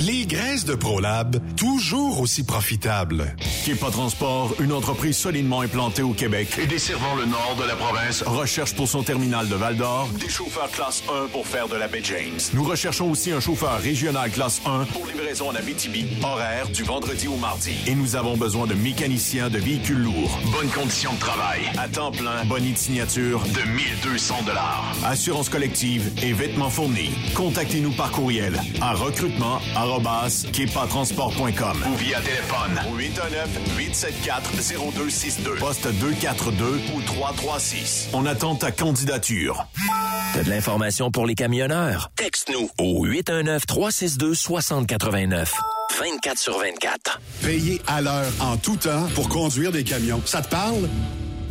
Les graisses de ProLab, toujours aussi profitables. Kepa Transport, une entreprise solidement implantée au Québec et desservant le nord de la province, recherche pour son terminal de Val-d'Or des chauffeurs classe 1 pour faire de la baie James. Nous recherchons aussi un chauffeur régional classe 1 pour livraison en Abitibi, horaire du vendredi au mardi. Et nous avons besoin de mécaniciens de véhicules lourds. Bonnes conditions de travail. À temps plein, bonne de signature de 1200 dollars. Assurance collective et vêtements fournis. Contactez-nous par courriel à recrutement kepatransport.com ou via téléphone au 819-874-0262, poste 242 ou 336. On attend ta candidature. T'as de l'information pour les camionneurs? Texte-nous au 819-362-6089. 24 sur 24. Payez à l'heure en tout temps pour conduire des camions. Ça te parle?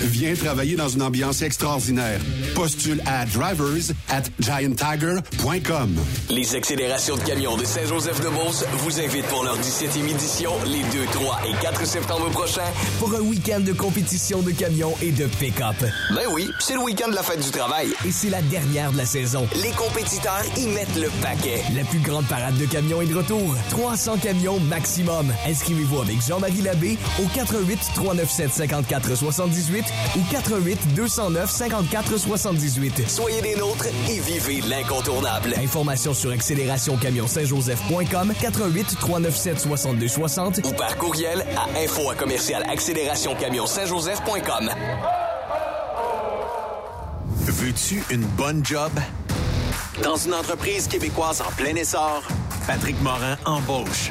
Viens travailler dans une ambiance extraordinaire. Postule à drivers at gianttiger.com. Les accélérations de camions de Saint-Joseph-de-Beauce vous invitent pour leur 17e édition les 2, 3 et 4 septembre prochains pour un week-end de compétition de camions et de pick-up. Ben oui, c'est le week-end de la fête du travail. Et c'est la dernière de la saison. Les compétiteurs y mettent le paquet. La plus grande parade de camions est de retour. 300 camions maximum. Inscrivez-vous avec Jean-Marie Labbé au 88 397 54 78 ou 88 209 54 78. Soyez des nôtres et vivez l'incontournable. Informations sur accélérationcamion-saint-joseph.com 88 397 62 60 ou par courriel à info à commercial accélérationcamion-saint-joseph.com. Veux-tu une bonne job? Dans une entreprise québécoise en plein essor, Patrick Morin embauche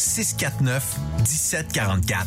649 1744.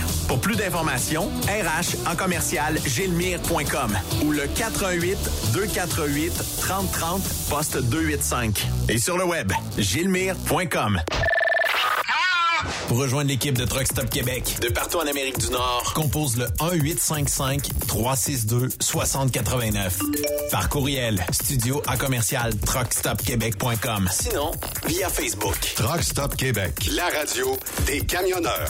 Pour plus d'informations, RH en commercial gilmire.com ou le 418 248 3030 poste 285. Et sur le web, gilmire.com. Pour rejoindre l'équipe de Truck Stop Québec, de partout en Amérique du Nord, compose le 1-855-362-6089. Par courriel, studio à commercial truckstopquebec.com. Sinon, via Facebook. Truck Stop Québec, la radio des camionneurs.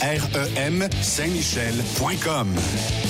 REM Saint-Michel.com.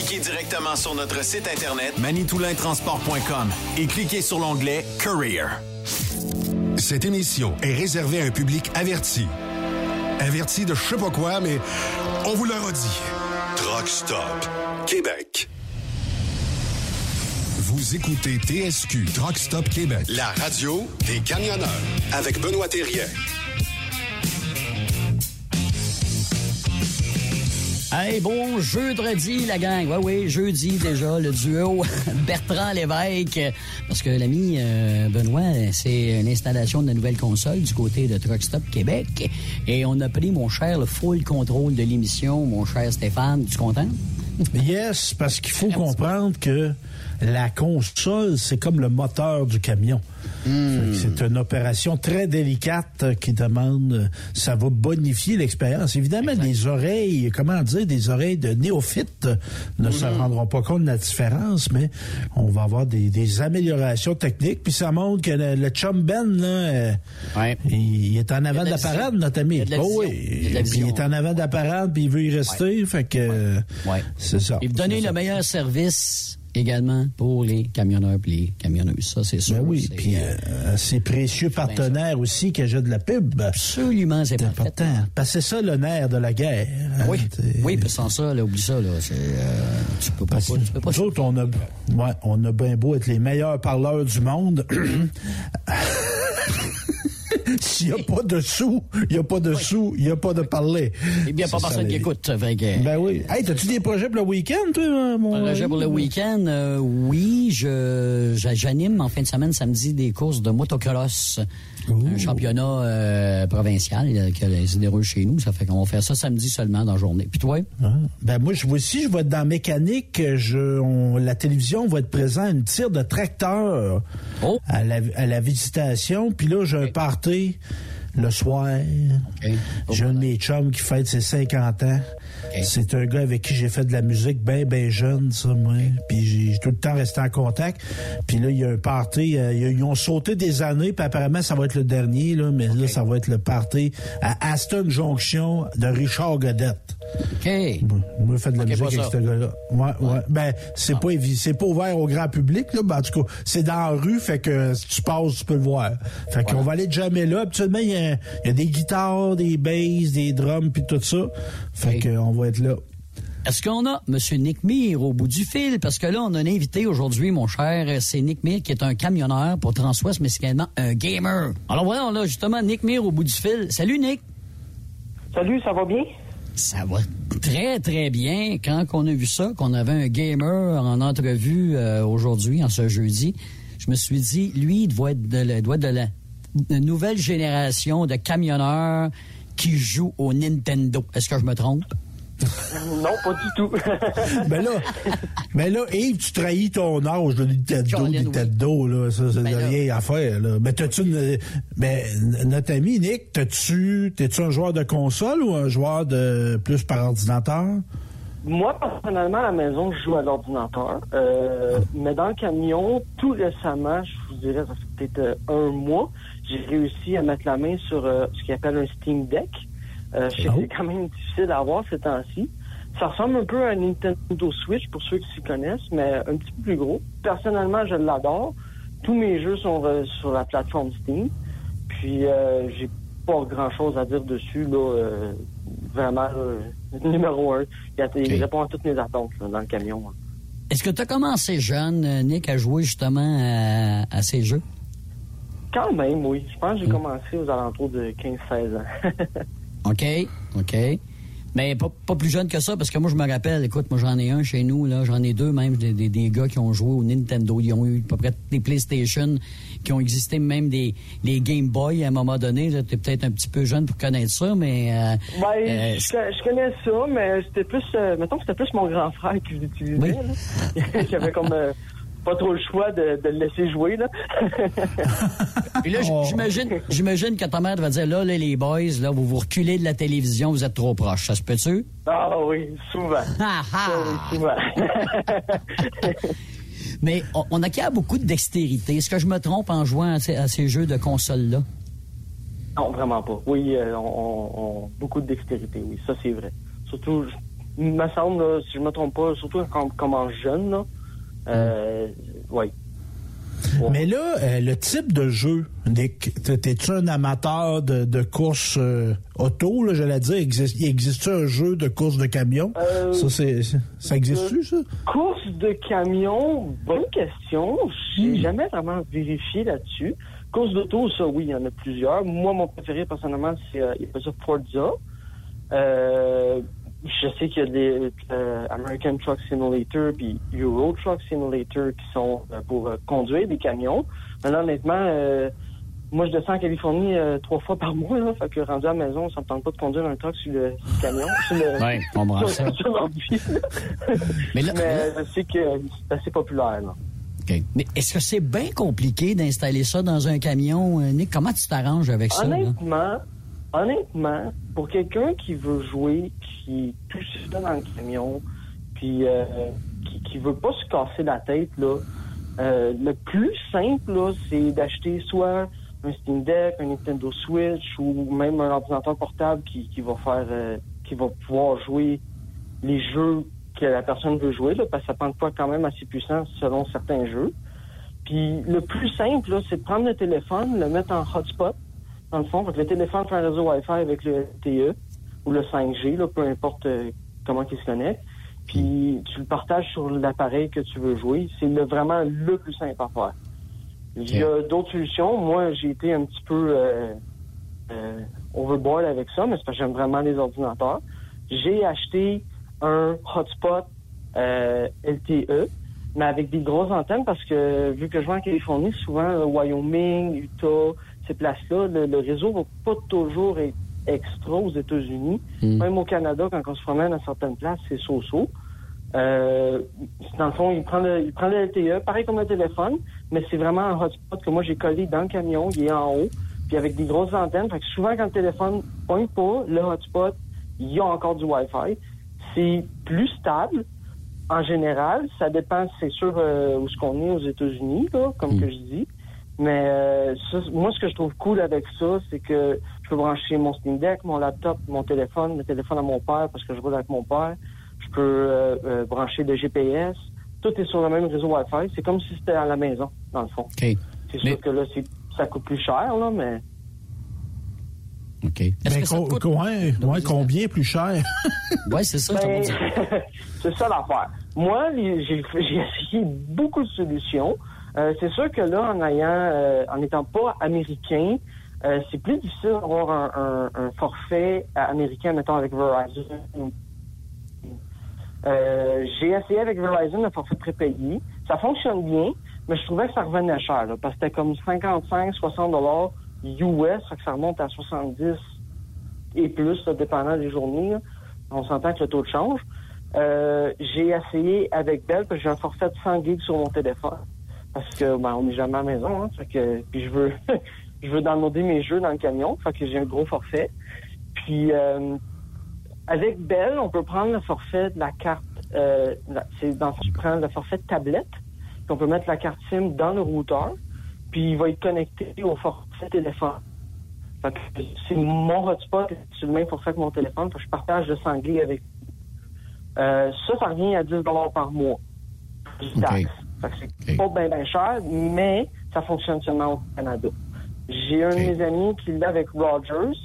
Appliquez directement sur notre site internet manitoulintransport.com et cliquez sur l'onglet Career. Cette émission est réservée à un public averti. Averti de je sais pas quoi, mais on vous le redit. Truck Stop Québec. Vous écoutez TSQ Truck Stop Québec, la radio des camionneurs avec Benoît Thérien. Hey, bon jeudi, la gang. Oui, oui, jeudi déjà, le duo Bertrand Lévesque. Parce que l'ami euh, Benoît, c'est une installation de la nouvelle console du côté de Truck Stop Québec. Et on a pris, mon cher, le full contrôle de l'émission. Mon cher Stéphane, tu content? Yes, parce qu'il faut comprendre que la console, c'est comme le moteur du camion. Hmm. Fait que C'est une opération très délicate qui demande, euh, ça va bonifier l'expérience. Évidemment, des oreilles, comment dire, des oreilles de néophytes ne se Hmm. rendront pas compte de la différence, mais on va avoir des, des améliorations techniques. Puis ça montre que le, le chum Ben, là, euh, Ouais. il, il est en avant Il de a la de la parade, notre ami. Il Oh oui. Il il est en avant de la parade, puis il veut y rester. Fait que euh, Ouais. c'est ça. Et vous donnez C'est le ça. meilleur service également pour les camionneurs et les camionneuses. Ça, c'est sûr. Ben oui, puis euh, euh, ces précieux partenaires aussi qui achètent de la pub. absolument, c'est important. Parce que c'est ça le nerf de la guerre. hein, Oui, oui, puis sans ça, là, oublie ça, là. C'est, euh, tu peux pas, Parce que tu peux pas nous autres, on a, ouais, on a bien beau être les meilleurs parleurs du monde. S'il n'y a pas de sous, il n'y a pas de sous, il n'y a pas de parler. Eh bien, pas C'est ça, personne qui écoute. Fait que- Ben oui. Hey, t'as-tu des projets pour le week-end, toi, mon Projet pour le week-end, euh, oui, je j'a- j'anime en fin de semaine, samedi, des courses de motocross. Un championnat euh, provincial euh, qui euh, se déroule chez nous. Ça fait qu'on va faire ça samedi seulement dans la journée. Puis toi? Ah. Ben moi, je vois aussi, je vais être dans la mécanique. Je, on- la télévision va être présent à une tire de tracteur Oh. à, la, à la visitation. Puis là, j'ai un party le soir. J'ai un de mes chums qui fête ses 50 ans. C'est un gars avec qui j'ai fait de la musique bien, bien jeune, ça, moi. Puis j'ai tout le temps resté en contact. Puis là, il y a un party. euh, ils ont sauté des années, puis apparemment, ça va être le dernier, là. Mais là, ça va être le party à Aston Junction de Richard Godette. OK. Moi, je fais de la musique pas avec ce gars-là. Ouais, ouais. Ben, c'est pas évi- c'est pas ouvert au grand public, là. Ben, en tout cas, c'est dans la rue, fait que si tu passes, tu peux le voir. Fait qu'on va aller jamais là. Habituellement, il y, a- il y a des guitares, des basses, des drums, puis tout ça. Fait qu'on va être là. Est-ce qu'on a M. Nick Mir au bout du fil? Parce que là, on a un invité aujourd'hui, mon cher. C'est Nick Mir qui est un camionneur pour Transwest, mais c'est également un gamer. Alors voilà, on a justement Nick Mir au bout du fil. Salut, Nick. Salut, ça va bien? Ça va très, très bien. Quand on a vu ça, qu'on avait un gamer en entrevue euh, aujourd'hui, en ce jeudi, je me suis dit, lui, il doit être de la, doit être de la de nouvelle génération de camionneurs qui jouent au Nintendo. Est-ce que je me trompe? Non, pas du tout. Ben là, ben là, Yves, tu trahis ton âge, là, Nintendo, oui. Nintendo, là. Ça, c'est Ben là. rien à faire, là. Ben, t'as-tu une, ben, notre ami Nick, t'as-tu, t'es-tu un joueur de console ou un joueur de plus par ordinateur? Moi, personnellement, à la maison, je joue à l'ordinateur. Euh, mais dans le camion, tout récemment, je vous dirais, ça fait peut-être euh, un mois, j'ai réussi à mettre la main sur euh, ce qu'ils appelle un Steam Deck. Euh, je sais que Oh. c'est quand même difficile à avoir ces temps-ci. Ça ressemble un peu à un Nintendo Switch pour ceux qui s'y connaissent, mais un petit peu plus gros. Personnellement, je l'adore. Tous mes jeux sont euh, sur la plateforme Steam. Puis euh, j'ai pas grand-chose à dire dessus là. vraiment numéro un. Il, répond à toutes mes attentes là, dans le camion. hein. Est-ce que tu as commencé jeune, Nick, à jouer justement à, à ces jeux? Quand même, oui. Je pense que j'ai Hmm. commencé aux alentours de 15-16 ans. OK, OK. Mais pas, pas plus jeune que ça, parce que moi, je me rappelle, écoute, moi, j'en ai un chez nous, là, j'en ai deux même, des, des, des gars qui ont joué au Nintendo. Ils ont eu à peu près des PlayStation, qui ont existé même des, des Game Boy à un moment donné. Es peut-être un petit peu jeune pour connaître ça, mais... euh, Ben, euh, je, je connais ça, mais c'était plus, euh, mettons que c'était plus mon grand frère qui l'utilisait. là. J'avais comme euh, pas trop le choix de, de le laisser jouer. Là. Puis là, j'imagine, j'imagine que ta mère va dire, là, là, les boys, là, vous vous reculez de la télévision, vous êtes trop proches. Ça se peut-tu? ah oui, souvent. Ah, ah. Oui, souvent. Mais on, on acquiert beaucoup de dextérité. Est-ce que je me trompe en jouant à ces, à ces jeux de console-là? non, vraiment pas. Oui, euh, on, on- on- beaucoup de dextérité, oui, ça c'est vrai. Surtout, il me semble, si je me trompe pas, surtout comme, comme en jeune, là, euh, oui. Mais là, euh, le type de jeu, t'es-tu un amateur de, de course euh, auto, là, j'allais dire, existe, existe un jeu de course de camion? Euh, ça, c'est, ça existe-tu, ça? Course de camion, bonne question. J'ai jamais vraiment vérifié là-dessus. Course d'auto, ça, oui, il y en a plusieurs. Moi, mon préféré, personnellement, c'est il Forza. Je sais qu'il y a des euh, American Truck Simulator puis Euro Truck Simulator qui sont euh, pour euh, conduire des camions. Mais là, honnêtement, euh, moi, je descends en Californie trois fois par mois. Là, fait que rendu à la maison, ça me tente pas de conduire un truck sur le, sur le camion. Sur le, Ouais, je comprends sur- ça. Mais là- je sais que c'est assez populaire. Là. OK. Mais est-ce que c'est bien compliqué d'installer ça dans un camion, Nick? Comment tu t'arranges avec ça? Honnêtement, honnêtement, pour quelqu'un qui veut jouer, qui est tout seul dans le camion, puis euh, qui, qui veut pas se casser la tête, là, euh, le plus simple, là, c'est d'acheter soit un Steam Deck, un Nintendo Switch ou même un ordinateur portable qui, qui va faire, euh, qui va pouvoir jouer les jeux que la personne veut jouer, là, parce que ça prend de quoi quand même assez puissant selon certains jeux. Puis le plus simple, c'est de prendre le téléphone, le mettre en hotspot, dans le fond. Le téléphone fait un réseau Wi-Fi avec le LTE ou le 5G, là, peu importe euh, comment il se connecte. Puis tu le partages sur l'appareil que tu veux jouer. C'est le- vraiment le plus simple à faire. Il y a d'autres solutions. Moi, j'ai été un petit peu euh, euh, overboard avec ça, mais c'est parce que j'aime vraiment les ordinateurs. J'ai acheté un hotspot euh, LTE, mais avec des grosses antennes parce que vu que je vais en Californie, souvent euh, Wyoming, Utah, ces places-là, le, le réseau va pas toujours être extra aux États-Unis. Hmm. Même au Canada, quand on se promène à certaines places, c'est so-so. Euh, dans le fond, il prend le, il prend le LTE, pareil comme le téléphone, mais c'est vraiment un hotspot que moi j'ai collé dans le camion, il est en haut, puis avec des grosses antennes. Fait que souvent quand le téléphone pointe pas, le hotspot, il y a encore du Wi-Fi. C'est plus stable. En général, ça dépend, c'est sûr, euh, où ce qu'on est aux États-Unis, comme que je dis. Mais euh, ça, moi, ce que je trouve cool avec ça, c'est que je peux brancher mon Steam Deck, mon laptop, mon téléphone, le téléphone à mon père parce que je roule avec mon père. Je peux euh, euh, brancher le GPS. Tout est sur le même réseau Wi-Fi. C'est comme si c'était à la maison, dans le fond. C'est sûr que là, c'est- ça coûte plus cher, là, mais... OK. Ben, co- co- ouais, ouais, combien plus cher? ouais, c'est ça, Ben, c'est ça l'affaire. Moi, j'ai essayé beaucoup de solutions. Euh, c'est sûr que là, en ayant, euh, en n'étant pas américain, euh, c'est plus difficile d'avoir un, un- un forfait américain, mettons avec Verizon. Euh, j'ai essayé avec Verizon un forfait prépayé. Ça fonctionne bien, mais je trouvais que ça revenait cher, là, parce que c'était comme 55, 60 dollars US, fait que ça remonte à 70 et plus, là, dépendant des journées. là. On s'entend que le taux de change. Euh, j'ai essayé avec Bell parce que j'ai un forfait de 100 gigs sur mon téléphone. Parce que ben, on n'est jamais à la maison, hein, fait que puis je veux je veux downloader mes jeux dans le camion, fait que j'ai un gros forfait. Puis euh, avec Bell, on peut prendre le forfait de la carte euh, c'est dans tu prends le forfait de tablette, puis on peut mettre la carte SIM dans le routeur, puis il va être connecté au forfait téléphone. Fait que c'est mon hotspot, c'est le même forfait que mon téléphone, fait que je partage le 100 gigs avec euh, ça, ça revient à 10 par mois. C'est pas bien ben cher, mais ça fonctionne seulement au Canada. J'ai un de mes amis qui l'a avec Rogers.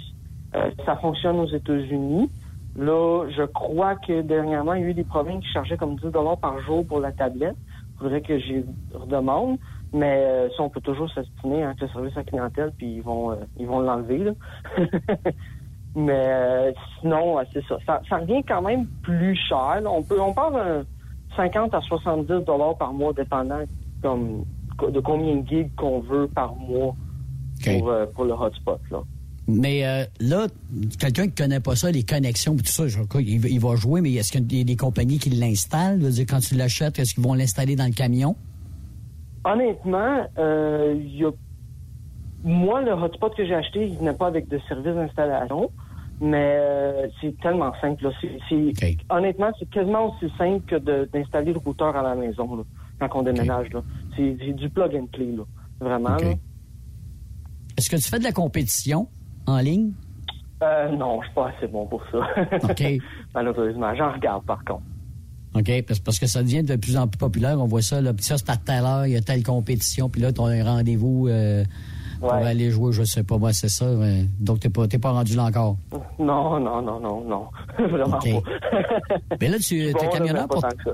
Euh, ça fonctionne aux États-Unis. Là, je crois que dernièrement, il y a eu des problèmes qui chargeaient comme 10 par jour pour la tablette. Il faudrait que j'y redemande. Mais euh, ça, on peut toujours s'estimer avec le service à clientèle, puis ils vont euh, ils vont l'enlever. Mais sinon, c'est ça. ça. ça revient quand même plus cher. là. On peut on parle 50 à 70 dollars par mois, dépendant comme de combien de gigs qu'on veut par mois pour, euh, pour le hotspot. Là. Mais euh, là, quelqu'un qui connaît pas ça, les connexions et tout ça, je, il, va- il va jouer, mais est-ce qu'il y a des, compagnies qui l'installent? Quand tu l'achètes, est-ce qu'ils vont l'installer dans le camion? Honnêtement, euh, y a... moi, le hotspot que j'ai acheté, il n'est pas avec de service d'installation, mais euh, c'est tellement simple. là. C'est- c'est- Honnêtement, c'est quasiment aussi simple que de- d'installer le routeur à la maison là, quand on déménage. là. C'est c'est du plug and play, là. vraiment. là. Est-ce que tu fais de la compétition en ligne? Euh, non, je suis pas assez bon pour ça. OK. Malheureusement, j'en regarde par contre. OK, parce, parce que ça devient de plus en plus populaire. On voit ça, là. Puis ça, c'est à telle heure, il y a telle compétition, puis là, tu as un rendez-vous euh, pour Ouais. aller jouer, je sais pas, moi, c'est ça. donc, t'es pas, t'es pas rendu là encore? Non, non, non, non, non. Vraiment pas. Mais là, tu es bon, camionneur pas pour.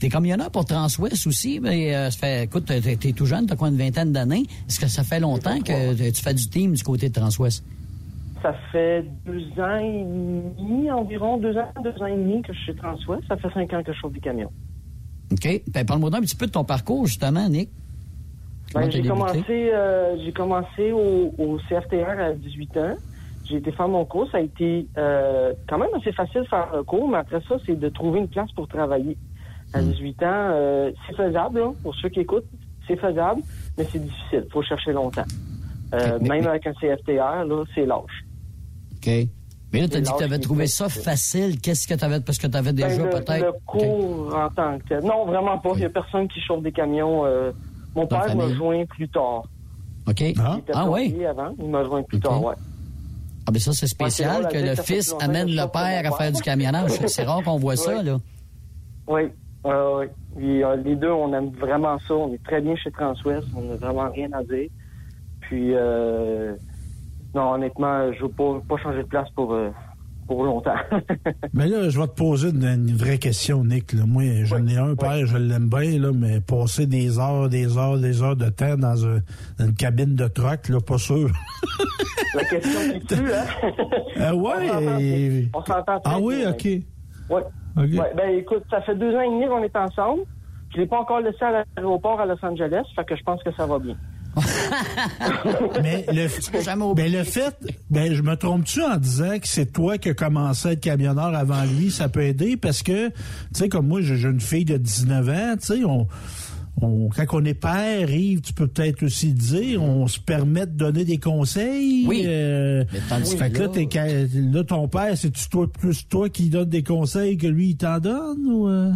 T'es camionneur pour Transwest aussi, mais euh, ça fait, écoute, t'es, t'es tout jeune, t'as quoi une vingtaine d'années? Est-ce que ça fait longtemps que tu fais du team du côté de Transwest? Ça fait deux ans et demi, environ deux ans, deux ans et demi que je suis Transwest. Ça fait cinq ans que je chauffe des camions. OK. Ben, parle-moi un petit peu de ton parcours, justement, Nick. Ben, j'ai commencé, euh, j'ai commencé au, au CFTR à 18 ans. J'ai été faire mon cours. Ça a été euh, quand même assez facile de faire un cours, mais après ça, c'est de trouver une place pour travailler. À Hmm. 18 ans, euh, c'est faisable, là, pour ceux qui écoutent, c'est faisable, mais c'est difficile. faut chercher longtemps. Même avec un CFTR, là, c'est lâche. OK. Mais là, tu as dit que tu avais trouvé ça facile. Qu'est-ce que tu avais, parce que tu avais déjà Ben, le, peut-être. Le cours en tant que tel. Non, vraiment pas. Il n'y a personne qui chauffe des camions. Mon Dans père m'a joint plus tard. OK. Il était Ah, oui. avant. Il m'a joint plus tard, ouais. Ah, ben ça, c'est spécial Ouais, que le fils amène le père à faire du camionnage. C'est- rare qu'on voit ça, là. Oui. Euh, oui. Puis, euh, les deux, on aime vraiment ça. On est très bien chez Transwest. On n'a vraiment rien à dire. Puis, euh, non, honnêtement, je veux pas, pas changer de place pour, euh, pour longtemps. mais là, je vais te poser une, une vraie question, Nick. Là. Moi, j'en ai un père, je l'aime bien, là, mais passer des heures, des heures, des heures de temps dans, un- dans une cabine de truck, là, pas sûr. La question qui tue, hein? Euh, ouais. et- On s'entend très Ah oui. OK. Ouais. OK. Ouais, ben écoute, ça fait deux ans et demi qu'on est ensemble. Je l'ai pas encore laissé à l'aéroport à Los Angeles, fait que je pense que ça va bien. Mais le, ben, le fait, ben, je me trompe-tu en disant que c'est toi qui as commencé à être camionneur avant lui, ça peut aider parce que, tu sais, comme moi, j'ai une fille de 19 ans, tu sais, on, on, quand on est père, Yves, tu peux peut-être aussi dire, on se permet de donner des conseils. Oui. euh, Mais tandis fait que là, ton père, c'est-tu toi, plus toi qui donne des conseils que lui, il t'en donne ou, euh?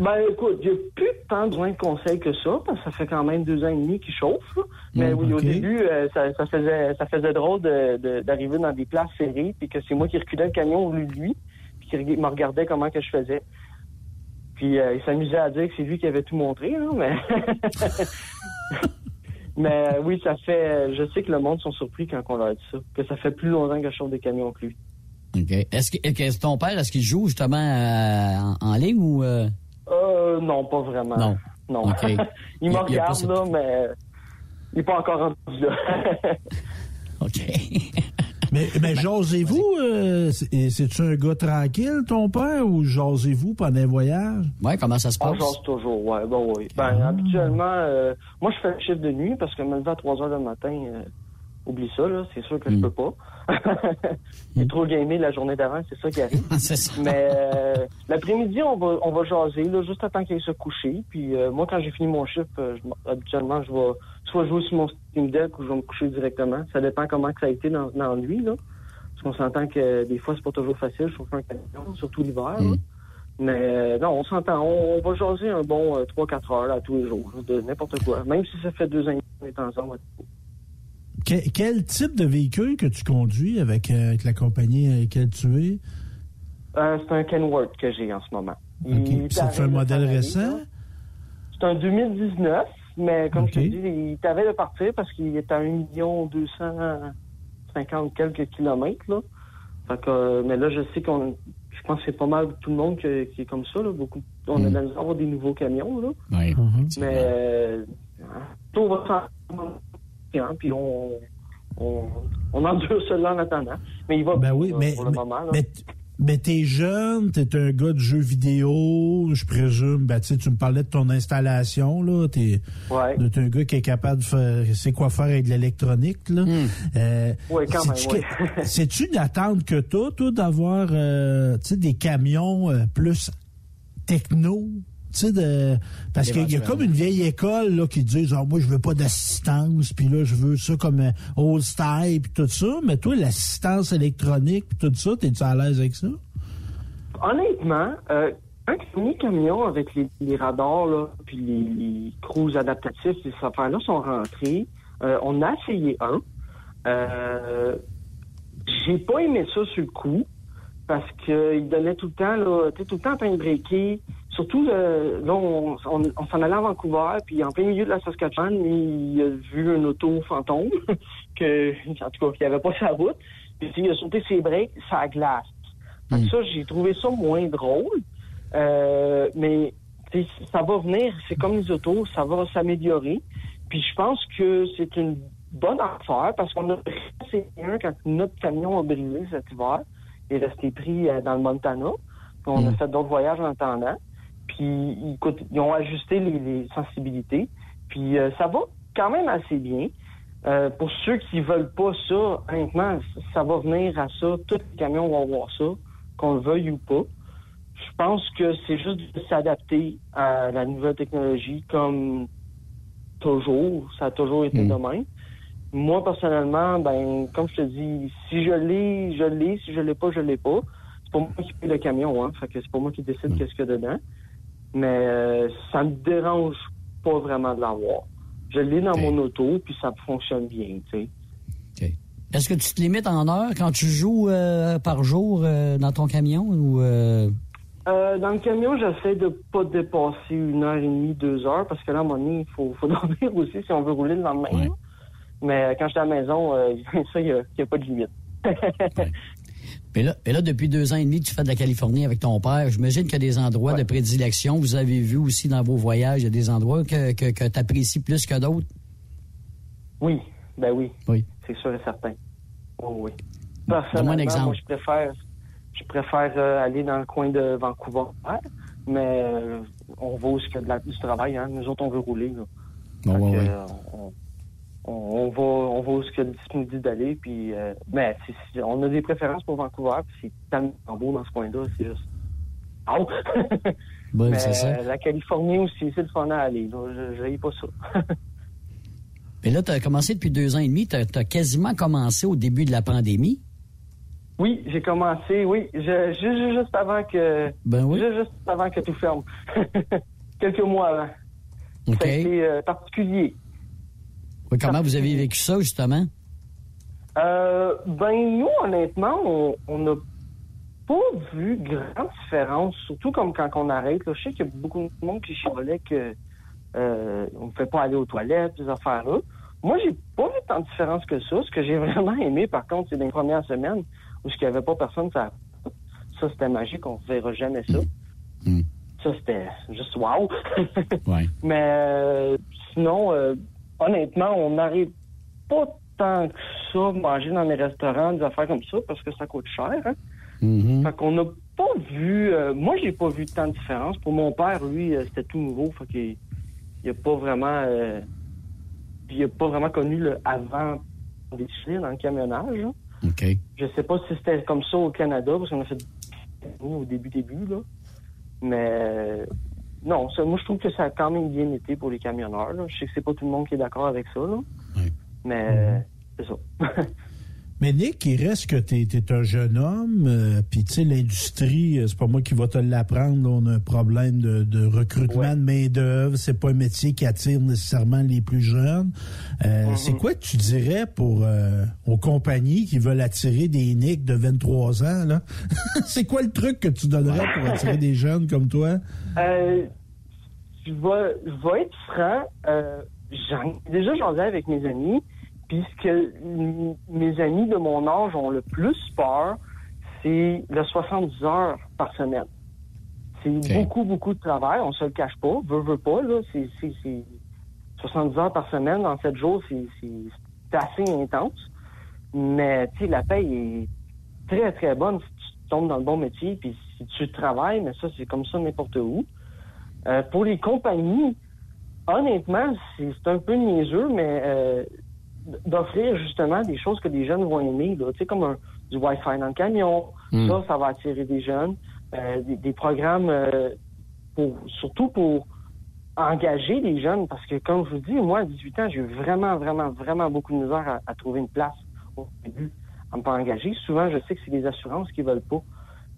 Ben écoute, j'ai plus tant besoin de conseils que ça, parce que ça fait quand même deux ans et demi qu'il chauffe. là. Mais Mm, oui, au début, euh, ça, ça faisait ça faisait drôle de- de- d'arriver dans des places serrées, puis que c'est moi qui reculais le camion au lieu de lui, puis qu'il me regardait comment que je faisais. Puis euh, il s'amusait à dire que c'est lui qui avait tout montré, mais mais euh, oui, ça fait. Je sais que le monde sont surpris quand on leur dit ça, que ça fait plus longtemps que je chauffe des camions que lui. OK. Est-ce que, que ton père, est-ce qu'il joue justement en, en ligne ou... euh? Non, pas vraiment. Non. Non. Il me regarde, cette- là, mais il n'est pas encore rendu là. OK. Mais, mais jasez-vous, euh, c'est- c'est-tu un gars tranquille, ton père, ou jasez-vous pendant un voyage? Ouais, comment ça se On passe? jase toujours, ouais, oui. Ben, Ah. habituellement, euh, moi, je fais le chiffre de nuit parce que me lever à 3 heures du matin, euh, oublie ça, là, c'est sûr que je Mm. peux pas. J'ai trop gamé la journée d'avant, c'est ça qui arrive. ça. Mais euh, l'après-midi, on va, on va jaser, là, juste à temps qu'il se coucher. Puis euh, moi, quand j'ai fini mon chiffre, euh, je habituellement, je vais soit jouer sur mon Steam Deck ou je vais me coucher directement. Ça dépend comment que ça a été dans, dans la nuit, là. Parce qu'on s'entend que des fois, c'est pas toujours facile, chauffer un camion, surtout l'hiver. là. Mais non, on s'entend. On, on va jaser un bon euh, 3-4 heures là, tous les jours, de n'importe quoi. Même si ça fait deux ans et demi qu'on est ensemble. Que- quel type de véhicule que tu conduis avec, euh, avec la compagnie avec laquelle tu es? Euh, c'est un Kenworth que j'ai en ce moment. C'est un modèle récent? C'est un 2019, mais comme OK. je te dis, il t'avait de partir parce qu'il est à 1 250 quelques kilomètres. Là. Fait que, euh, mais là, je sais qu'on. Je pense que c'est pas mal tout le monde que- qui est comme ça. Là. Beaucoup, on a de la misère à avoir des nouveaux camions. Là. Oui. Mais euh, tout va hein, puis on, on, on endure cela en attendant. Mais il va Ben oui, mais, pour le mais, moment. là. mais, mais t'es jeune, t'es un gars de jeux vidéo, je présume. Ben, tu tu me parlais de ton installation, là. T'es Ouais. t'es un gars qui est capable de faire, c'est quoi faire avec de l'électronique, là. Euh, Ouais, quand même, c'est-tu ouais. que- C'est-tu une attente que t'as, toi, d'avoir, euh, tu sais, des camions euh, plus techno? Tu sais, parce qu'il y a comme une vieille école là, qui dit ah, moi je veux pas d'assistance puis là je veux ça comme un old style puis tout ça mais toi l'assistance électronique puis tout ça t'es-tu à l'aise avec ça? Honnêtement, euh, un premier camion avec les, radars, là, puis les, les adaptatifs, ces affaires-là sont rentrés. Euh, on a essayé un. Euh, J'ai pas aimé ça sur le coup parce qu'il donnait tout le temps, là, tout le temps en train de breaker. Surtout, euh, là, on, on, on s'en allait à Vancouver, puis en plein milieu de la Saskatchewan, il a vu un auto fantôme, que, en tout cas, qui avait pas sa route. Puis il a sauté ses breaks, ça glace. Que ça, j'ai trouvé ça moins drôle. Euh, mais ça va venir, c'est comme les autos, ça va s'améliorer. Puis je pense que c'est une bonne affaire parce qu'on a essayé un quand notre camion a brisé cet hiver. Il est resté pris euh, dans le Montana. On a fait d'autres voyages en attendant. Puis écoute, ils ont ajusté les, les sensibilités. Puis euh, ça va quand même assez bien. Euh, pour ceux qui veulent pas ça, honnêtement, ça va venir à ça. Tous les camions vont avoir ça, qu'on le veuille ou pas. Je pense que c'est juste de s'adapter à la nouvelle technologie comme toujours. Ça a toujours été de même. Moi, personnellement, ben, comme je te dis, si je l'ai, je l'ai. Si je l'ai pas, je l'ai pas. C'est pas moi qui paye le camion, hein. Fait que c'est pas moi qui décide qu'est-ce qu'il y a dedans. Mais euh, ça me dérange pas vraiment de l'avoir. Je l'ai dans mon auto, puis ça fonctionne bien, tu sais. Est-ce que tu te limites en heures quand tu joues euh, par jour euh, dans ton camion ou dans le camion, j'essaie de pas dépasser une heure et demie, deux heures, parce que là, à un moment donné, il faut, faut dormir aussi si on veut rouler le lendemain. Mais quand j'étais à la maison, ça, il n'y a pas de limite. Et là, depuis deux ans et demi, tu fais de la Californie avec ton père. J'imagine qu'il y a des endroits de prédilection. Vous avez vu aussi dans vos voyages, il y a des endroits que, que, que tu apprécies plus que d'autres? Oui, ben oui. Oui. C'est sûr et certain. Oh, oui. Donne-moi un Personnellement, exemple. moi, je préfère, je préfère euh, aller dans le coin de Vancouver, mais euh, on va où il y a de la- du travail. Hein. Nous autres, on veut rouler. Bon, ouais, que, ouais. euh, on, on- on va, on va où y a de disponibilité d'aller. Puis, euh, mais on a des préférences pour Vancouver. C'est tellement beau dans ce coin-là. C'est juste. Oh! Ben, mais ça. la Californie aussi, c'est le fun à aller. Je n'aille pas ça. Mais là, tu as commencé depuis deux ans et demi. Tu as, quasiment commencé au début de la pandémie. Oui, j'ai commencé, oui, je, ju- juste avant que Ben oui. juste avant que tout ferme. Quelques mois avant. Ça a été euh, particulier. Oui, comment vous avez vécu ça, justement? Euh, ben nous, honnêtement, on n'a pas vu grande différence, surtout comme quand on arrête. là. Je sais qu'il y a beaucoup de monde qui chialait que euh, on ne fait pas aller aux toilettes, ces affaires-là. Moi, j'ai pas vu tant de différence que ça. Ce que j'ai vraiment aimé, par contre, c'est dans les premières semaines où il n'y avait pas personne, ça, ça c'était magique, on ne verra jamais ça. Ça, c'était juste wow. Ouais. Mais euh, sinon, euh, honnêtement, on n'arrive pas tant que ça manger dans les restaurants, des affaires comme ça, parce que ça coûte cher. Hein? Mm-hmm. Fait qu'on n'a pas vu... euh, moi, j'ai pas vu tant de différence. Pour mon père, lui, euh, c'était tout nouveau. Fait qu'il il a pas vraiment... euh, il a pas vraiment connu le avant des dans le camionnage. là. OK. Je sais pas si c'était comme ça au Canada, parce qu'on a fait au début, début, là. Mais non, ça, moi je trouve que ça a quand même bien été pour les camionneurs. là. Je sais que c'est pas tout le monde qui est d'accord avec ça, là. Mais euh, c'est ça. Mais Nick, il reste que tu es, un jeune homme, euh, puis tu sais, l'industrie, euh, c'est pas moi qui va te l'apprendre, on a un problème de, de recrutement de main-d'œuvre, c'est pas un métier qui attire nécessairement les plus jeunes. Euh, C'est quoi que tu dirais pour euh, aux compagnies qui veulent attirer des Nick de 23 ans, là? c'est quoi le truc que tu donnerais pour attirer des jeunes comme toi? Euh, je vais, je vais être franc. Euh, déjà, j'en ai avec mes amis. Puis ce que mes amis de mon âge ont le plus peur, c'est le 70 heures par semaine. C'est beaucoup, beaucoup de travail. On se le cache pas. Veut, veut pas, là. C'est, c'est, c'est 70 heures par semaine dans 7 jours, c'est, assez intense. Mais, tu sais, la paye est très, très bonne si tu tombes dans le bon métier, puis si tu travailles, mais ça, c'est comme ça n'importe où. Euh, pour les compagnies, honnêtement, c'est c'est un peu niaiseux, mais euh, d'offrir justement des choses que les jeunes vont aimer, là, tu sais, comme un, du Wi-Fi dans le camion, Mm. ça, ça va attirer des jeunes. Euh, des, des programmes, euh, pour, surtout pour engager les jeunes, parce que comme je vous dis, moi, à 18 ans, j'ai eu vraiment, vraiment, vraiment beaucoup de misère à, à trouver une place au début, à me faire engager. Souvent, je sais que c'est les assurances qui veulent pas.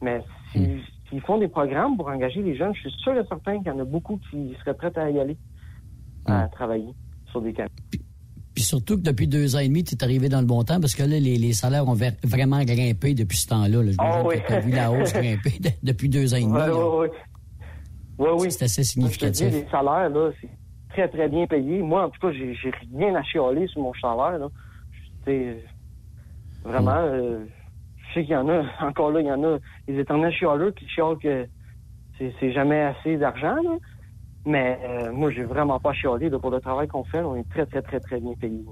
Mais si- s'ils font des programmes pour engager les jeunes, je suis sûr et certain qu'il y en a beaucoup qui seraient prêts à y aller, à travailler sur des camions. Puis surtout que depuis deux ans et demi, tu es arrivé dans le bon temps parce que là, les, les salaires ont vraiment grimpé depuis ce temps-là. là. Je Ah oui. tu as vu la hausse grimper de- depuis deux ans et demi. Ouais. Ouais, oui. C'est assez dis, significatif. les salaires, là, c'est très, très bien payé. Moi, en tout cas, j'ai j'ai rien à chialer sur mon salaire, là. Vraiment, euh, je sais qu'il y en a, encore là, il y en a, les éternels chialeux qui chialent que c'est c'est jamais assez d'argent, là. Mais euh, moi, j'ai vraiment pas chialé, là, pour le travail qu'on fait. On est très, très, très, très bien payé.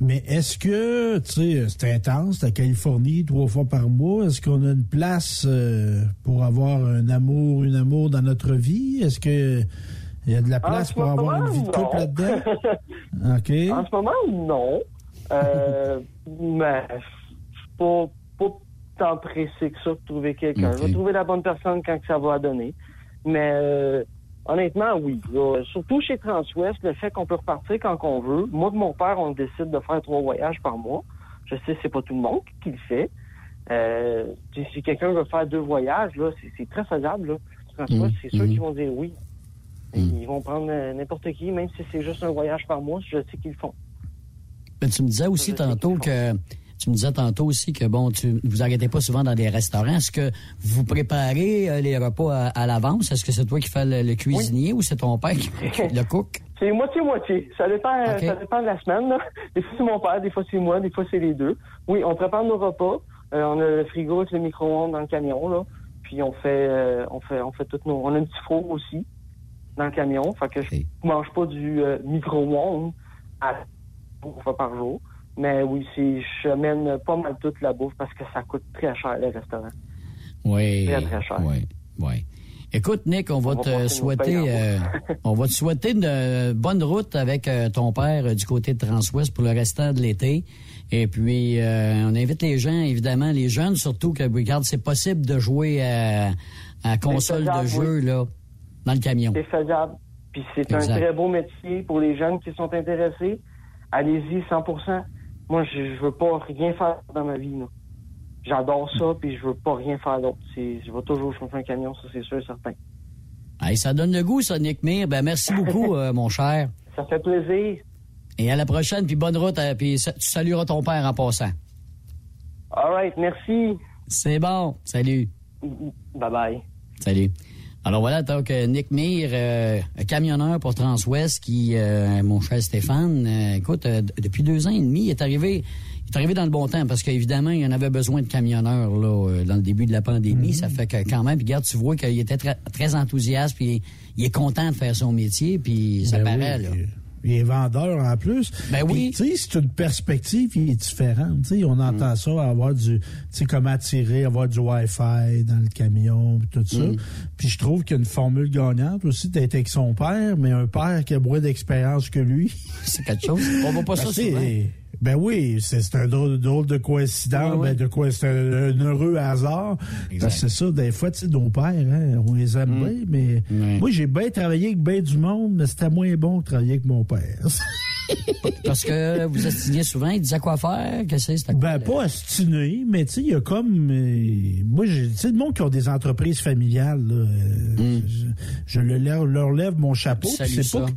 Mais est-ce que, tu sais, c'est intense, la Californie, trois fois par mois. Est-ce qu'on a une place euh, pour avoir un amour, une amour dans notre vie? Est-ce que il y a de la place ce pour avoir une vie de couple là-dedans? OK. En ce moment, non. Euh, mais je suis pas, pas tant pressé que ça de trouver quelqu'un. Je vais trouver la bonne personne quand que ça va donner. Mais euh, honnêtement, oui. Là, surtout chez Transwest, le fait qu'on peut repartir quand on veut. Moi et mon père, on décide de faire trois voyages par mois. Je sais, c'est pas tout le monde qui le fait. Euh, si quelqu'un veut faire deux voyages, là, c'est- très faisable. Là. Transwest, Mhm. c'est sûr Mhm. qu'ils vont dire oui. Ils vont prendre euh, n'importe qui, même si c'est juste un voyage par mois, je sais qu'ils le font. Mais tu me disais aussi tantôt que tu me disais tantôt aussi que bon, tu vous arrêtez pas souvent dans des restaurants. Est-ce que vous préparez euh, les repas à, à l'avance? Est-ce que c'est toi qui fais le, le cuisinier ou c'est ton père qui le cook? C'est moitié-moitié. Ça dépend, ça dépend de la semaine. là. Des fois, c'est mon père, des fois, c'est moi, des fois, c'est les deux. Oui, on prépare nos repas. Euh, on a le frigo avec le micro-ondes dans le camion, là. Puis on fait, euh, on fait, on fait toutes nos. On a un petit four aussi dans le camion. Fait que je mange pas du micro-ondes à fois par jour. Mais oui, je mène pas mal toute la bouffe parce que ça coûte très cher, les restaurants. Oui. Très, très cher. Oui, oui. Écoute, Nick, on va On te souhaiter, euh, on va te souhaiter une euh, bonne route avec euh, ton père du côté de Transwest pour le restant de l'été. Et puis, euh, on invite les gens, évidemment, les jeunes surtout, que regarde, c'est possible de jouer à, à console de jeu oui. là, dans le camion. C'est faisable. Puis c'est un très beau métier pour les jeunes qui sont intéressés. Allez-y 100 Moi, je, je veux pas rien faire dans ma vie. là. J'adore ça, puis je veux pas rien faire d'autre. C'est- Je vais toujours chauffer un camion, ça c'est sûr et certain. Hey, ça donne le goût, ça, Nick Mir. Ben, merci beaucoup, euh, mon cher. Ça fait plaisir. Et à la prochaine, puis bonne route, euh, puis tu salueras ton père en passant. All right, merci. C'est bon. Salut. Bye bye. Salut. Alors voilà, donc euh, Nick Mir, euh, camionneur pour Transwest, qui, euh, mon cher Stéphane, euh, écoute, euh, depuis deux ans et demi, il est arrivé, il est arrivé dans le bon temps parce qu'évidemment, il y en avait besoin de camionneurs là euh, dans le début de la pandémie. Ça fait que quand même, puis regarde, tu vois qu'il était très, très enthousiaste, puis il est content de faire son métier, puis ça Ben paraît oui, là. Il est vendeur en plus. Ben oui. Tu sais, c'est une perspective qui est différente. Tu sais, on entend Mm. ça, avoir du, tu sais, comment tirer, avoir du Wi-Fi dans le camion, puis tout ça. Mm. Puis je trouve qu'il y a une formule gagnante aussi d'être avec son père, mais un père qui a moins d'expérience que lui. C'est quelque chose. On voit pas ça Ben, c'est- souvent. Ben oui, c'est un drôle, drôle de coïncidence, ben de quoi c'est un, un heureux hasard. Exact. Parce que c'est ça, des fois, tu sais, nos pères, hein, on les aime Mm. bien, mais moi j'ai bien travaillé avec bien du monde, mais c'était moins bon que travailler avec mon père. Parce que vous estiez souvent, il disait quoi faire, que c'est, c'était quoi, Ben, pas astiné, mais tu sais, il y a comme. euh, moi, j'ai- tu sais, le monde qui ont des entreprises familiales, là, euh, je, je le leur, leur lève mon chapeau. c'est pas que-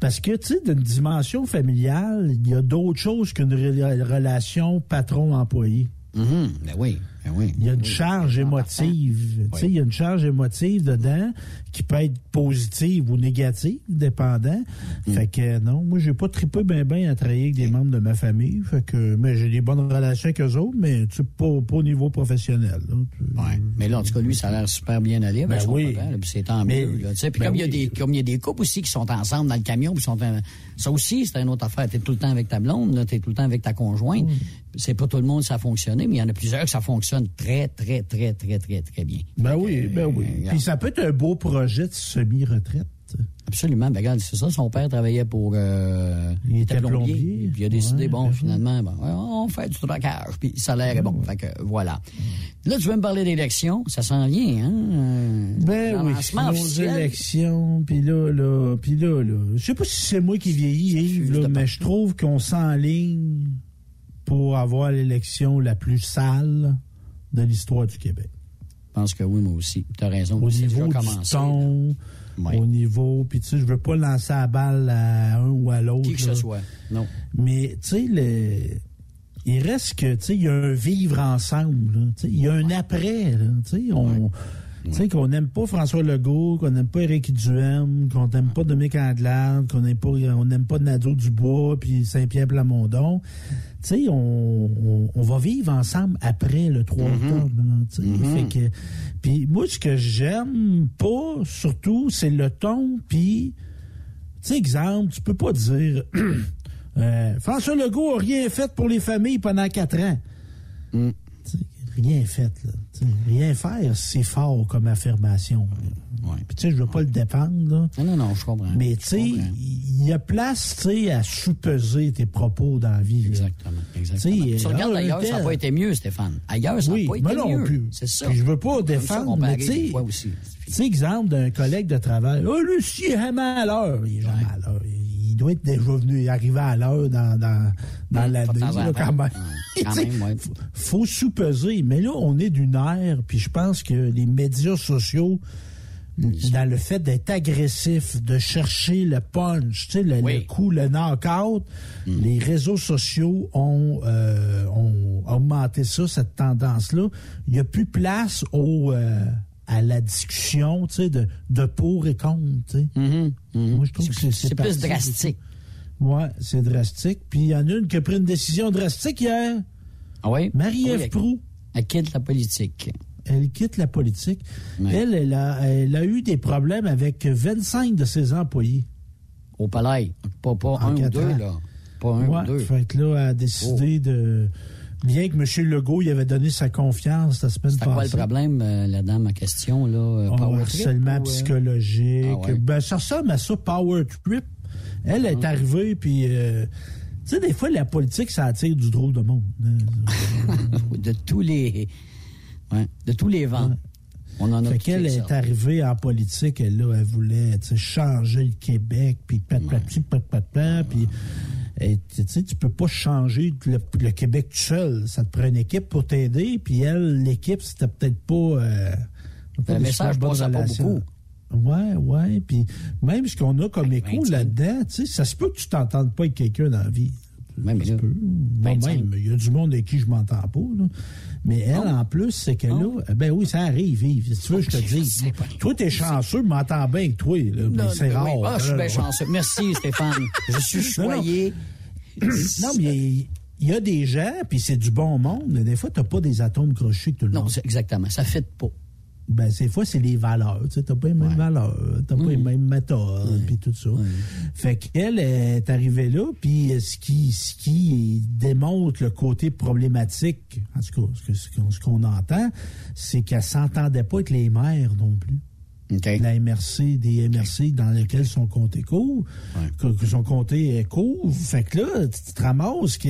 parce que, tu sais, d'une dimension familiale, il y a d'autres choses qu'une rela- relation patron-employé. Mhm. Ben oui, ben oui. Il y a une Oui. charge émotive. Tu sais, il y a une charge émotive dedans qui peut être positive ou négative, dépendant. Mm. Fait que non, moi j'ai pas trippé ben ben à travailler avec des membres de ma famille. Fait que mais j'ai des bonnes relations avec eux autres, mais tu pas, pas au niveau professionnel. là. Ouais. Mais là, en tout cas, lui, ça a l'air super bien allé Ben son oui. c'est tant mieux. tu. Puis ben comme il y a oui. des comme il y a des couples aussi qui sont ensemble dans le camion, puis sont en- ça aussi, c'est une autre affaire. T'es tout le temps avec ta blonde, tu es tout le temps avec ta conjointe. C'est pas tout le monde ça a fonctionné, mais il y en a plusieurs que ça fonctionne très, très, très, très, très, très bien. Ben oui, ben oui. regarde. Puis ça peut être un beau projet de semi-retraite. Absolument. Ben, regarde, c'est ça. Son père travaillait pour. Euh, Il était plombier. Puis il a décidé, Ouais, bon, ben finalement, bon, ouais, on fait du tracage. Puis le salaire est bon. Fait que voilà. Là, tu veux me parler d'élections? Ça s'en vient, hein? euh, Ben oui, nos officiel. élections, puis là, là, puis là, là. Je sais pas si c'est moi qui vieillis, Yves, là, mais je trouve qu'on s'enligne pour avoir l'élection la plus sale de l'histoire du Québec. Je pense que oui, moi aussi. Tu as raison. Au niveau du ton, Ouais. au niveau, puis tu sais, je veux pas lancer la balle à un ou à l'autre. Qui que ce soit. Non. Mais, tu sais, le... il reste que, tu sais, il y a un vivre ensemble. là. Tu sais, Il y a un après. Tu sais, on... Tu sais, qu'on n'aime pas François Legault, qu'on n'aime pas Éric Duhem, qu'on n'aime pas Dominique Andelade, qu'on n'aime pas, on n'aime pas Nadeau Dubois, puis Saint-Pierre Plamondon. Tu sais, on, on, on va vivre ensemble après le 3 octobre. là, tu sais. Fait que, puis moi, ce que j'aime pas, surtout, c'est le ton, puis... Tu sais, exemple, tu peux pas dire euh, François Legault a rien fait pour les familles pendant quatre ans. Mm. Rien fait, là. Rien faire, c'est fort comme affirmation. Ouais. Puis tu sais, je veux pas le défendre, là. Non, non, non, je comprends. Mais tu sais, il y a place, tu sais, à sous-peser tes propos dans la vie. Exactement. exactement. Tu Tu regardes ailleurs, ça n'a pas été mieux, Stéphane. Ailleurs, ça n'a Oui, pas mais été non mieux. plus. C'est ça. Puis je veux pas défendre, mais tu sais- exemple d'un collègue de travail. Oh, lui, si, il est l'heure. Il est jamais à l'heure. Il doit être déjà venu arriver à l'heure dans, dans, Ouais, temps en là, quand même. Quand ouais. faut- Faut sous-peser. Mais là, on est d'une ère, puis je pense que les médias sociaux, dans le fait d'être agressif, de chercher le punch, tu sais, le, Oui. le coup, le knock-out, Mm. les réseaux sociaux ont, euh, ont augmenté ça, cette tendance-là. Il n'y a plus place au, euh, à la discussion, tu sais, de, de pour et contre, tu sais. Mhm, mhm. Moi, je trouve que c'est- c'est plus drastique. Ouais, c'est drastique. Puis il y en a une qui a pris une décision drastique hier. Ah oui? Marie-Ève Oui, Proux. Elle quitte la politique. Elle quitte la politique. Elle, elle a, elle a eu des problèmes avec 25 de ses employés. Au palais. Pas, pas En un ou deux, ans. là. Pas un Ouais, ou deux. Fait que là, elle a Oh. décidé de. Bien que M. Legault y avait donné sa confiance la semaine passée. quoi le problème, euh, la dame en question, là? euh, Ah, power trip harcèlement ou, euh? psychologique. Ah ouais. ben, ça ressemble à ça, Power Trip. Elle est arrivée, puis... euh, tu sais, des fois, la politique, ça attire du drôle de monde. hein. de tous les... Ouais, de tous les vents. On en a Fait qu'elle est arrivée en politique, elle, là, elle voulait changer le Québec, puis pat-pat-ci, pat-pat-pat, puis... et, Tu sais, tu peux pas changer le, le Québec tout seul. Ça te prend une équipe pour t'aider, puis elle, l'équipe, c'était peut-être pas... euh, Le message passait pas beaucoup. Ouais, ouais. Puis même ce qu'on a comme écho là-dedans, tu sais, ça se peut que tu t'entendes pas avec quelqu'un dans la vie. Même ça se peut. Moi-même, il y a du monde avec qui je m'entends pas. là. Mais elle, en plus, c'est que là, ben oui, ça arrive, Yves. Si tu veux, je te dis. Toi, t'es chanceux, je m'entends bien avec toi. Là, mais Non, c'est oui. rare. Ah, je suis bien là. chanceux. Merci, Stéphane. Je suis Non, non. choyé. Non, mais il y a des gens, puis c'est du bon monde, mais des fois, t'as pas des atomes crochés que tout le Non, monde. c'est exactement. Ça ne fit pas. Ben, des fois, c'est les valeurs. Tu t'as pas les mêmes valeurs, t'as pas les mêmes méthodes, puis tout ça. Fait qu'elle est arrivée là, puis ce qui, ce qui démontre le côté problématique, en tout cas, ce qu'on entend, c'est qu'elle s'entendait pas avec les maires non plus. La MRC, des MRC dans lesquels son comté court, que, que son comté est court. Fait que là, tu te ramasses que...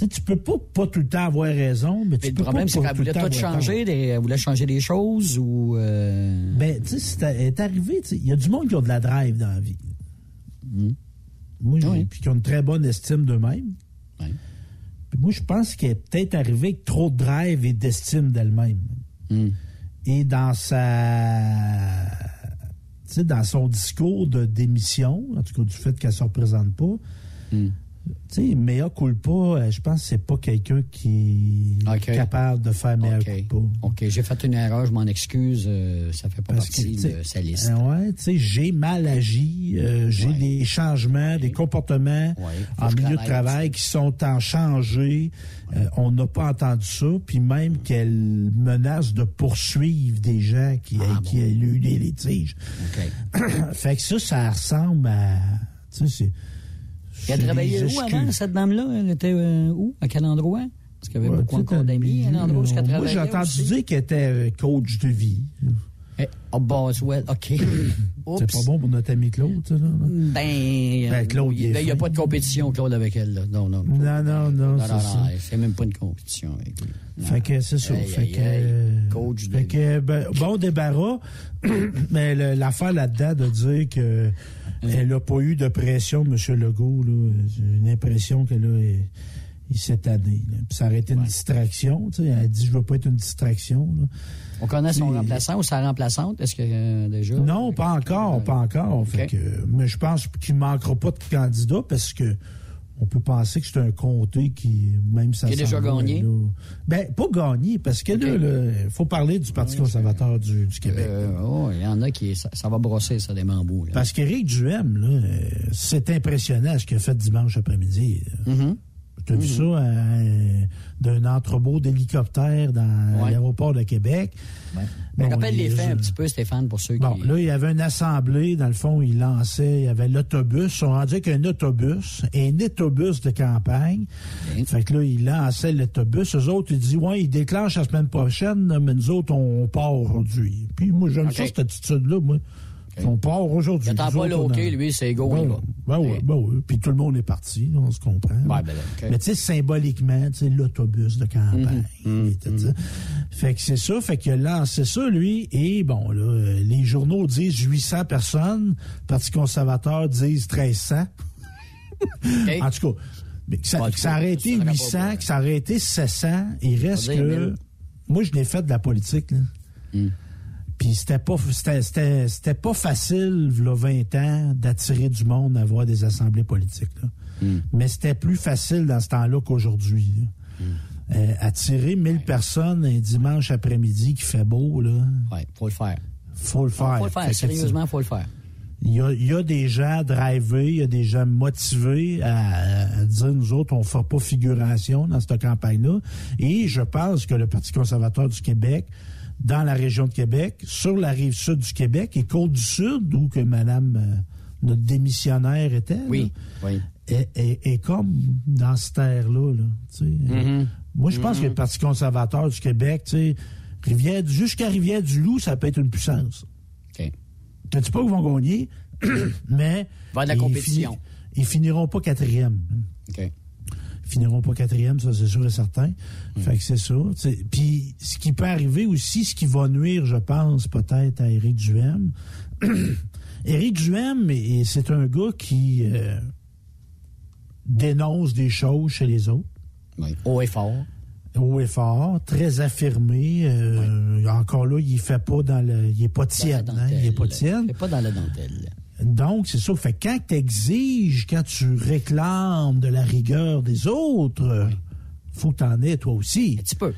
Tu tu peux pas, pas tout le temps avoir raison, mais tu Mais le peux problème, pas c'est qu'elle voulait tout changer. des- Elle voulait changer des choses ou. euh, Ben, tu sais, est arrivé, il y a du monde qui a de la drive dans la vie. Moi, j'ai, puis qui ont une très bonne estime d'eux-mêmes. Puis moi, je pense qu'elle est peut-être arrivée avec trop de drive et d'estime d'elle-même. Et dans sa. Tu sais, dans son discours de démission, en tout cas du fait qu'elle ne se représente pas, tu sais, mea culpa, euh, je pense que c'est pas quelqu'un qui est capable de faire mea culpa. OK, j'ai fait une erreur, je m'en excuse. euh, ça fait pas Parce partie de sa liste. euh, ouais, tu sais, j'ai mal agi, euh, j'ai des changements, des comportements en milieu de travail qui sont en changé. On n'a pas entendu ça, puis même qu'elle menace de poursuivre des gens qui, Ah, qui eu des litiges. fait que ça, ça ressemble à... Tu sais, c'est... Elle travaillait où avant, cette dame-là? Elle était euh, où? À quel endroit? Parce qu'il y avait Ouais, beaucoup encore d'amis à l'endroit où elle Moi, j'ai entendu aussi. dire qu'elle était euh, coach de vie. Eh, Oh, Boswell, OK. C'est pas bon pour notre ami Claude, ça, là. Ben, Ben, Claude, il il n'y a pas de compétition, Claude, avec elle. Là. Non, non. Non, non, non, Non, c'est même pas une compétition avec lui. Fait que c'est ça. Aïe, fait que, euh, Coach fait que, ben, bon débarras, mais l'affaire là-dedans de dire que elle n'a pas eu de pression de M. Legault, là, j'ai une impression qu'elle a année. là. Puis ça aurait été une distraction. Elle a dit je veux pas être une distraction. là. On connaît son remplaçant ou sa remplaçante? Est-ce que euh, déjà? Non, pas encore, pas encore. Fait que, mais je pense qu'il ne manquera pas de candidats parce que on peut penser que c'est un comté qui, même ça Qui a déjà gagné? là. Ben, pas gagné, parce que là, là, il faut parler du Parti conservateur du, du Québec. Euh, oh, il y en a qui. Ça, ça va brosser, ça, des bambous. Là. Parce qu'Éric Duhem, là, euh, c'est impressionnant ce qu'il a fait dimanche après-midi. Mm-hmm. Tu as vu ça euh, d'un entrepôt d'hélicoptère dans Ouais. l'aéroport de Québec. Mais Bon, rappelle les faits un petit peu, Stéphane, pour ceux Bon, qui. là, il y avait une assemblée, dans le fond, il lançait, il y avait l'autobus, ils sont rendus avec un autobus, un autobus de campagne. Fait que là, il lançait l'autobus. Eux autres, ils disaient, ouais, ils déclenchent la semaine prochaine, mais nous autres, on part aujourd'hui. Puis moi, j'aime ça, cette attitude-là, moi. On part aujourd'hui. Il attend Nous pas le en- lui, c'est go, Ben, il va. ben oui, ben oui. Puis tout le monde est parti, là, on se comprend. Ben là, OK. Mais tu sais, symboliquement, tu sais, l'autobus de campagne. Mhm, et ça. Fait que c'est ça, fait qu'il a lancé ça, lui, et bon, là, les journaux disent 800 personnes, le Parti conservateur disent 1300. En tout cas, mais que ça, Ouais, que ça aurait été ça serait pas 800, pour- que ça aurait été 700, il reste que... 1000. Moi, je l'ai fait de la politique, là. Hmm. Puis c'était pas c'était, pas facile, là, 20 ans, d'attirer du monde à avoir des assemblées politiques. là. Hmm. Mais c'était plus facile dans ce temps-là qu'aujourd'hui. là. Euh, attirer 1000 personnes un dimanche après-midi qui fait beau, là, Ouais, faut le faire. faut le faire. Faut le faire, sérieusement, faut le faire. Il y, a, il y a des gens drivés, il y a des gens motivés à, à dire nous autres, on ne fera pas figuration dans cette campagne-là. Et je pense que le Parti conservateur du Québec, dans la région de Québec, sur la rive sud du Québec et Côte du Sud, où que Madame euh, notre démissionnaire était, là, Oui, oui. est comme dans cette terre-là. là, tu sais. Mhm. Moi, je pense que le Parti conservateur du Québec, tu sais, Rivière, jusqu'à Rivière-du-Loup, ça peut être une puissance. OK. Je ne dis pas qu'ils vont gagner, mais. Va de la ils compétition. fini- Ils finiront pas quatrième. OK. Finiront pas quatrième, ça c'est sûr et certain. Fait que c'est ça. Puis ce qui peut arriver aussi, ce qui va nuire, je pense, peut-être à Éric Duhem. Éric Duhem, c'est un gars qui euh, dénonce des choses chez les autres. Oui. Haut et fort. Haut et fort, très affirmé. euh, Encore là, il fait pas dans le. Il est pas tiède, hein, il est pas tiède. Fais pas dans la dentelle. Donc, c'est ça. Fait quand tu exiges, quand tu réclames de la rigueur des autres, faut que tu en aies toi aussi. Un petit peu.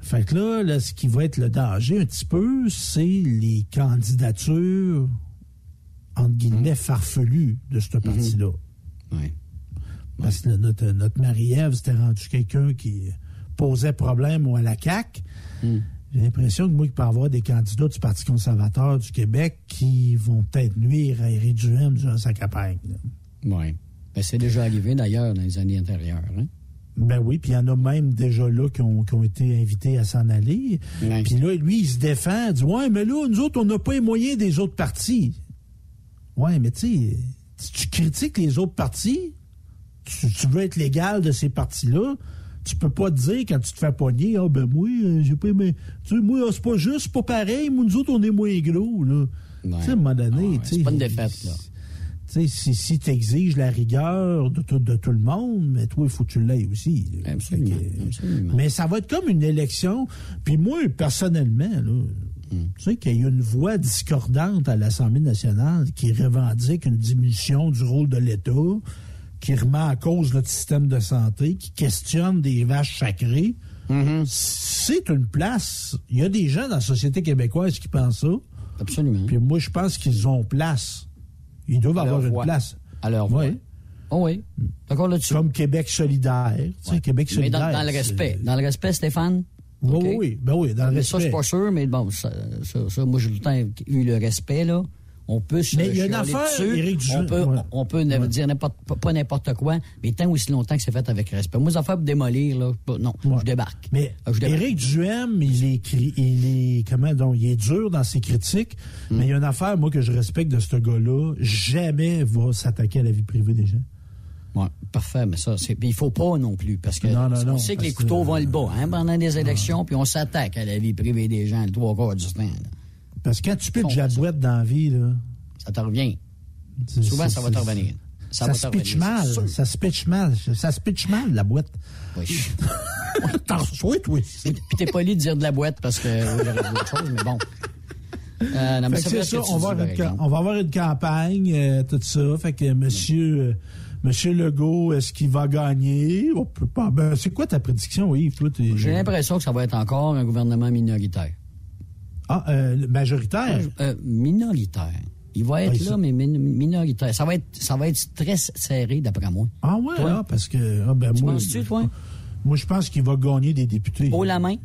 Fait que là, là, ce qui va être le danger un petit peu, c'est les candidatures, entre guillemets, farfelues de ce parti-là. Oui. Parce que notre, notre Marie-Ève, c'était rendu quelqu'un qui posait problème ou à la CAQ. J'ai l'impression que moi, il peut y avoir des candidats du Parti conservateur du Québec qui vont peut-être nuire à Éric Duhem durant sa campagne. Oui. Ben, c'est déjà arrivé d'ailleurs dans les années antérieures. Hein? Ben oui, puis il y en a même déjà là qui ont, qui ont été invités à s'en aller. Puis là, lui, il se défend, il dit Ouais, mais là, nous autres, on n'a pas les moyens des autres partis. Ouais, mais tu sais, si tu critiques les autres partis, tu, tu veux être légal de ces partis-là, tu peux pas te dire quand tu te fais pogner, ah ben moi, euh, j'ai pas mais Tu sais, moi, ah, c'est pas juste, pas pareil, nous autres, on est moins gros, là. Tu sais, à un moment donné, tu sais. C'est pas une défaite, là. Tu sais, si, si tu exiges la rigueur de tout, de tout le monde, mais toi, il faut que tu l'aies aussi. là. Absolument, Fait que- absolument. Mais ça va être comme une élection. Puis moi, personnellement, là, tu sais qu'il y a une voix discordante à l'Assemblée nationale qui revendique une diminution du rôle de l'État, qui remet en cause notre système de santé, qui questionne des vaches sacrées. C'est une place. Il y a des gens dans la société québécoise qui pensent ça. Absolument. Puis moi, je pense qu'ils ont place. Ils doivent À avoir une voix. place. À leur voix. Oui. Oh oui. D'accord là-dessus. Comme Québec solidaire. Tu sais, Québec Mais solidaire. dans, dans le respect. Dans le respect, Stéphane? Oui, oui, oui. Ben oui, dans le Mais ça, je respect. suis pas sûr, mais bon, ça, ça, ça, moi, j'ai tout le temps eu le respect, là. On peut se Mais il y a une affaire, dessus. Éric on peut, ouais. on peut dire n'importe, pas- n'importe quoi, mais tant aussi longtemps que c'est fait avec respect. Moi, les affaires pour démolir, là, pas- non, je débarque. Mais je débarque. Éric Duhem, il est, il est comment donc, il est dur dans ses critiques, Hmm. mais il y a une affaire, moi, que je respecte de ce gars-là, jamais va s'attaquer à la vie privée des gens. Ouais, parfait, mais ça, c'est. Il faut pas non plus, parce que Non, non, on non, sait que les couteaux vont le bas, hein, pendant des élections, puis on s'attaque à la vie privée des gens le trois quarts du temps. là. Parce que quand tu pitches la ça. boîte dans la vie, là. Ça te revient. Souvent, ça va te revenir. Ça Ça, se pitch mal. Ça se pitch mal. Ça se pitch mal, la boîte. Oui. T'en reçois, toi. Puis t'es poli de dire de la boîte parce que oui, j'aurais dit autre chose, mais bon. Euh, non, mais que ça, tu on va, avoir une, exemple. on va avoir une campagne, euh, tout ça. Fait que monsieur, euh, monsieur Legault, est-ce qu'il va gagner? On peut pas. Ben, c'est quoi ta prédiction, Yves? J'ai l'impression que ça va être encore un gouvernement minoritaire. Ah, euh, majoritaire? Euh, minoritaire. Il va être Ah, là, ça- mais min- minoritaire. Ça va être, ça va être très serré, d'après moi. Ah ouais, Toi? ah, parce que. Ah, ben, Tu moi, penses-tu, toi? moi, je pense qu'il va gagner des députés. Haut la main?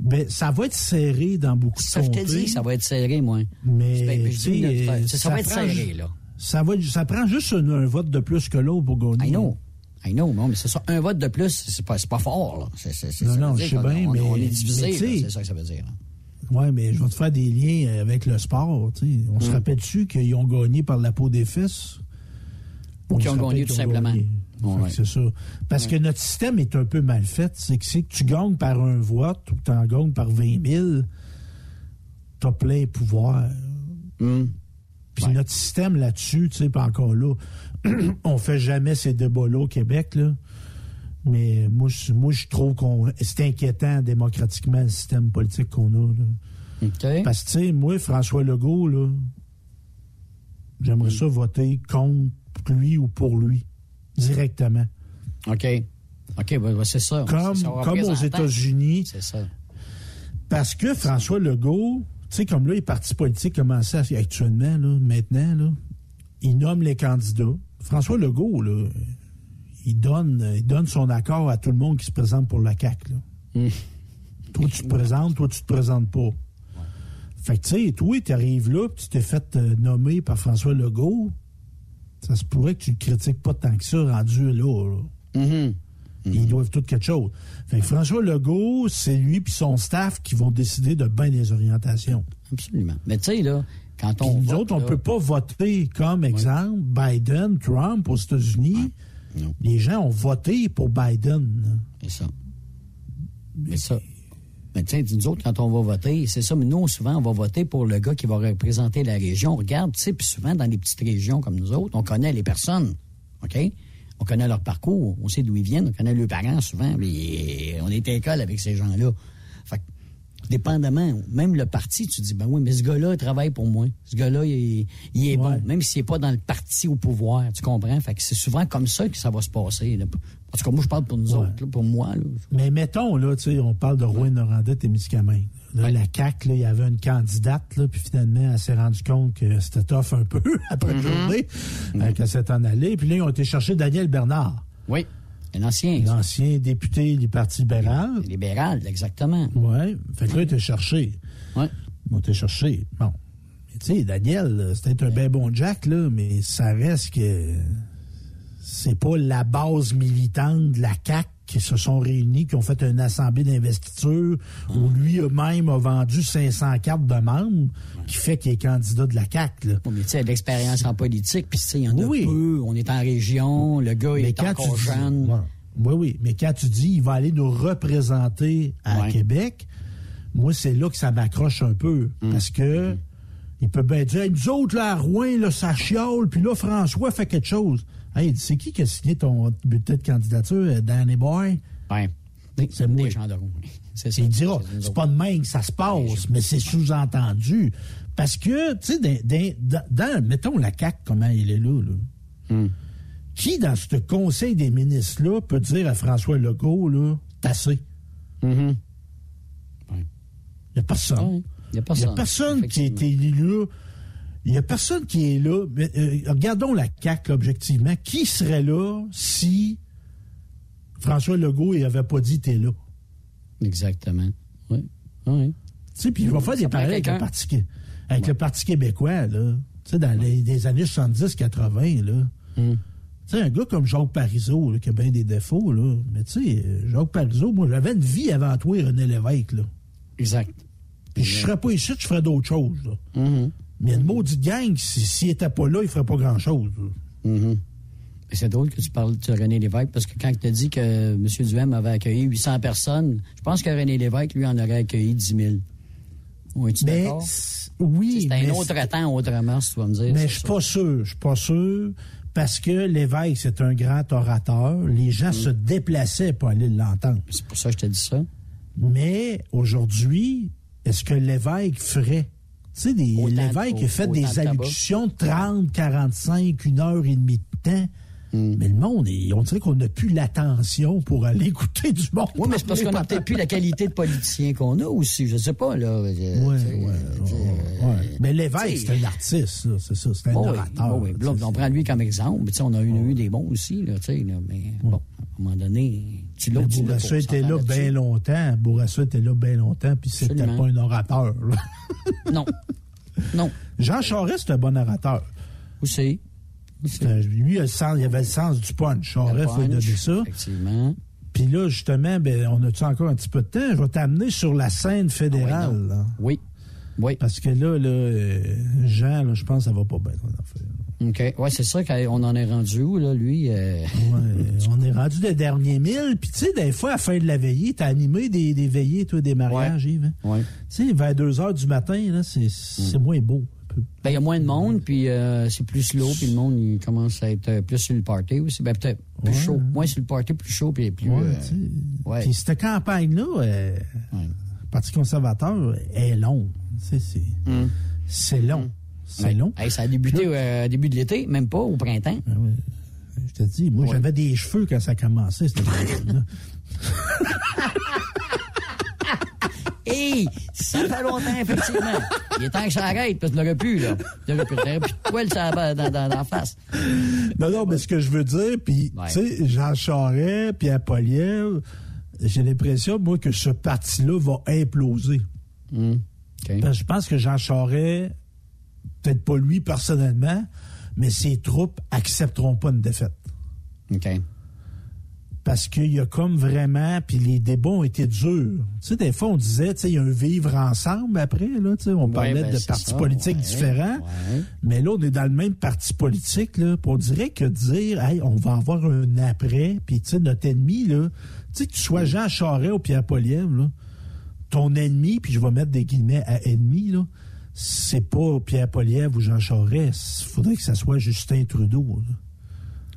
Ben, ça va être serré dans beaucoup de Ça, je te comtés, dis, ça va être serré, moi. Mais, Ben. Ça, ça ça va être serré, là. Ça, va, ça prend juste un, un vote de plus que l'autre pour gagner. I know. I know, non, mais c'est ça. Un vote de plus, c'est pas, pas fort, là. Non, ça non, je sais bien, on, mais- on est divisé, c'est ça que ça veut dire. Oui, mais je vais te faire des liens avec le sport. tu sais. On se Mm. rappelle-tu qu'ils ont gagné par la peau des fesses? Ou qu'ils ont gagné tout ont simplement. Ouais, ouais. C'est ça. Parce que notre système est un peu mal fait. C'est que que tu gagnes par un vote ou que tu en gagnes par 20 000, tu as plein pouvoir. Hum. Puis notre système là-dessus, tu sais, pas encore là, on fait jamais ces débats-là au Québec, là. Mais moi, je, moi, je trouve qu'on c'est inquiétant démocratiquement le système politique qu'on a. Là. Parce que, tu sais, moi, François Legault, là, j'aimerais ça voter contre lui ou pour lui, directement. OK. OK, ben, ben, c'est ça. Comme, ça, comme aux. États-Unis. C'est ça. Parce que François Legault, Tu sais, comme là, les partis politiques commencent actuellement, là, maintenant, là, ils nomment les candidats. François Legault, là, il donne, il donne son accord à tout le monde qui se présente pour la CAQ. Là. Toi, tu te présentes, toi, tu te présentes pas. Fait que, tu sais, toi, tu arrives là, puis tu t'es fait euh, nommer par François Legault. Ça se pourrait que tu le critiques pas tant que ça, rendu là. là. Ils doivent tout quelque chose. Fait que François Legault, c'est lui puis son staff qui vont décider de bien des orientations. Absolument. Mais tu sais, là, quand on. nous vote, autres, on là, peut pas voter comme exemple Biden, Trump aux États-Unis. Les gens ont voté pour Biden. C'est ça. Mais ça. Mais tu sais, nous autres, quand on va voter, c'est ça, mais nous, souvent, on va voter pour le gars qui va représenter la région. On regarde, tu sais, puis souvent, dans les petites régions comme nous autres, on connaît les personnes, OK? On connaît leur parcours, on sait d'où ils viennent, on connaît leurs parents souvent, mais on est à école avec ces gens-là. Fait que, dépendamment, même le parti, tu dis, ben oui, mais ce gars-là, il travaille pour moi. Ce gars-là, il, est- il est bon, même s'il n'est pas dans le parti au pouvoir, tu comprends? Fait que c'est souvent comme ça que ça va se passer. là. En tout cas, moi, je parle pour nous autres, là, pour moi. Là. Mais mettons, là, tu sais, on parle de Rouen, Norandette et Miscamin. Là, La CAQ, il y avait une candidate, là, puis finalement, elle s'est rendue compte que c'était tough un peu après Mhm. la journée, euh, qu'elle s'est en allée. Puis là, ils ont été chercher Daniel Bernard. Oui, un ancien. L'ancien député du Parti libéral. Libéral, exactement. Oui. Fait que là, étaient chercher. Oui. Ils ont été chercher. Bon. Mais tu sais, Daniel, c'était un bien bon Jack, là, mais ça reste que c'est pas la base militante de la CAQ qui se sont réunis, qui ont fait une assemblée d'investiture où lui même a vendu 500 cartes de membres, qui fait qu'il est candidat de la CAQ. Là. Bon, mais tu sais, l'expérience en politique, puis tu sais, il y en a Oui. peu. On est en région, le gars Mais est quand encore tu dis- jeune. Ouais. Oui, oui. Mais quand tu dis il va aller nous représenter à Ouais. Québec, moi, c'est là que ça m'accroche un peu. Mm. Parce que il peut bien dire Hey, nous autres, là, à Rouen, là, ça chiole, puis là, François fait quelque chose. Hey, c'est qui qui a signé ton bulletin de candidature, euh, Danny Boy? Ouais. C'est moi. Des gens de Rouen. Il dira, C'est pas de même que ça se passe, mais c'est sous-entendu. Parce que, tu sais, dans, mettons la CAQ, comment il est là, là. Hmm. Qui, dans ce conseil des ministres-là, peut dire à François Legault, là, t'as assez? Mhm. Il n'y a personne. Il n'y a Il personne. n'y a personne qui a été élu là. Il n'y a personne qui est là. Mais, euh, regardons la CAQ, là, objectivement. Qui serait là si François Legault n'avait pas dit t'es là? Exactement. Oui. Oui. Tu sais, puis il va faire des parallèles avec, le quelqu'un. Parti, avec le Parti québécois, là. Tu sais, dans les, les années 70-80, là. Hmm. Tu sais, un gars comme Jacques Parizeau, là, qui a bien des défauts, là. Mais tu sais, euh, Jacques Parizeau, moi, j'avais une vie avant toi, René Lévesque, là. Exact. Puis je serais pas ici, je ferais d'autres choses, là. Mais il y a une maudite gang, si- s'il était pas là, il ferait pas grand-chose. C'est drôle que tu parles de René Lévesque parce que quand tu as dit que M. Duhem avait accueilli 800 personnes, je pense que René Lévesque, lui, en aurait accueilli 10 000. Oui, tu Mais, oui, C'est un autre temps, autrement, si tu vas me dire. Mais je suis pas sûr. Je suis pas sûr. Parce que l'évêque, c'est un grand orateur. Les gens se déplaçaient pour aller l'entendre. C'est pour ça que je t'ai dit ça. Mais aujourd'hui, est-ce que l'évêque ferait? Tu sais, l'évêque a fait des allocutions de 30, 45, une heure et demie de temps. Hmm. Mais le monde, on dirait qu'on n'a plus l'attention pour aller écouter du monde. Oui, mais c'est parce qu'on n'a peut-être plus la qualité de politicien qu'on a aussi. Je sais pas, là. Oui, oui, Mais l'évêque, c'est un artiste, c'est ça, c'est un Bon, oui, orateur. bon, oui. Là, on prend lui comme exemple. on a eu, eu des bons aussi, là, tu sais, là, mais bon, à un moment donné, tu l'as Mais Bourassa était là bien longtemps. Bourassa était là bien longtemps, puis c'était pas un orateur. Non. Non. Jean Charest, c'est un bon orateur. Aussi. Lui, il, a le sens- il avait le sens du punch. Charest, il a donné ça. Effectivement. Puis là, justement, ben, on a-tu encore un petit peu de temps? Je vais t'amener sur la scène fédérale. là. Oui. Oui. Parce que là, là euh, Jean, là, je pense que ça va pas bien. OK. Oui, c'est ça qu'on en est rendu où, là, lui? euh, Ouais, on est rendu des derniers mille. Puis, tu sais, des fois, à la fin de la veillée, t'as animé des, des veillées, toi, des mariages, Yves. hein? Ouais. Tu sais, vers 2 heures du matin, là, c'est c'est moins beau. Peu. Ben, il y a moins de monde, puis euh, c'est plus slow, puis le monde, il commence à être euh, plus sur le party aussi. Ben, peut-être plus Ouais. chaud. Moins sur le party, plus chaud, puis plus... Ouais, euh, ouais. Puis cette campagne-là, euh, le Parti conservateur est long. Tu sais, C'est Hum. c'est long. C'est Ouais. long. Hey, ça a débuté au début de l'été, même pas au printemps. Ah. Je te dis, moi, j'avais des cheveux quand ça commençait, cette. Oui, ça fait longtemps, effectivement. Il est temps que ça arrête, parce que tu l'aurais pu, là. Tu pu, t'aurais plus de poils dans, dans, dans la face. Non, non, mais ce que je veux dire, puis, tu sais, Jean Charest, puis Poliev, j'ai l'impression, moi, que ce parti-là va imploser. Parce que je pense que Jean Charest, peut-être pas lui personnellement, mais ses troupes accepteront pas une défaite. OK. Parce qu'il y a comme vraiment, puis les débats ont été durs. Tu sais, des fois, on disait, tu sais, il y a un vivre ensemble après, là, tu sais, on parlait ben, de partis ça, politiques ouais, différents. ouais. Mais là, on est dans le même parti politique, là. puis on dirait que dire, hey, on va avoir un après, puis tu sais, notre ennemi, là, tu sais, que tu sois Jean Charest ou Pierre Poliev, là, ton ennemi, puis je vais mettre des guillemets à ennemi, là, c'est pas Pierre Poliev ou Jean Charest. Il faudrait que ça soit Justin Trudeau. là.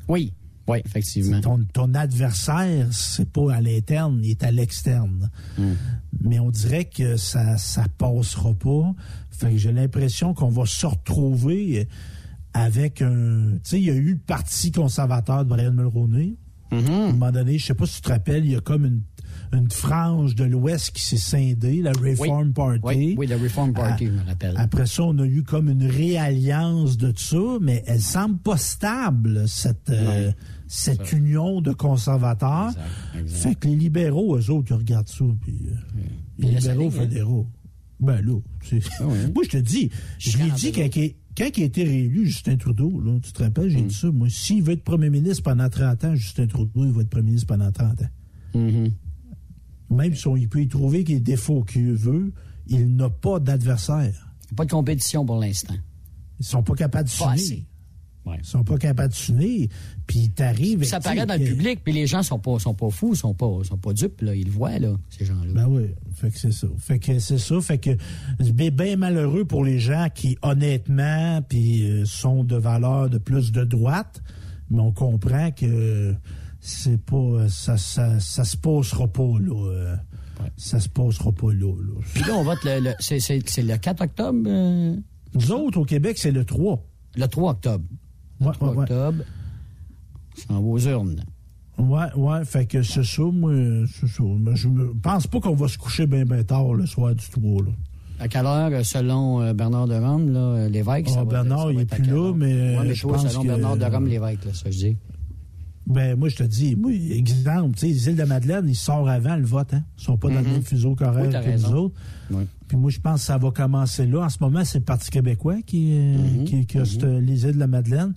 Oui, oui, effectivement. Ton, ton adversaire, c'est pas à l'interne, il est à l'externe. Mais on dirait que ça ça passera pas. Fait que j'ai l'impression qu'on va se retrouver avec un... Tu sais, il y a eu le Parti conservateur de Brian Mulroney. À un moment donné, je sais pas si tu te rappelles, il y a comme une, une frange de l'Ouest qui s'est scindée, la Reform Party. Oui, oui, le Reform Party, je me rappelle. Après ça, on a eu comme une réalliance de ça, mais elle semble pas stable, cette, euh, cette union de conservateurs. Fait que les libéraux, eux autres, ils regardent ça, puis euh, les libéraux hein? fédéraux. Ben là, c'est- moi je te dis, je l'ai dit quand il, quand il a été réélu, Justin Trudeau, là, tu te rappelles, j'ai dit ça, moi, s'il veut être premier ministre pendant 30 ans, Justin Trudeau, il va être premier ministre pendant 30 ans. Mm-hmm. Même si on il peut y trouver les défauts qu'il veut, il n'a pas d'adversaire. Pas de compétition pour l'instant. Ils sont pas capables de s'unir. Assez. Ils sont pas capables de s'unir. Puis t'arrives... Ça paraît dans le public, puis les gens sont pas, sont pas fous, sont pas, sont pas dupes, là. Ils le voient, là, ces gens-là. Ben oui, fait que c'est ça. Fait que c'est ça. Fait que c'est bien, malheureux pour les gens qui, honnêtement, puis euh, sont de valeur de plus de droite, mais on comprend que c'est pas... Ça, ça, ça se passera pas, là. Ça se passera pas là, là. Puis là, on vote le, le- c'est, c'est- c'est le 4 octobre? euh, Nous autres, au Québec, c'est le 3. Le 3 octobre. Ouais, 3 ouais, urnes. Ouais, ouais, fait que c'est ça, moi, c'est ça. Mais je pense pas qu'on va se coucher bien, bien tard le soir du 3, là. À quelle heure, selon euh, Bernard de Rome, là, l'évêque? Ah, ça va- Bernard, ça va il est être à plus là, mais, Ouais, mais je toi, pense selon que- Bernard de Rome, l'évêque, là, ça, je dis. Ben, moi, je te dis, moi, exemple, tu sais, les îles de Madeleine, ils sortent avant le vote, hein. Ils sont pas dans le Mhm. même fuseau horaire Oui, que nous autres. Puis moi, je pense que ça va commencer là. En ce moment, c'est le Parti québécois qui, Mhm. qui, qui a cette- les îles de la Madeleine.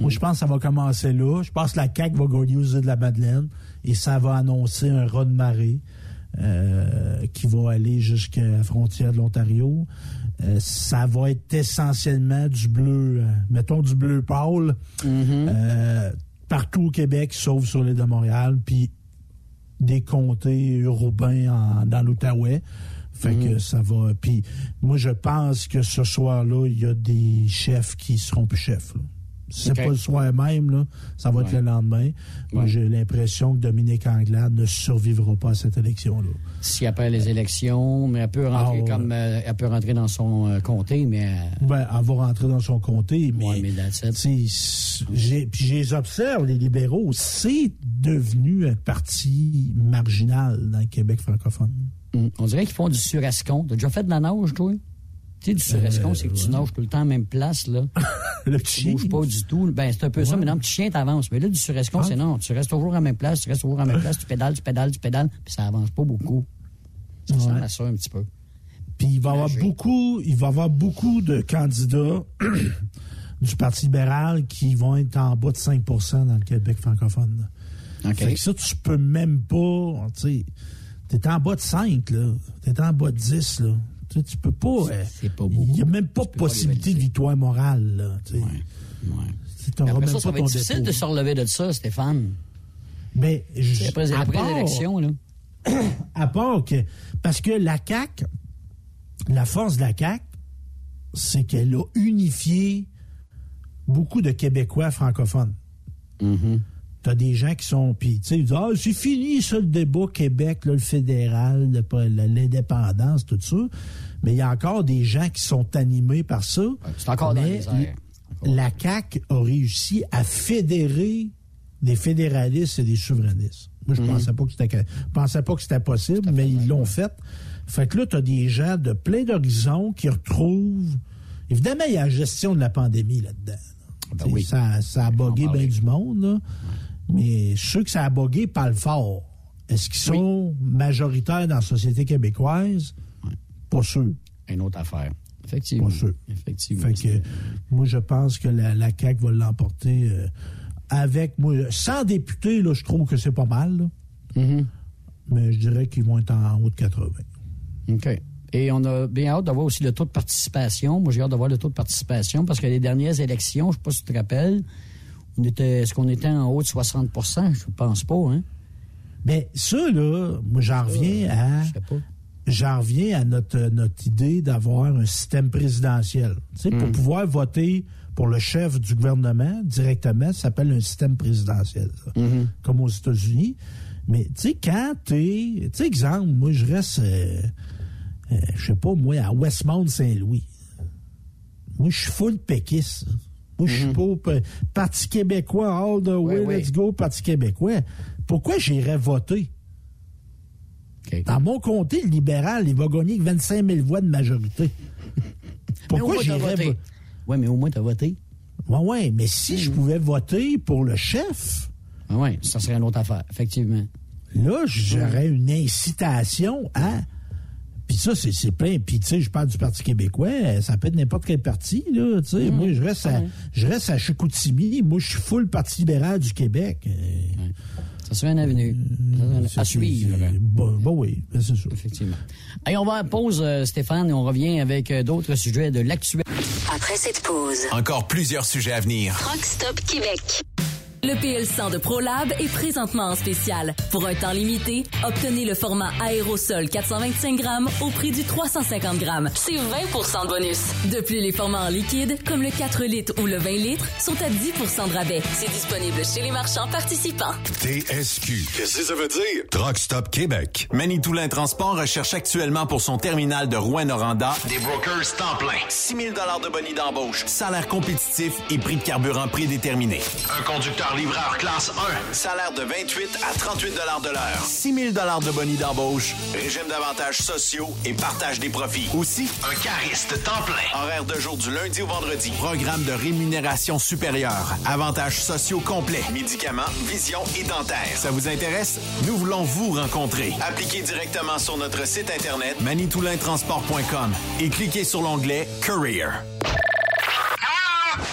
Moi, je pense que ça va commencer là. Je pense que la CAQ va gagner aux îles de la Madeleine et ça va annoncer un raz de marée euh, qui va aller jusqu'à la frontière de l'Ontario. Euh, ça va être essentiellement du bleu, euh, mettons du bleu pâle, euh, partout au Québec, sauf sur l'île de Montréal, puis des comtés urbains en- dans l'Outaouais. Fait que ça va. Puis moi, je pense que ce soir-là, il y a des chefs qui seront plus chefs. là. C'est pas le soir même, là, ça va être le lendemain. Ouais. j'ai l'impression que Dominique Anglade ne survivra pas à cette élection-là. Si après les élections, mais elle peut rentrer Ah, ouais. comme euh, elle peut rentrer dans son euh, comté, mais euh, Ben, elle va rentrer dans son comté, mais, Ouais, mais j'ai- puis je les observe, les libéraux, c'est devenu un parti marginal dans le Québec francophone. On dirait qu'ils font du surescon. T'as déjà fait de la nage, toi? Tu sais, du surescon, Euh, c'est que tu nages tout le temps à la même place, là. Le Tu bouges pas du tout. Ben, c'est un peu ça, mais non, petit chien, t'avances. Mais là, du surescon, Ah. c'est non. Tu restes toujours à la même place, tu restes toujours à la même place, tu pédales, tu pédales, tu pédales, puis ça avance pas beaucoup. Ça Ouais. ressemble à ça un petit peu. Puis il va y avoir beaucoup, il va avoir beaucoup de candidats du Parti libéral qui vont être en bas de 5% dans le Québec francophone. OK. Fait que ça, tu peux même pas, tu sais, t'es en bas de 5, là. T'es en bas de 10, là. Tu sais, tu peux pas. euh, C'est pas Il n'y a même pas de pas possibilité de victoire morale, là. Tu sais. Tu t'auras Après ça, ça pas va être difficile dépôt. de se relever de ça, Stéphane. Ben, je- après, à après part- l'élection, là. À part que. Parce que la CAQ, la force de la CAQ, c'est qu'elle a unifié beaucoup de Québécois francophones. T'as des gens qui sont. Puis, tu sais, ils disent Ah, c'est fini, ça, le débat Québec, là, le fédéral, l'indépendance, tout ça. Mais il y a encore des gens qui sont animés par ça. C'est encore dans Mais les airs. La CAQ a réussi à fédérer des fédéralistes et des souverainistes. Moi, je Mhm. pensais pas que c'était pensais pas que c'était possible, mais ils l'ont fait. Fait que là, tu as des gens de plein d'horizons qui retrouvent. Évidemment, il y a la gestion de la pandémie là-dedans. là. Ben oui. ça, ça a bogué bien du monde, là. Mais ceux que ça a bogué parlent fort. Est-ce qu'ils sont majoritaires dans la société québécoise? Pas sûr. Une autre affaire. Effectivement. Pas sûr. Effectivement. Fait que moi, je pense que la, la CAQ va l'emporter euh, avec moi. Sans députés, là, je trouve que c'est pas mal. là. Mhm. Mais je dirais qu'ils vont être en haut de 80. OK. Et on a bien hâte d'avoir aussi le taux de participation. Moi, j'ai hâte d'avoir le taux de participation parce que les dernières élections, je ne sais pas si tu te rappelles, on était, est-ce qu'on était en haut de 60% Je ne pense pas, hein? Mais ça, là, moi, j'en reviens à. J'en reviens à notre, notre idée d'avoir un système présidentiel. Tu sais, pour Mm. pouvoir voter pour le chef du gouvernement directement, ça s'appelle un système présidentiel, ça. Mm-hmm. comme aux États-Unis. Mais tu sais, quand t'es. Tu sais, exemple, moi, je reste, euh, euh, je sais pas, moi, à Westmount-Saint-Louis. Moi, je suis full péquiste. Moi, je suis pas au pa- Parti québécois, all the way, let's go, Parti québécois. Pourquoi j'irais voter? Dans mon comté, le libéral, il va gagner avec 25 000 voix de majorité. Pourquoi j'irais voter? Oui, mais au moins, tu as voté. Oui, oui, mais si je pouvais voter pour le chef, Oui, ça serait une autre affaire, effectivement. là, j'aurais une incitation à. Puis ça, c'est c'est plein. Puis, tu sais, je parle du Parti québécois, ça peut être n'importe quel parti, là. Tu sais, moi, je reste, à, je reste à Chicoutimi. Moi, je suis full Parti libéral du Québec. Euh, Ça serait une avenue. c'est- à suivre. Bon, bon, oui, ben, c'est ça. Effectivement. Allez, on va à pause, euh, Stéphane, et on revient avec euh, d'autres sujets de l'actuel. Après cette pause, Encore plusieurs sujets à venir. Rock Stop Québec. Le PL100 de ProLab est présentement en spécial. Pour un temps limité, obtenez le format aérosol 425 grammes au prix du 350 grammes. C'est 20% de bonus. De plus, les formats en liquide, comme le 4 litres ou le 20 litres, sont à 10% de rabais. C'est disponible chez les marchands participants. TSQ. Qu'est-ce que ça veut dire? Truck Stop Québec. Manitoulin Transport recherche actuellement pour son terminal de Rouen-Noranda Des brokers temps plein. 6 000 de bonus d'embauche, salaire compétitif et prix de carburant prédéterminé. Un conducteur livreur classe 1. Salaire de 28 à 38 de l'heure. 6 000 de bonus d'embauche, régime d'avantages sociaux et partage des profits. Aussi, Un cariste temps plein. horaire de jour du lundi au vendredi. Programme de rémunération supérieure. Avantages sociaux complets. Médicaments, vision et dentaire. Ça vous intéresse? Nous voulons vous rencontrer. Appliquez directement sur notre site internet manitoulintransport.com et cliquez sur l'onglet Career.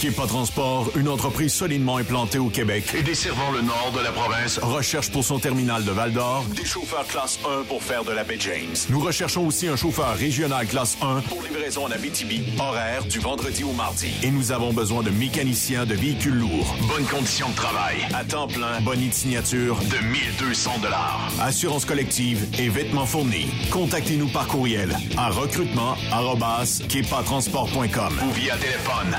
Kipa Transport, une entreprise solidement implantée au Québec et desservant le nord de la province, recherche pour son terminal de Val-d'Or des chauffeurs classe 1 pour faire de la baie James. Nous recherchons aussi un chauffeur régional classe 1 pour livraison en Abitibi, horaire du vendredi au mardi. Et nous avons besoin de mécaniciens de véhicules lourds. Bonnes conditions de travail, à temps plein, bonne signature de 1200 dollars. Assurance collective et vêtements fournis. Contactez-nous par courriel à recrutement@kepatransport.com ou via téléphone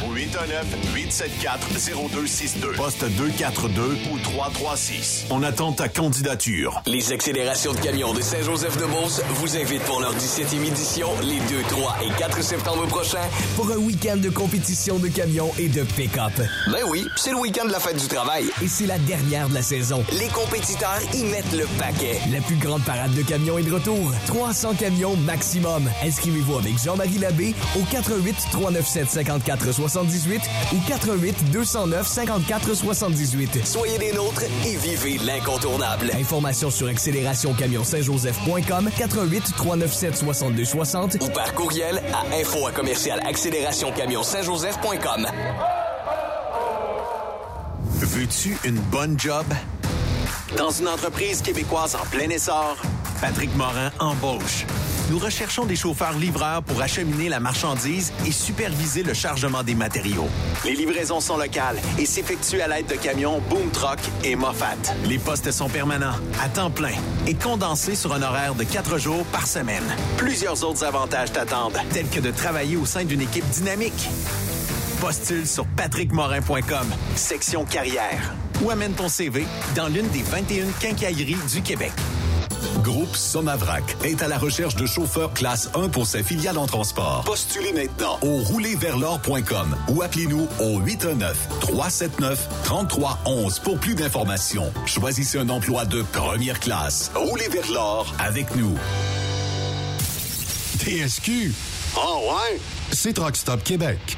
874-0262. Poste 242 ou 336. On attend ta candidature. Les accélérations de camions de Saint-Joseph-de-Beauce vous invitent pour leur 17e édition les 2, 3 et 4 septembre prochains pour un week-end de compétition de camions et de pick-up. Ben oui, c'est le week-end de la fête du travail. Et c'est la dernière de la saison. Les compétiteurs y mettent le paquet. La plus grande parade de camions est de retour. 300 camions maximum. Inscrivez-vous avec Jean-Marie Labbé au 88 397 54 78 ou 88 209 54 78. Soyez des nôtres et vivez l'incontournable. Informations sur accélérationcamion-saint-joseph.com 88 397 62 60 Ou par courriel à info à commercial accélérationcamion saint-joseph.com. Veux-tu une bonne job? Dans une entreprise québécoise en plein essor, Patrick Morin embauche. Nous recherchons des chauffeurs livreurs pour acheminer la marchandise et superviser le chargement des matériaux. Les livraisons sont locales et s'effectuent à l'aide de camions Boom Truck et Moffat. Les postes sont permanents, à temps plein et condensés sur un horaire de quatre jours par semaine. Plusieurs autres avantages t'attendent, tels que de travailler au sein d'une équipe dynamique Postule sur patrickmorin.com, section carrière. Ou amène ton CV dans l'une des 21 quincailleries du Québec. Groupe Somavrac est à la recherche de chauffeurs classe 1 pour ses filiales en transport. Postulez maintenant au roulerversl'or.com ou appelez-nous au 819-379-3311 pour plus d'informations. Choisissez un emploi de première classe. Roulez vers l'or avec nous. TSQ. Oh ouais? C'est Truck Stop Québec.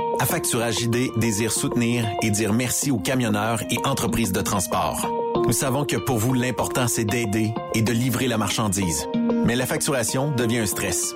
Affacturage ID désire soutenir et dire merci aux camionneurs et entreprises de transport. Nous savons que pour vous, l'important, c'est d'aider et de livrer la marchandise. Mais la facturation devient un stress.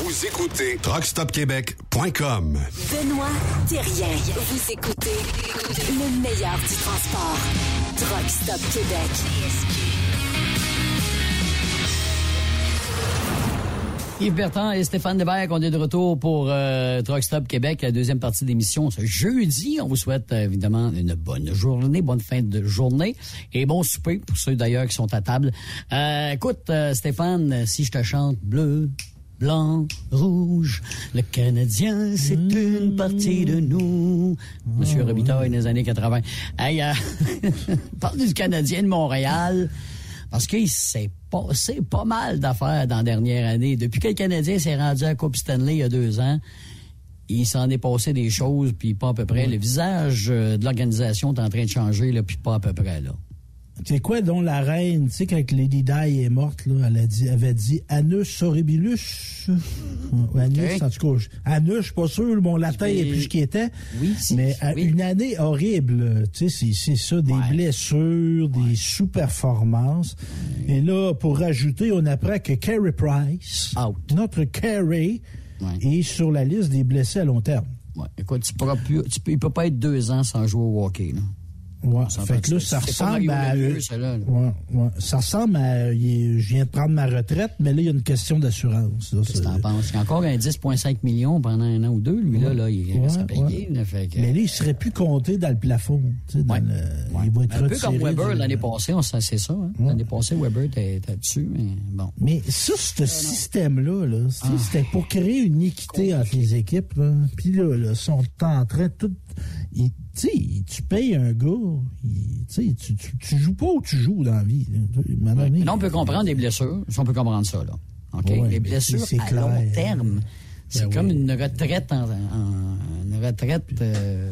Vous écoutez TruckStopQuébec.com. Benoît Thérien. Vous écoutez le meilleur du transport. Truck Stop Québec. Yves Bertrand et Stéphane Deberg, on est de retour pour euh, Truck Stop Québec, la deuxième partie de l'émission ce jeudi. On vous souhaite euh, évidemment une bonne journée, bonne fin de journée et bon souper pour ceux d'ailleurs qui sont à table. Euh, écoute, euh, Stéphane, si je te chante bleu, blanc, rouge, le Canadien, c'est une partie de nous. Monsieur Robitaille, des années 80. Hey, euh, parle du Canadien de Montréal. Parce qu'il s'est passé pas mal d'affaires dans la dernière année. Depuis que le Canadien s'est rendu à Coupe Stanley il y a deux ans, il s'en est passé des choses, puis pas à peu près. Le visage euh, de l'organisation est en train de changer, là, puis pas à peu près. là. C'est quoi, dont la reine, tu sais, quand Lady Di est morte, là, elle a dit, avait dit Anus horribilus. Ou Anus, en tout cas. je- Anus, je suis pas sûr, mon latin est plus ce qu'il était. Oui, Mais euh, une année horrible, tu sais, c'est- ça, des blessures, des sous-performances. Et là, pour rajouter, on apprend que Carey Price, notre Carey, est sur la liste des blessés à long terme. Écoute, tu pourras plus, tu peux, il peut pas être deux ans sans jouer au hockey. Là. Ouais, fait que là, ça ressemble à. Ça, là, là. Ouais, ouais. Ça ressemble à. je viens de prendre ma retraite, mais là, il y a une question d'assurance. Qu'est-ce que t'en penses? Il y a encore un 10,5 millions pendant un an ou deux, lui, là, là, il reste à payer. ouais. là, fait que- Mais là, il serait plus compté dans le plafond. tu sais, dans le- il va être Un peu comme Weber l'année passée, on sait c'est ça. hein. L'année passée, Weber était dessus, mais bon. Mais ça, ce système-là, là, Ah. c'était pour créer une équité entre les équipes. là. Puis là, là, ils sont en train de tout. Ils- Tu sais, tu payes un gars, il- tu tu, tu, joues pas où tu joues dans la vie. là. Donné, on peut comprendre des blessures. On peut comprendre ça, là. OK? Ouais, les blessures à clair. long terme. C'est Ben comme oui. une retraite en, en- une retraite. euh,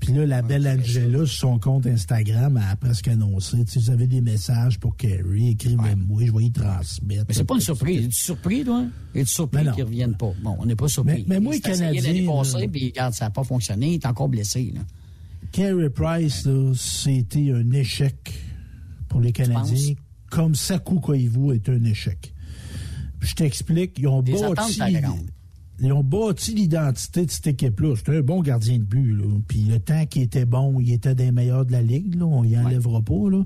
Puis là, la belle Angela, sur son compte Instagram, a presque annoncé, tu sais, vous avez des messages pour Kerry, écrivez-moi, je vais y transmettre. Mais c'est pas une surprise. Es-tu surpris, toi? Es-tu surpris Ben qu'ils reviennent pas? Bon, on n'est pas surpris. Mais- mais moi, Il Canadien, l'année passée, puis regarde, ça n'a pas fonctionné. Il est encore blessé, là. Carey Price, c'était un échec pour les Canadiens, comme Saku Koivu est un échec. Je t'explique, ils ont Des bâti... attentes. Ils ont bâti l'identité de cette équipe-là. C'était un bon gardien de but. Là. Puis le temps qu'il était bon, il était des meilleurs de la Ligue. Là. On y enlèvera pas. Là.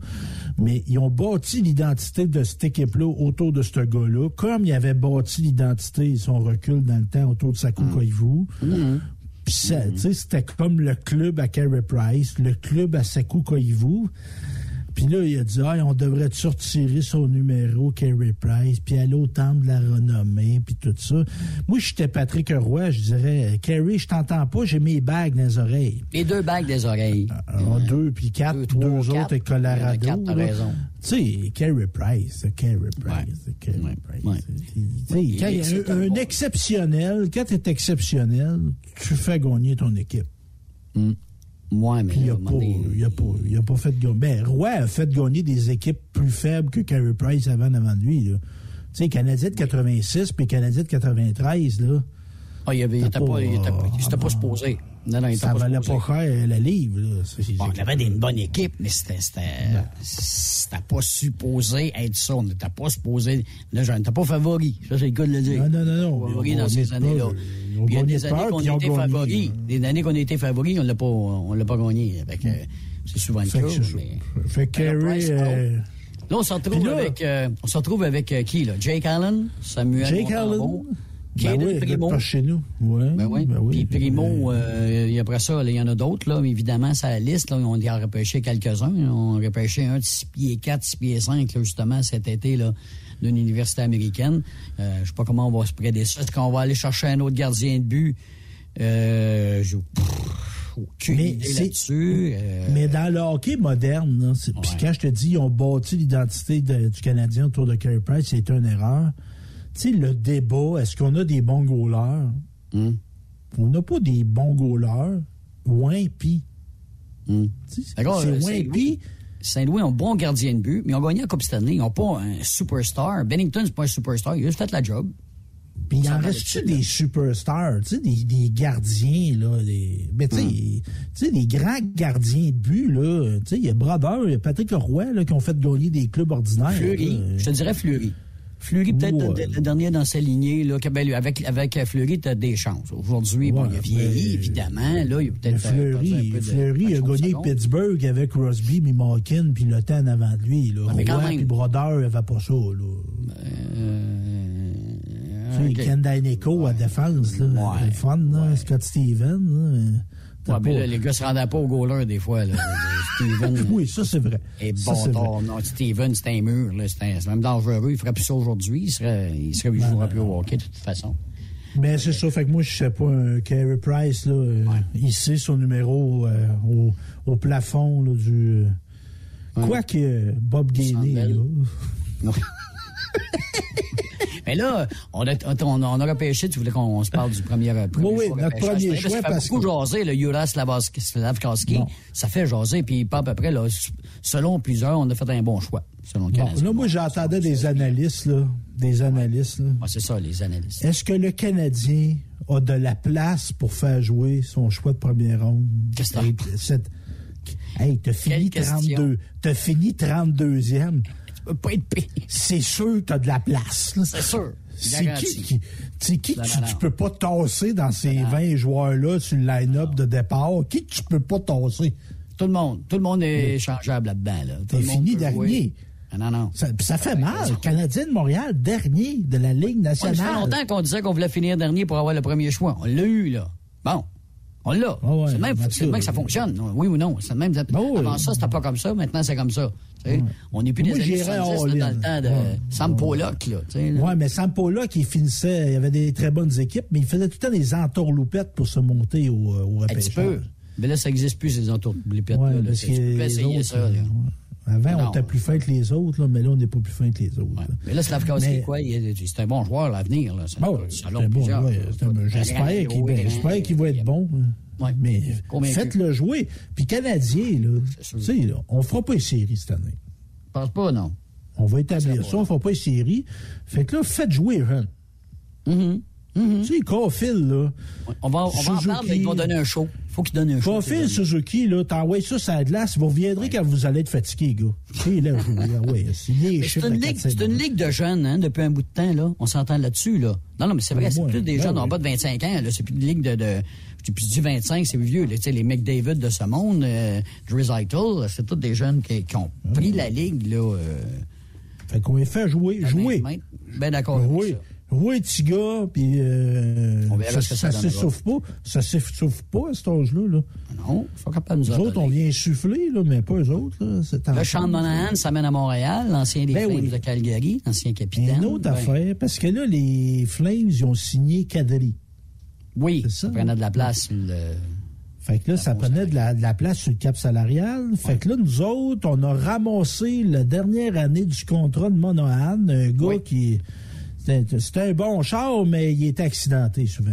Mais ils ont bâti l'identité de cette équipe-là autour de ce gars-là. Comme ils avaient bâti l'identité, son recul dans le temps autour de Koivu. Puis ça, tu sais, c'était comme le club à Carey Price, le club à Saku Koivu. Puis là, il a dit, ah, on devrait retirer son numéro, Carey Price, puis aller au temple de la renommée, puis tout ça. Moi, j'étais Patrick Roy, je dirais, Carey, je t'entends pas, j'ai mes bagues dans les oreilles. Les deux bagues des oreilles. Alors, deux, puis quatre, deux, trois, autres quatre. avec Colorado. Quatre, t'as raison. Tu sais, Carey Price, c'est Carey Price, c'est Carey Price. Tu sais, un, un exceptionnel, quand tu es exceptionnel, tu fais gagner ton équipe. Moi, mais. Il n'a pas, il a pas, il a pas fait gagner. Ben, Roy a fait gagner des équipes plus faibles que Carey Price avant, avant de lui. Tu sais, Canadien de 86 puis Canadien de 93, là. Ah, il avait- il était pas, pas, il s'était pas supposé. Non, non, il Ça valait pas cher la livre, là. Bon, il avait une bonne équipe, mais c'était, c'était, pas supposé être ça. On n'était pas supposé, là, on n'était pas favori. Ça, c'est le cas de le dire. Non, non, non, non. Favori dans ces années-là. il y a des de années qu'on était gagné. favoris. Des années qu'on a été favoris, on l'a pas, on l'a pas gagné. Que, c'est souvent le cas. Fait que euh, Là, on se retrouve avec, euh, on se retrouve avec euh, qui, là? Jake Allen, Samuel Jake Montembeault, Ben oui, Primo. pas chez nous. Ouais, Ben oui. ben oui. Puis Primo, euh, et après ça, il y en a d'autres, là, mais évidemment, c'est la liste. Là, on y a repêché quelques-uns. On a repêché un de 6 pieds 4, 6 pieds 5, là, justement, cet été, là, d'une université américaine. Euh, je sais pas comment on va se prêter ça. Est-ce qu'on va aller chercher un autre gardien de but? Euh, pff, aucune Mais idée là-dessus. Euh, Mais dans le hockey moderne, puis quand je te dis ils ont bâti l'identité de- du Canadien autour de Carey Price, c'est une erreur. Tu sais, le débat, est-ce qu'on a des bons goalers? Hmm. On n'a pas des bons goalers. Ouin pis. Hmm. Tu sais, D'accord, C'est euh, Ouin Saint-Louis- pis. Saint-Louis ont un bon gardien de but, mais ils ont gagné la Coupe Stanley. Ils n'ont pas un superstar. Bennington, c'est pas un superstar. Il a juste fait la job. Puis il en reste-tu des superstars, tu sais, des, des gardiens, là, des, ben, tu sais, Hmm. des grands gardiens de but, là, tu sais, il y a Brodeur, il y a Patrick Roy, là, qui ont fait gagner des clubs ordinaires. Fleury, là. je te dirais Fleury. Fleury, peut-être le, le dernier dans sa lignée. Là, ben, avec, avec euh, Fleury, tu as des chances. Aujourd'hui, bon, il a vieilli, évidemment. Là, il a peut-être euh, Fleury, peu de Fleury a de gagné seconde. Pittsburgh avec Crosby, mais Malkin, puis le temps avant de lui. Là. Ouais, quand Roy puis Brodeur, il avait pas ça. Là. Euh, sais, Ken Danico à défense, là. C'est fun, là. Scott Stevens, là. Ouais, mais là, les gars se rendaient pas au goaler des fois. Là. Steven. Oui, ça, c'est vrai. Et Ça, bon c'est tard, non, Steven, c'était un mur. c'est même dangereux. Il ferait plus ça aujourd'hui. Il serait, il serait, il jouerait plus au hockey de toute façon. Mais c'est ça, fait que moi, je sais pas, un Carey Price, là, euh, ici, son numéro euh, au, au plafond là, du. euh, Quoique euh, Bob Gainey, là. Mais là, on a, on, on a repêché, tu voulais qu'on se parle du premier, euh, premier Oui, oui, choix notre repêchage. premier choix, Ça fait parce beaucoup que- jaser, le Jura Slavkowski. Ça fait jaser, puis pas à peu près, là, selon plusieurs, on a fait un bon choix, selon le Bon, Canadien. là, moi, j'entendais des analystes, là. Des analystes. Ouais, c'est ça, les analystes. Est-ce que le Canadien a de la place pour faire jouer son choix de première ronde? Qu'est-ce que Hey, t'as fini Quelle 32. T'as fini 32e. Tu peux pas être payé. C'est sûr que t'as de la place. C'est sûr. C'est qui, qui, c'est qui que non, tu, non. tu peux pas tasser dans ces 20 joueurs-là sur le line-up de départ? Qui que tu peux pas tasser? Tout le monde. Tout le monde est échangeable là-dedans. Là. T'es fini dernier. Ah, non, non. Ça, fait mal. Canadien de Montréal, dernier de la Ligue Ouais, mais ça fait nationale. longtemps qu'on disait qu'on voulait finir dernier pour avoir le premier choix. On l'a eu, là. Bon. On l'a. Ah ouais, c'est même, que ça fonctionne. Oui ou non? C'est même. Avant ça, c'était pas comme ça. Maintenant, c'est comme ça. On n'est plus Moi, des années j'irais 70 all-in. là, dans le temps de Ouais. Sam Pollock. Là, mais Sampola qui finissait, il avait des très bonnes équipes, mais il faisait tout le temps des entourloupettes pour se monter au, au Un petit repêchage. peu. Mais là, ça n'existe plus, ces. Ouais, là, parce Tu peux essayer autres, ça. là. Avant, Non. on était plus fin que les autres, là, mais là, on n'est pas plus fin que les autres. là. Mais là, Slavkowski, Mais- quoi, c'est un bon joueur à l'avenir. Bon, ça c'est un bon joueur, J'espère qu'il Oui, va être bon. Ouais. Mais faites-le jouer. Puis Canadien, là, là, on fera pas les séries cette année. Je pense pas, non. On va établir ça, on fera pas les séries. Fait que là, faites jouer Hunt. Mm-hmm. Tu sais, Caulfield, là. On va, on va en parler, mais ils vont donner un show. faut qu'ils donnent un show. Caulfield, Suzuki, là, t'envoies ça sur la glace, vous reviendrez quand vous allez être fatigué, gars. Là, ah ouais, c'est C'est une, de ligue, 4-5 c'est une ligue de jeunes, hein, depuis un bout de temps, là. On s'entend là-dessus, là. Non, non, mais c'est vrai, Ouais, c'est plus des ben jeunes en bas de 25 ans, là. C'est plus une ligue de, de je dis du 25, c'est vieux, là. Tu sais, les McDavid de ce monde, euh, c'est tous des jeunes qui, qui ont pris la ligue, là. Euh, Fait qu'on les fait jouer, jouer. Ben d'accord. avec Oui. Oui, petit gars, puis euh, ça, donnera. s'essouffle pas. Ça s'essouffle pas à cet âge-là. Là. Non, ils sont capables de nous Nous autres, on vient souffler, là, mais pas eux autres. Là. Le en- Sean Monahan s'amène à Montréal, l'ancien des Ben Flames oui. de Calgary, ancien capitaine. Une autre Ben, affaire, parce que là, les Flames, ils ont signé Kadri. Oui, ça prenait de la place. sur Le... Fait que là, ça prenait de la, de la place sur le cap salarial. Fait que là, nous autres, on a ramassé la dernière année du contrat de Monahan, un gars qui... C'était c'était un bon char, mais il était accidenté souvent.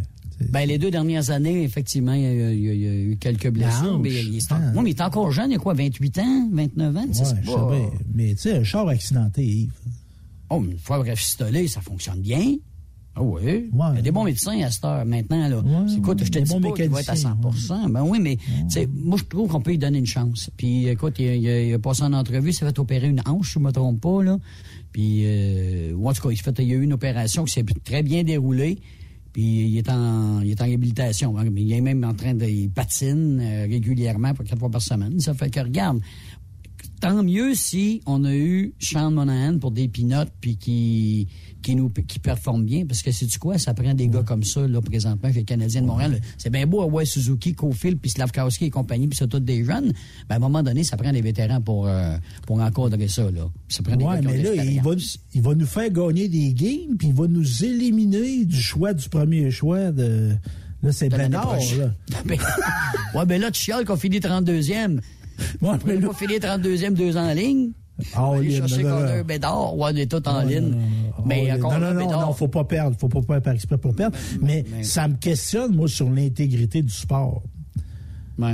Ben, les deux dernières années, effectivement, il y a, il y a- il y a eu quelques blessures. mais il, est, oui, mais il est encore jeune, il a quoi, 28 ans, 29 ans? Ouais, c'est je pas- sais. Mais tu sais, un char accidenté, Yves. Oh, mais une fois rafistolé, ça fonctionne bien. Ah oui. Il y a des bons médecins à cette heure maintenant. Là. écoute, je te dis pas qu'il va être à 100 mécaniciens, Ben oui, mais moi, je trouve qu'on peut lui donner une chance. Puis écoute, il a passé en entrevue, il s'est fait opérer une hanche, si je ne me trompe pas. Là. Puis, euh, en tout cas, il, fait, il y a eu une opération qui s'est très bien déroulée. Puis il est en, il est en réhabilitation. Il est même en train de... Il patine euh, régulièrement, quatre fois par semaine. Ça fait que, regarde, tant mieux si on a eu Sean Monahan pour des pinottes puis qui qui nous qui performe bien parce que c'est du quoi? Ça prend des gars comme ça là présentement chez les Canadiens de Montréal c'est bien beau avoir Suzuki Cofield puis Slavkowski et compagnie puis c'est tous des jeunes ben, à un moment donné ça prend des vétérans pour euh, pour encadrer ça là ça prend des Ouais, ont mais là, il va, l'expérience. il va nous faire gagner des games, puis il va nous éliminer du choix du premier choix de. Là, c'est prochaine. là. Ben, ouais, ben là, tu chiales qu'on finit 32e. Ouais, pourrait mais pas finir 32e deux ans en ligne. Ah, oui, chercher Connor. Bédard. Ouais, on est tout en Non, ligne. non, non, Mais non, encore non, non, non, faut pas perdre, faut pas perdre par exprès pour perdre. Mais, ça me questionne, moi, sur l'intégrité du sport.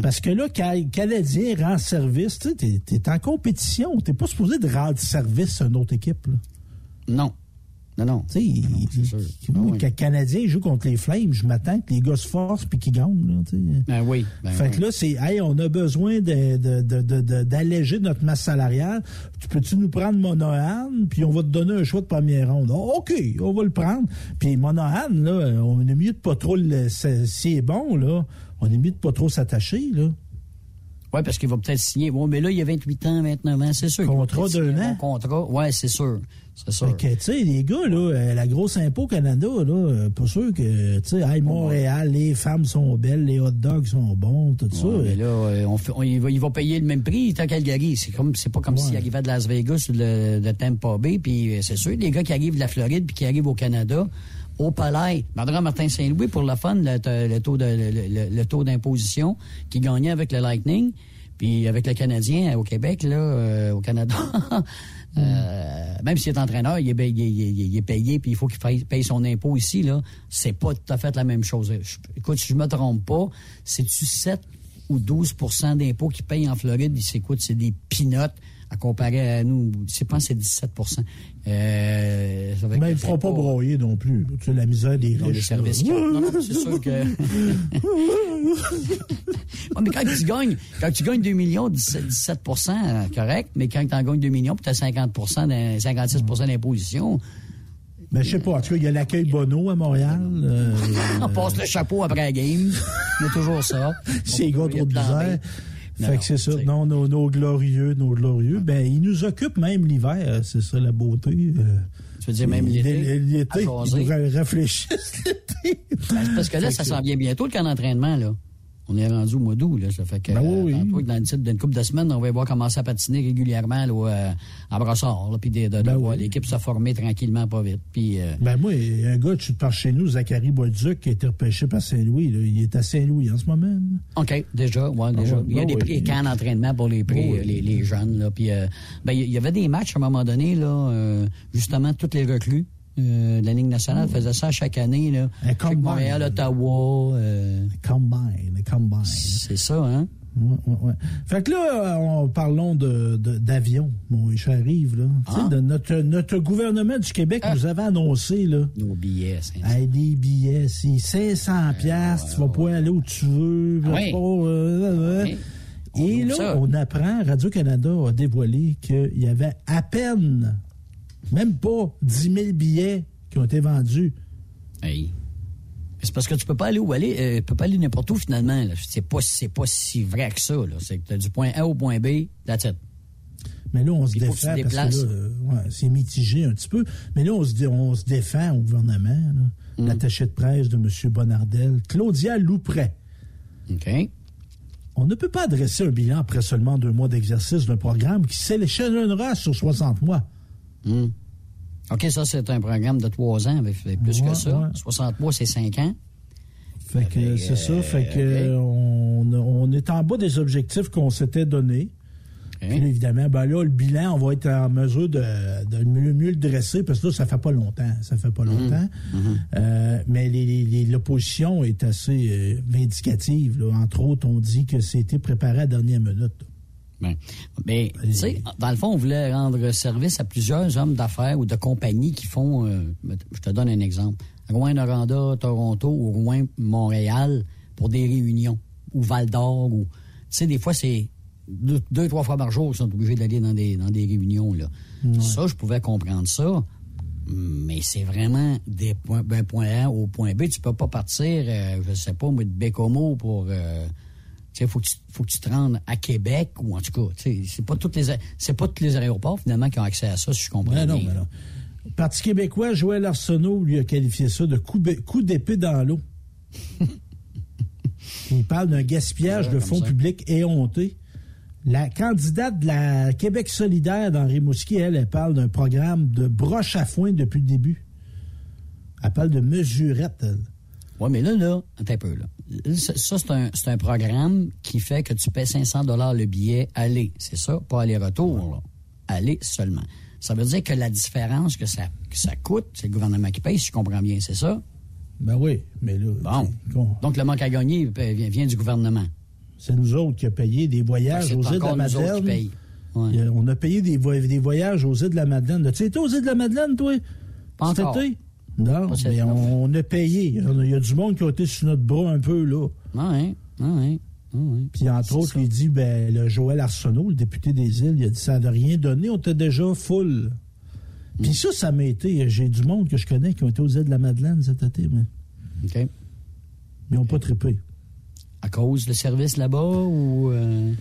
Parce que là, Canadien rend service, tu t'es en compétition. T'es pas supposé de rendre service à une autre équipe. Non. Non, non. Tu sais, il- quand le Canadien joue contre les Flames, je m'attends que les gars se forcent puis qu'ils gagnent, là. Ben oui. ben fait oui. que là, c'est, hey, on a besoin de, de- de- de- de- d'alléger notre masse salariale. Tu peux-tu nous prendre Monahan, puis on va te donner un choix de première ronde? Oh, OK, on va le prendre. Puis Monahan, là, on est mieux de pas trop est bon, là, on est mieux de pas trop s'attacher, là. Oui, parce qu'il va peut-être signer. Bon, mais là, il y a 28 ans, 29 ans, c'est sûr. Contrat d'un un an? Contrat, oui, c'est sûr. C'est ça. Fait que, tu sais, les gars, là, euh, la grosse impôt Canada, là, euh, pas sûr que, tu sais, hey, Montréal, les femmes sont belles, les hot dogs sont bons, tout ça. Ouais, mais là, euh, on fait- on- il, va, il va payer le même prix tant Calgary. C'est comme, c'est pas comme s'il arrivait de Las Vegas ou de, de Tampa Bay. Puis c'est sûr, les gars qui arrivent de la Floride puis qui arrivent au Canada, au palais, Madame Martin Saint-Louis pour le fun, le, le taux de le, le- le taux d'imposition qui gagnait avec le Lightning, puis avec le Canadien au Québec là, euh, au Canada. euh, même s'il est entraîneur, il est, payé- il il il puis il faut qu'il paye, paye son impôt ici. là. C'est pas tout à fait la même chose. Écoute, si je me trompe pas, c'est-tu 7 ou 12% d'impôts qu'ils payent en Floride? C'est quoi? C'est des pinottes à comparer à nous. Je pense que c'est 17 euh, ça Mais ils ne c'est feront pas broyer non plus. Tu sais, la misère des riches. services là. qui- Non, non, c'est sûr que. Mais quand tu gagnes, quand tu gagnes 2 millions, 17, 17 euh, correct, mais quand tu en gagnes 2 millions, puis tu as 50 d'un- 56 d'imposition, Mais je sais pas, en tout cas, il y a l'accueil Bono à Montréal. euh, on passe le chapeau après la game. On a toujours ça. C'est les gars trop de misère. Non, Fait que c'est ça. Non, nos, nos glorieux, nos glorieux. Ben, ils nous occupent même l'hiver. C'est ça la beauté. euh. Tu veux dire même l'été? L'été, ils réfléchissent l'été. Ben, parce que là, Fait ça que- s'en vient bientôt, le camp d'entraînement, là. On est rendu au mois d'août, là. Ça fait que, Ben oui, euh, dans une, d'une couple de semaines, on va voir commencer à patiner régulièrement, là, euh, à Brassard, là, puis de, Ben l'équipe se former tranquillement, pas vite. Puis, euh, Ben moi, un gars tu par chez nous, Zachary Bolduc, qui a été repêché par Saint-Louis. Il est à Saint-Louis en ce moment. là. OK, déjà, ouais, déjà. ouais, il y a ben des prix camps d'entraînement pour les, prix, Oui. les, les jeunes. Là, puis, euh, ben, il y avait des matchs à un moment donné, là, justement, toutes les recrues euh, de la Ligue nationale faisaient ça chaque année. Là. Un combine. Montréal, Ottawa. euh, Combine, combine. c'est ça, hein? Ouais, ouais, ouais. Fait que là, on, parlons de, de- d'avion, mon cher Yves, là. Ah. de notre, notre gouvernement du Québec nous avait annoncé, là. Nos billets, c'est Hey, des billets, c'est 500 piastres, tu vas pouvoir aller où tu veux. Ah oui. pas, euh, euh, Oui. Et là, ça. on apprend, Radio-Canada a dévoilé qu'il y avait à peine, même pas 10 000 billets qui ont été vendus. Hey. C'est parce que tu peux pas aller où aller, euh, tu peux pas aller n'importe où finalement. C'est pas, pas si vrai que ça. C'est que tu as du point A au point B, that's it. Mais là, on se que défend parce que là, euh, ouais, c'est mitigé un petit peu. Mais là, on se, on se défend au gouvernement. Mm. L'attaché de presse de M. Bonardel, Claudia Loupret. OK. On ne peut pas adresser un bilan après seulement deux mois d'exercice d'un programme qui s'échelonnera sur 60 mois. Hmm. OK, ça, c'est un programme de trois ans avec plus Ouais, que ça. ouais. 60 mois, c'est cinq ans. Fait que c'est ça, fait que euh, on, on est en bas des objectifs qu'on s'était donnés. Puis là, évidemment, ben là, le bilan, on va être en mesure de, de mieux, mieux le dresser parce que là, ça fait pas longtemps. Ça fait pas longtemps. Euh, mais les- les- les- l'opposition est assez euh, vindicative. là. Entre autres, on dit que c'était préparé à la dernière minute. Ben, Mais, tu sais, dans le fond, on voulait rendre service à plusieurs hommes d'affaires ou de compagnies qui font. euh, je te donne un exemple. Rouen-Noranda, Toronto ou Rouen-Montréal pour des réunions. Ou Val-d'Or. Ou, tu sais, des fois, c'est deux, deux, trois fois par jour qu'ils sont obligés d'aller dans des, dans des réunions. Là. Ça, je pouvais comprendre ça. Mais c'est vraiment des points, d'un point A au point B. Tu peux pas partir, euh, je sais pas, moi, de Bécomo pour. euh, sais, faut que tu, faut que tu te rendes à Québec ou en tout cas, c'est pas toutes les, c'est pas tous les aéroports finalement qui ont accès à ça, si je comprends Ben non, bien. ben non. Parti québécois, Joël Arsenault, lui a qualifié ça de coup, coup d'épée dans l'eau. Il parle d'un gaspillage de fonds ça. publics éhonté. La candidate de la Québec solidaire dans Rimouski, elle, elle parle d'un programme de broche à foin depuis le début. Elle parle de mesurette, elle. Oui, mais là, là, attends un peu, là. Ça, c'est un, un programme qui fait que tu paies 500 dollars le billet aller. C'est ça, pas aller-retour. Aller seulement. Ça veut dire que la différence que ça, que ça coûte, c'est le gouvernement qui paye, si je comprends bien, c'est ça? Ben oui, mais là. Bon. Donc, le manque à gagner euh, vient, vient du gouvernement. C'est nous autres qui avons payé des voyages aux îles de la Madeleine. Ouais. A- On a payé des, vo- des voyages aux îles de la Madeleine. Tu été aux îles de la Madeleine, toi? Pas encore. été? Non, mais on, on a payé. Il y a- du monde qui a été sur notre bras un peu, là. Oui, oui, oui. Puis, entre autres, il dit, ben, le Joël Arsenault, le député des îles, il a dit, ça n'a rien donné, on était déjà full. Mm. Puis ça, ça m'a été. J'ai du monde que je connais qui ont été aux îles de la Madeleine cet été, mais OK. ils n'ont pas trippé. À cause du service là-bas ou. euh,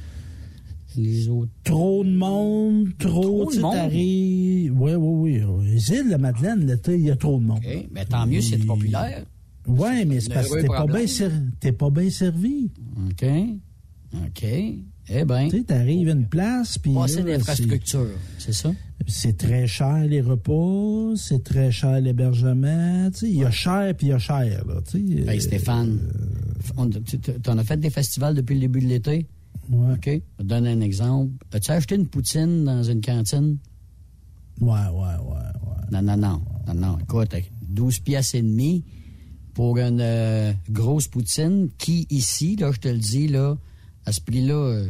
Les autres. Trop de monde, trop, Trop de monde? Oui, oui, oui. Les îles de Madeleine, l'été, il y a trop de monde. OK. Mais tant mieux, c'est populaire. Oui, mais c'est parce que t'es pas, bien ser- pas bien servi. OK. OK. Eh bien. Tu sais, t'arrives à une place, puis. Passer là, d'infrastructure, c'est ça? c'est- très cher les repas, c'est très cher l'hébergement. Tu sais, il y a cher, puis il y a cher, là. Tu sais. Hey, Euh, Stéphane, on- tu tu en as fait des festivals depuis le début de l'été? Ouais. OK. Je vais te donner un exemple. As-tu acheté une poutine dans une cantine? Ouais, ouais, ouais, ouais. Non, non, non. Non, non. Écoute, 12 pièces et demi pour une euh, grosse poutine qui, ici, là, je te le dis, là, à ce prix-là... euh,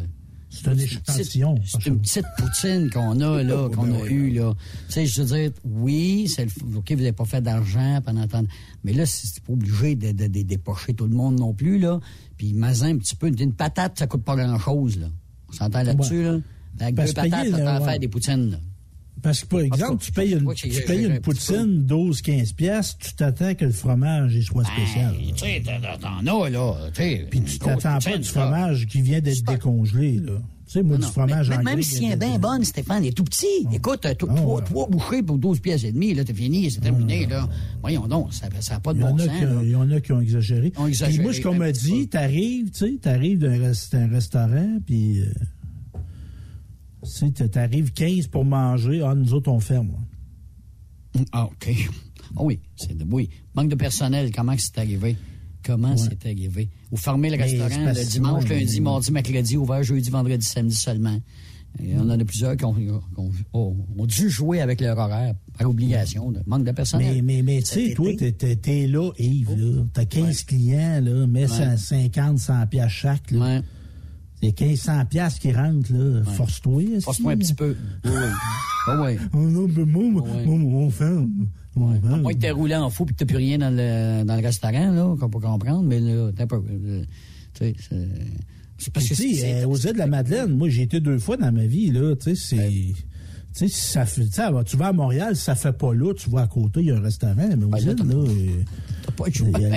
C'est un échantillon. C'est une petite poutine qu'on a, là, qu'on ben a eue, là. Tu sais, je veux dire, oui, c'est le, OK, vous n'avez pas fait d'argent pendant tant de- Mais là, c'est pas obligé de, de, de dépocher tout le monde non plus, là. Puis, mazin, un petit peu, une, patate, ça coûte pas grand-chose, là. On s'entend là-dessus, là? Avec deux patates, à ouais. faire des poutines, là. Parce que, par En exemple, cas, tu payes une, tu payes une poutine 12-15 pièces, tu t'attends que le fromage il soit spécial. Ben, tu sais, t'en- as, là. tu sais, Puis tu t'attends pas du fromage qui vient d'être décongelé, là. Tu sais, moi, Non, du fromage mais- anglais. Même s'il est bien bonne, Stéphane, il est tout petit. Écoute, euh, t- Ah, trois, ouais. trois bouchées pour 12 pièces et demie, là, t'es fini, c'est terminé, là. Voyons donc, ça n'a pas de Il y, en bon a sens, il y en a qui ont exagéré. Ont exagéré, Puis moi, ce qu'on m'a dit, t'arrives, tu sais, t'arrives d'un rest- un restaurant, puis euh, tu sais, t'arrives 15 pour manger, ah, nous autres, on ferme. là. Ah, OK. Ah oui, c'est de, oui. Manque de personnel, comment c'est arrivé? Comment c'est arrivé? Vous fermez le Mais restaurant le dimanche, ouais, lundi, mais- mardi, mercredi, ouvert jeudi, vendredi, samedi seulement. Et on en a plusieurs qui ont, qui ont- ont- ont dû jouer avec leur horaire par obligation. de manque de personnel. Mais, mais, mais tu sais, toi, t'es- t'es t'es là, Yves, là. T'as 15 clients, là, à 50, 100 piastres chaque, là. C'est 1500 piastres qui rentrent, là. Force-toi. Force-toi un petit peu. Oui, oui. Ah oui. Oh non, mais moi, Ouais. moi, moi, on ferme. On À ferme. moins que t'aies roulé en fou et que t'as plus rien dans le, dans le restaurant, là, qu'on peut comprendre, mais là, t'as pas. euh, Tu sais, c'est- parce que c'est. euh, aux îles de la Madeleine, moi, j'ai été deux fois dans ma vie, là. Tu sais, c'est. Tu sais, ça fait, tu vas à Montréal, si ça fait pas là, tu vas à côté, il y a un restaurant, mais aux Ben, là,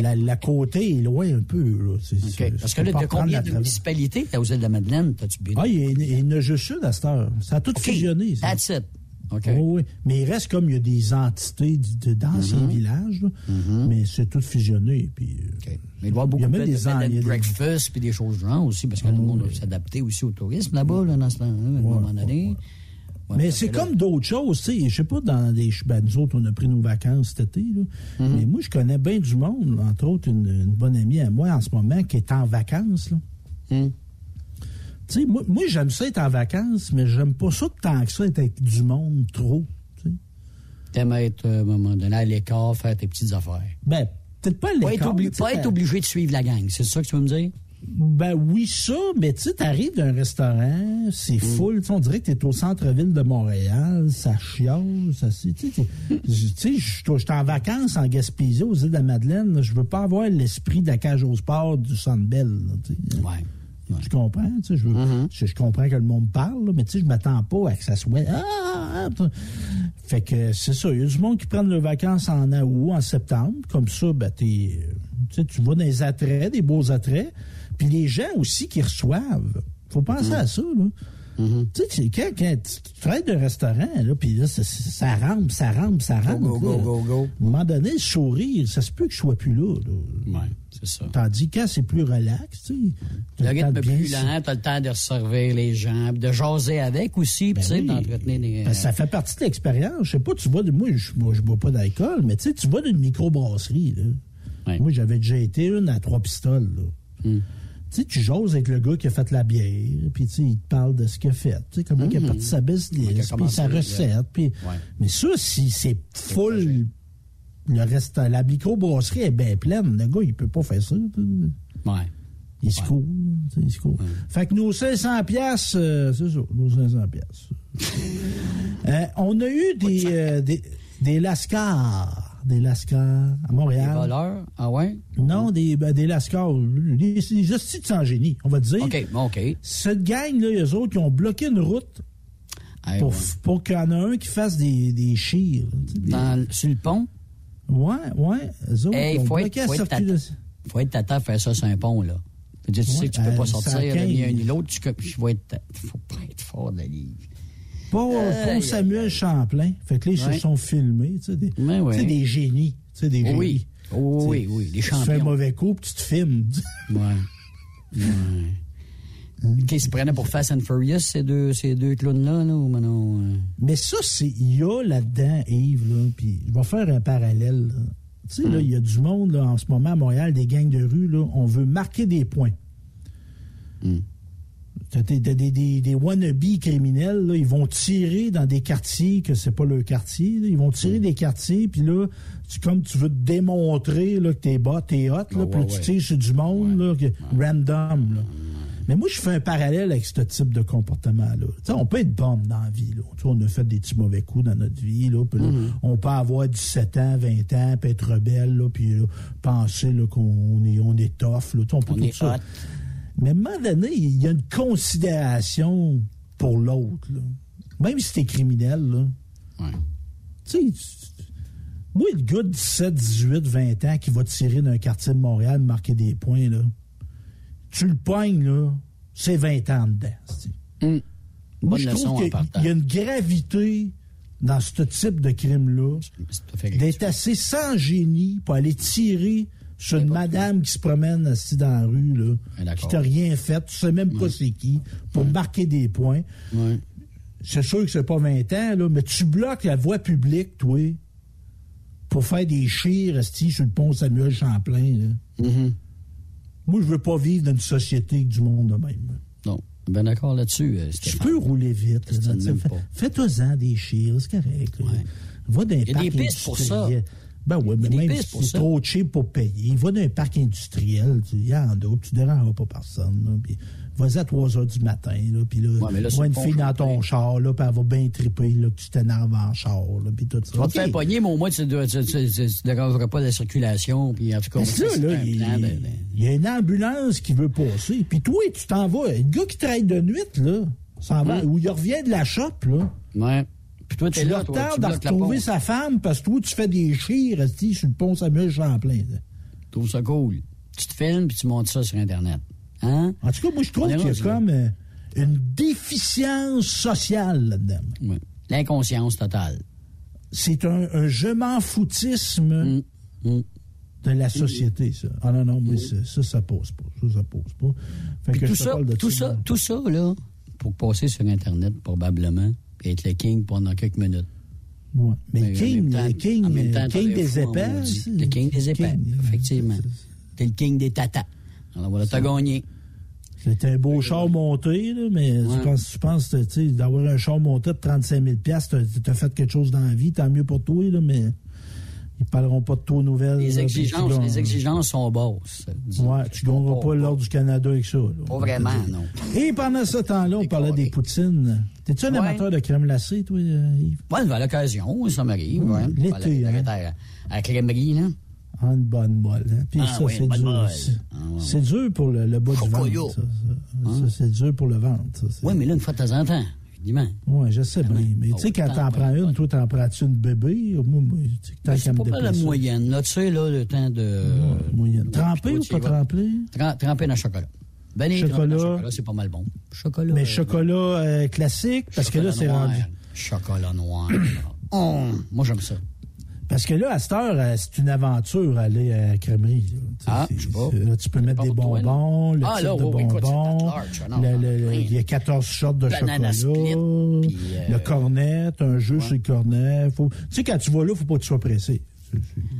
la, la côté est loin un peu, là. C'est- OK. c'est- Parce que là, reprendre combien de municipalités aux îles de la Madeleine? T'as-tu bien? Ah, il y, en a juste une à cette heure. Ça a tout fusionné. ça. That's it. OK. Oui, oui. Mais il reste comme il y a des entités de- de- d'anciens Mhm. villages, là. mais c'est tout fusionné. Puis, euh, Mais il doit beaucoup Il y a même de des a des- breakfast puis des choses genre aussi, parce que le monde doit s'adapter aussi au tourisme là-bas, là, dans ce temps-là, à un moment donné. Ouais, mais c'est comme d'autres choses, tu sais. Je sais pas, dans des. Ben, nous autres, on a pris nos vacances cet été, là. Mhm. Mais moi, je connais bien du monde, entre autres, une, une bonne amie à moi en ce moment qui est en vacances, là. Mhm. Tu sais, moi, moi j'aime ça être en vacances, mais j'aime pas ça tant que ça être avec du monde trop. tu sais. T'aimes être, euh, à un moment donné, à l'écart, faire tes petites affaires. Ben, peut-être pas Pas l'écart. être, obli- tu sais, pas être obligé de suivre la gang, c'est ça que tu veux me dire? Ben oui, ça, mais tu sais, t'arrives d'un restaurant, c'est full, tu sais, on dirait que t'es au centre-ville de Montréal, ça chiale, ça c'est, tu sais, je suis en vacances en Gaspésie, aux îles de la Madeleine, je veux pas avoir l'esprit de la cage au sport du Sandbell. Ouais. Je comprends, tu sais, je, veux- je, je comprends que le monde parle, là, mais tu sais, je m'attends pas à que ça soit. Ah, ah, ah, fait que c'est ça. Il y a du monde qui prennent leurs vacances en août, en septembre. Comme ça, ben, t'es, tu sais, tu vas dans les attraits, des beaux attraits. Puis les gens aussi qui reçoivent. Faut penser à ça, là. Tu sais, quand, quand tu travailles d'un restaurant, là, puis là, ça, ça rampe, ça rampe, ça rampe. go, go, là. go, go. À un moment donné, le sourire, ça se peut que je sois plus là. là. Ouais, c'est ça. Tandis que quand c'est plus relax, tu sais. Le rythme de plus lent, t'as le temps de servir les gens, de jaser avec aussi, puis tu sais, oui. d'entretenir des... Ben, ça fait partie de l'expérience. Je sais pas, tu vois, de, moi, je moi, je bois pas d'alcool, mais tu sais, tu vois d'une microbrasserie, là. Moi, j'avais déjà été une à trois pistoles, là. Hmm. Tu sais, tu jases avec le gars qui a fait la bière, puis tu sais, il te parle de ce qu'il a fait, tu sais, comment il a Mhm. parti sa business, puis sa recette, puis... Ouais. Mais ça, si c'est full... Le reste, la microbrasserie est bien pleine. Le gars, il peut pas faire ça. tu sais. Ouais. Il se court, il se court. Fait que nos 500 pièces, c'est ça, nos 500 pièces. Euh, on a eu des, euh, des, des lascars, des lascars à Montréal. Des voleurs? Ah ouais? Non, des, ben, des lascars, des, des hosties de sans génie, on va dire. OK, OK. Cette gang-là, eux autres, qui ont bloqué une route pour, ouais. pour qu'il y en a un qui fasse des, des chires. des- Dans, sur le pont? Ouais, ouais. Eux autres, Hey, faut être, faut, être tata, faut être tata à faire ça sur un pont, là. Je veux dire, tu sais que tu peux pas sortir ni un ni l'autre. Tu, tu vas être, faut pas être fort de la. Pas, pas Aïe, Samuel Champlain. Fait que là, ils Ouais. se sont filmés. Tu sais, des, Ouais, ouais. tu sais, des génies. Tu sais, des Oh génies. oui. Oh Tu sais, oui, oui, des Tu fais un champions. mauvais coup, puis tu te filmes. Ouais. ouais. Ils se prenaient pour Fast and Furious, ces deux, ces deux clowns-là, là, ou non? euh? Mais ça, c'est il y a là-dedans, Yves, là, puis je vais faire un parallèle. Tu sais, là, il y a du monde là, en ce moment à Montréal, des gangs de rue, là, on veut marquer des points. T'as des, des, des, des, des wannabes criminels, là, ils vont tirer dans des quartiers que c'est pas leur quartier. là. Ils vont tirer des quartiers, puis là, tu, comme tu veux te démontrer là, que t'es bas, t'es hot, là, puis là, ouais, tu ouais. tires sur du monde, là, que- random. Là. Mais moi, je fais un parallèle avec ce type de comportement-là. On peut être bon dans la vie. Là. On a fait des petits mauvais coups dans notre vie. Là, puis là, On peut avoir 17 ans, 20 ans, puis être rebelle, là, puis là, penser qu'on est, on est tough. Là. On peut On tout ça. hot. Mais à un moment donné, il y a une considération pour l'autre. Même si t'es criminel. Là. Ouais. Tu sais, moi, le gars de 17, 18, 20 ans qui va tirer d'un quartier de Montréal, marquer des points, là, tu le pognes, là, c'est 20 ans dedans. c'est-tu. Moi, Bonne je trouve qu'il y a une gravité dans ce type de crime-là d'être assez sans génie pour aller tirer sur une madame qui se promène assise dans la rue, là, Ah, qui t'a rien fait, tu sais même pas c'est qui, pour marquer des points. C'est sûr que c'est pas 20 ans, là, mais tu bloques la voie publique, toi, pour faire des chires sur le pont Samuel Champlain. là. Mm-hmm. Moi, je veux pas vivre dans une société avec du monde de même. Non. Ben d'accord là-dessus, euh, Tu peux rouler vite. Fais-toi-en des chires, c'est correct. là. Va dans un Il y a des pistes pour ça. Ben oui, mais Il même si c'est trop cheap pour payer, va dans un parc industriel, tu- il y en a, tu dérangeras pas personne. vas-y à 3 heures du matin, là, puis là, Ouais, là, une fille dans ton char, là, puis elle va bien triper, là, que tu t'énerves en char, là, puis tout ça. Tu vas te faire pogner, mais au moins, tu ne dérangeras pas la circulation. Puis en tout cas, Mais ça, là, il il y a une ambulance qui veut passer. Puis toi, tu t'en vas. Le gars qui travaille de nuit, là, s'en va, ou il revient de la shop, là. Ouais. Puis toi, Tu retardes à retrouver sa femme parce que toi, tu fais des chires sur le pont Samuel Champlain. Je trouve ça cool. Tu te filmes, puis tu montes ça sur Internet. Hein? En tout cas, moi, je trouve qu'il y a comme euh, une déficience sociale là-dedans. Ouais. L'inconscience totale. C'est un, un je m'en foutisme Mm. de la société, ça. Ah non, non, mais ça, ça, ça pose pas. Ça, ça pose pas. Fait que tout je ça, parle de tout ça, tout ça, là, pour passer sur Internet, probablement, puis être le king pendant quelques minutes. Ouais. Mais king, temps- le king, temps, king des épais. Le king des épais, king. effectivement. T'es le king des tatas. Alors voilà, t'as gagné. C'est un beau char monté, là, mais Ouais. tu penses, tu penses tu sais, d'avoir un char monté de 35 000 t'as as fait quelque chose dans la vie, tant mieux pour toi, là, mais ils parleront pas de toi aux nouvelles. Les exigences, les exigences sont basses. Ouais, tu gagneras pas l'ordre du Canada avec ça. là. Pas vraiment, non. Et pendant ce temps-là, on parlait des poutines. T'es-tu un Ouais. amateur de crème glacée, toi, euh, Yves? Ouais, à l'occasion, ça m'arrive. Ouais, Ouais, l'été, hein. À, à la crèmerie, là. Ah, une bonne molle. Hein? Puis Ah ça, oui, c'est dur. Ah ouais, c'est dur pour le, le bas du ventre. Ça, ça. Ça, c'est dur pour le ventre. Oui, mais là, une fois de temps en temps. Oui, je sais bien. Mais tu sais, quand Autant t'en prends une, toi, t'en prends-tu une bébé? Moi, moi, C'est pas mal la moyenne, là. Tu sais, là, le temps de. moyenne. Trempé ou pas trempé? Tren- Trempé dans le chocolat. Ben, les Chocolat. c'est pas mal bon. Chocolat. Mais euh, chocolat euh, classique, parce que là, c'est rendu. Chocolat noir. Oh, moi, j'aime ça. Parce que là, à cette heure, euh, c'est une aventure aller à la crèmerie. là. Tu sais, Ah, c'est- je sais pas. c'est- Là, tu peux mettre des pour toi, là. bonbons, le Ah, type là, de oui, bonbons. oui. Il y a 14 sortes de Banana chocolat. split, puis, euh, le cornet, un jeu sur le cornet. Faut... Tu sais, quand tu vas là, faut pas que tu sois pressé.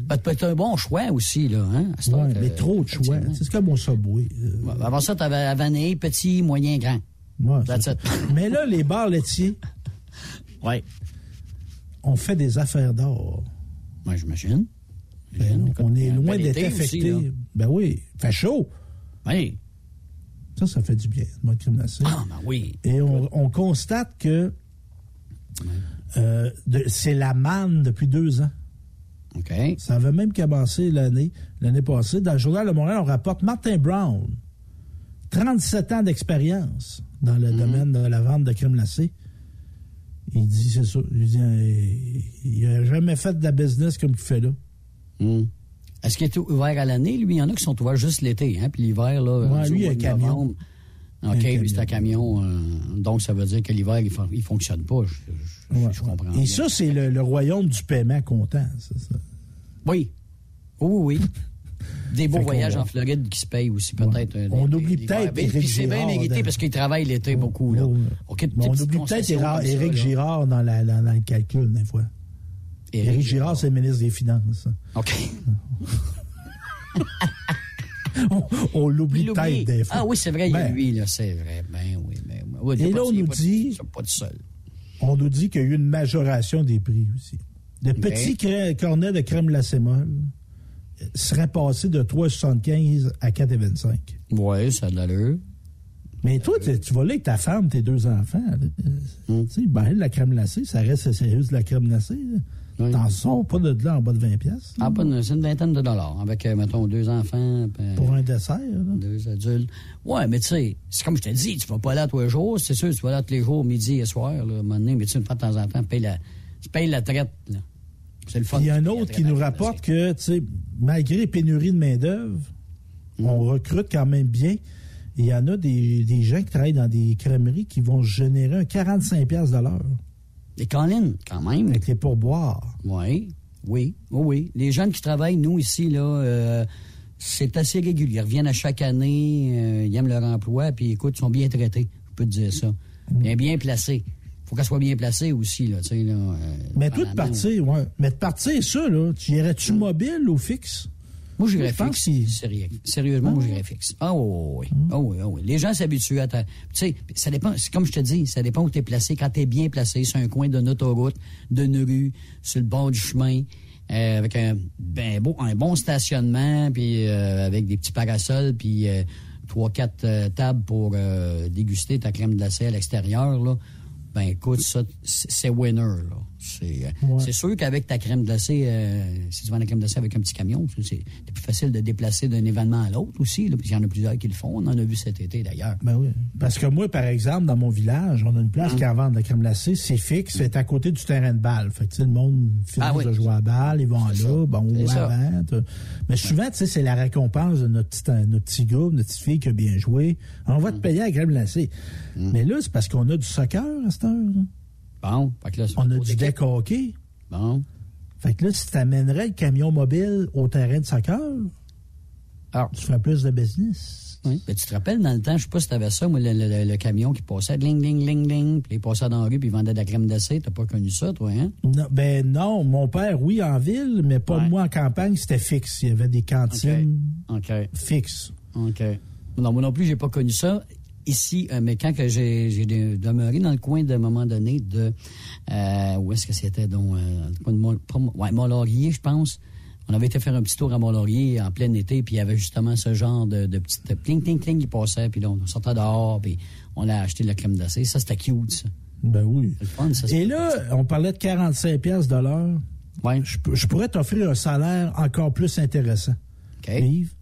Ben, peut être un bon choix aussi, là. Hein, à Ouais, mais trop de choix. Tu C'est comme au Subway. euh, Ouais, Avant ça, t'avais la vanille, petit, moyen, grand. ouais, ça. Mais là, les bars laitiers, Ouais. on fait des affaires d'or. Moi, j'imagine. Ben, on est loin bel d'être aussi, affecté. Ben oui, fait chaud. Oui. Ça, ça fait du bien, glacée. Ah, ben oui. Et on, on constate que euh, c'est la manne depuis deux ans. Ça avait même commencé l'année l'année passée. Dans le Journal de Montréal, on rapporte Martin Brown, 37 ans d'expérience dans le domaine de la vente de crème glacée. Il dit, c'est ça. Il dit, euh, il n'a jamais fait de la business comme il fait là. Hum. Est-ce qu'il est ouvert à l'année? Lui, il y en a qui sont ouverts juste l'été, hein? Puis l'hiver, là. Ouais, lui, il a mois un camion. novembre. OK, c'est un camion. euh, donc, ça veut dire que l'hiver, il, il fonctionne pas. Je, je- Ouais, je comprends. Et bien. ça, c'est le, le royaume du paiement comptant. ça, ça. Oui. Oui, oui. Des beaux voyages en Floride qui se payent aussi, peut-être. euh, On oublie peut-être Puis Éric c'est bien Girard mérité dans- parce qu'il travaille l'été beaucoup. Là. Mais des on oublie peut-être Éric. Girard dans, la- dans- dans le calcul, des fois. Éric Éric Girard, c'est le ministre des Finances. OK. on on l'oublie peut-être des fois. Ah oui, c'est vrai, il y a Ben, lui, là, c'est vrai. Ben oui, ben oui. Et là, on nous dit- pas seul. On nous dit qu'il y a eu une majoration des prix aussi. Le petit cornet de crème glacée molle serait passé de 3,75 à 4,25. Oui, ça a de l'allure. Mais toi, tu vas là avec ta femme, tes deux enfants. Hum. Tu sais, ben, la crème glacée, ça reste sérieux de la crème glacée. là. T'en sors pas de là en bas de 20 pièces Ah, pas une, c'est une vingtaine de dollars avec, euh, mettons, deux enfants. puis, pour un dessert. là? Deux adultes. Ouais, mais tu sais, c'est comme je te dis, tu vas pas là tous les jours. C'est sûr, tu vas là tous les jours, midi et soir, là, à un moment donné, mais tu une fois de temps en temps, tu payes la, tu payes la traite. là. C'est le fun. Il y a un autre qui nous rapporte que, tu sais, malgré les pénuries de main-d'œuvre, Hum. on recrute quand même bien. Il y en a des, des gens qui travaillent dans des crèmeries qui vont générer un 45$ piastres de l'heure. Les Colin, quand même. Avec les pourboires. Oui, oui, oui, oui. Les jeunes qui travaillent, nous, ici, là, euh, c'est assez régulier. Ils reviennent à chaque année, euh, ils aiment leur emploi, puis écoute, ils sont bien traités. Je peux te dire ça. Bien, bien placés. faut qu'elle soit bien placée aussi, là, tu sais, là. euh, Mais toi, de partir, ouais. Mais de partir, ça, là, tu irais-tu mobile ou fixe? Moi, j'irais fixe. Sérieux. Sérieusement, moi, j'irais fixe. Ah oui, oui. Ah oui, ah oui. Les gens s'habituent à ta... Tu sais, ça dépend, c'est comme je te dis, ça dépend où tu es placé. Quand tu es bien placé sur un coin d'une autoroute, d'une rue, sur le bord du chemin, euh, avec un, ben, beau, un bon stationnement, puis euh, avec des petits parasols, puis euh, trois, quatre tables pour déguster ta crème glacée à l'extérieur, là. Ben écoute, ça, c'est winner, là. C'est euh, Ouais. c'est sûr qu'avec ta crème glacée, euh, si tu vends la crème glacée avec un petit camion, c'est plus facile de déplacer d'un événement à l'autre aussi. Là, puis il y en a plusieurs qui le font. On en a vu cet été d'ailleurs. Ben oui. Parce que moi, par exemple, dans mon village, on a une Hum. place qui en vend de la crème glacée, c'est fixe, c'est à côté du terrain de balle. Fait que, le monde finit Ah oui. de jouer à balle, ils vont là, bon, ça. avant. t'as- Mais souvent, tu sais, c'est la récompense de notre petit, notre petit gars, notre petite fille qui a bien joué. On Hum. va te payer la crème glacée. Mais là, c'est parce qu'on a du soccer à cette heure. là. Bon, fait que là, c'est On a du deck hockey. Bon. Fait que là, si tu amènerais le camion mobile au terrain de soccer, Alors, tu ferais plus de business. oui. Ben, tu te rappelles, dans le temps, je sais pas si tu avais ça, moi, le, le- le- le camion qui passait, ling, ling, ling, ling, puis il passait dans la rue, puis il vendait de la crème glacée. T'as pas connu ça, toi, hein? Non, ben non, mon père, oui, en ville, mais pas Ouais. moi en campagne, c'était fixe. Il y avait des cantines fixes. OK. Non, moi non plus, j'ai pas connu ça. Ici, euh, mais quand que j'ai j'ai de- demeuré dans le coin d'un moment donné de euh, où est-ce que c'était donc euh, dans le coin de Mont, pas Mont- ouais, Mont-Laurier, je pense. On avait été faire un petit tour à Mont-Laurier en plein été, puis il y avait justement ce genre de, de petites cling cling cling qui passait, puis là on sortait dehors, puis on a acheté de la crème glacée. Ça c'était cute, ça. Ben oui. Fun, ça. Et là, on parlait de 45 pièces de l'heure. Ouais. Je, pourrais t'offrir un salaire encore plus intéressant. OK. Yves.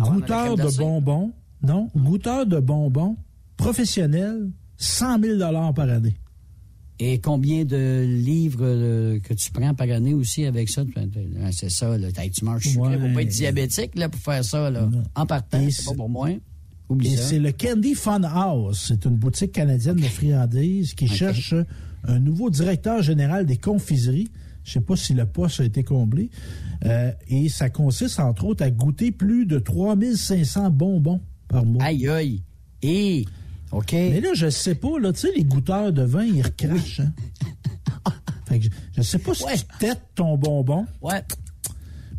Ah, Goûteur de bonbons. Non, goûteur de bonbons professionnel, 100 000 par année. Et combien de livres euh, que tu prends par année aussi avec ça? Tu- tu- ouais, C'est ça, là. Tu manges sucré. Ouais. Faut pas être diabétique là, pour faire ça. Là. En partant, c'est pas pour moi. Oublie ça. c'est le Candy Fun House. C'est une boutique canadienne de friandises qui cherche un nouveau directeur général des confiseries. Je sais pas si le poste a été comblé. Euh, et ça consiste, entre autres, à goûter plus de 3500 bonbons par mois. Aïe, aïe. Et, OK. Mais là, je sais pas, là, tu sais, les goûteurs de vin, ils recrachent. hein. fait que je, je sais pas si Ouais. tu têtes ton bonbon, Ouais.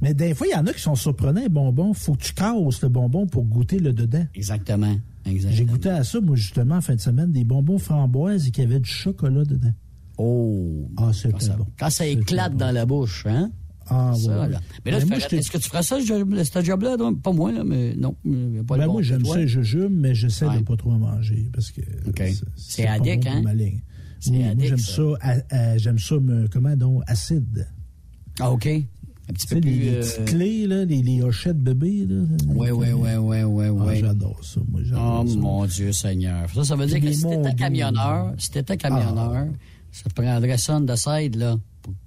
mais des fois, il y en a qui sont surprenants, les bonbons. Faut que tu casses le bonbon pour goûter le dedans. Exactement. Exactement. J'ai goûté à ça, moi, justement, en fin de semaine, des bonbons framboises et qu'il y avait du chocolat dedans. Oh. Ah, ça, bon. quand ça éclate dans la bouche, hein? Ah, Ça, ouais. là. Mais là, Ben, je est-ce que tu ferais ça, ce job- ce job-là? Pas moi, là, mais non. Pas Ben, bon moi, j'aime ça, les jujubes, mais j'essaie Ouais. de pas trop en manger parce que c'est- addict, bon hein? C'est Oui, addict, j'aime ça. j'aime ça, me- comment donc, acide. Ah, OK. Un petit peu les, plus... les euh, petites clés, là, les, les hochettes bébés, là. Ouais, ouais, ouais, ouais, ouais, Ah, ouais. j'adore ça, moi, j'adore Oh ça. mon Dieu Seigneur. Ça, ça veut dire que si t'étais camionneur, si t'étais camionneur, Ça te prendrait ça de side, là.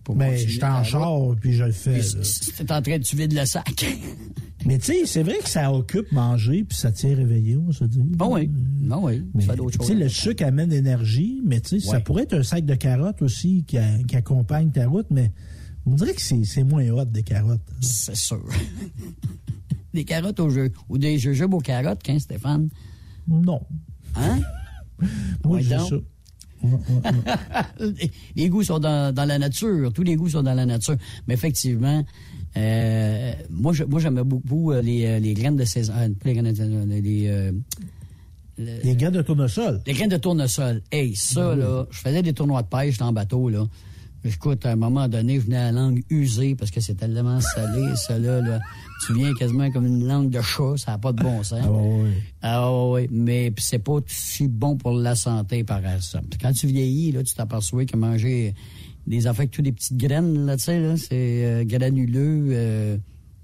Pour, continuer je Ben, en char, puis je le fais. T'es en train de tu vides le sac. Mais tu sais, c'est vrai que ça occupe manger, puis ça tient réveillé, on se dit. Bon, oui. Non, oui. Mais, Tu fais d'autres tu sais, le sucre amène l'énergie, mais tu sais, ça pourrait être un sac de carottes aussi qui, a- qui accompagne ta route, mais on dirait que c'est c'est moins hot des carottes. C'est sûr. des carottes au jeu. Ou des jujubes aux carottes, hein, Stéphane? Non. Hein? Moi, Ouais, donc. ça. Les, goûts sont dans, dans la nature. Tous les goûts sont dans la nature. Mais effectivement, euh, moi, j'aimais beaucoup euh, les, euh, les graines de saison. les graines de saison, les, euh, le- Les graines de tournesol. les graines de tournesol. Hey, ça, Oui. là, je faisais des tournois de pêche dans le bateau, là. Écoute, à un moment donné, je venais à la langue usée parce que c'est tellement salé, ça, là, là. Tu viens quasiment comme une langue de chat, ça n'a pas de bon sens. Ah oui. Ah oui, mais c'est pas si bon pour la santé par ça. Quand tu vieillis, là, tu t'aperçois que manger des affaires avec toutes des petites graines, là, tu sais, là, c'est euh, granuleux, euh,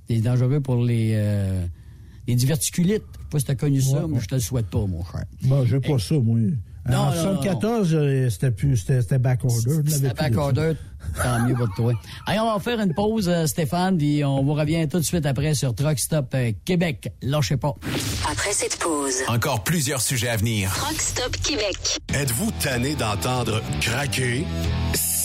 c'est dangereux pour les, euh, les diverticulites. Je sais pas si t'as connu ça, Ouais, mais je te le souhaite pas, mon cher. Bon, j'ai pas ça, moi. Non, en non, 74, euh, c'était plus, c'était c'était backorder. C'était plus de back ça. order, tant mieux pour toi. Allez, on va faire une pause, euh, Stéphane, puis on vous revient tout de suite après sur Truck Stop euh, Québec. Lâchez pas. Après cette pause, Encore plusieurs sujets à venir. Rock Stop Québec. Êtes-vous tanné d'entendre craquer,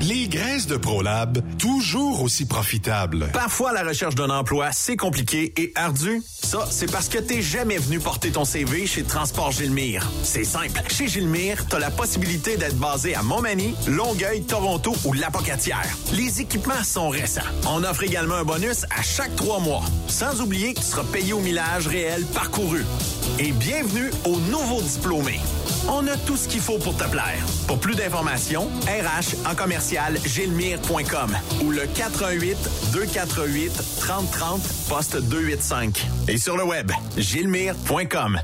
Les graisses de ProLab, toujours aussi profitables. Parfois, la recherche d'un emploi, c'est compliqué et ardu. Ça, c'est parce que t'es jamais venu porter ton CV chez Transport Gilmire. C'est simple. Chez Gilmire, t'as la possibilité d'être basé à Montmagny, Longueuil, Toronto ou Lapocatière. Les équipements sont récents. On offre également un bonus à chaque trois mois. Sans oublier que tu seras payé au millage réel parcouru. Et bienvenue aux nouveaux diplômés. On a tout ce qu'il faut pour te plaire. Pour plus d'informations, RH en commercial gilmire.com ou le 418 248 3030 poste 285. Et sur le web, gilmire.com.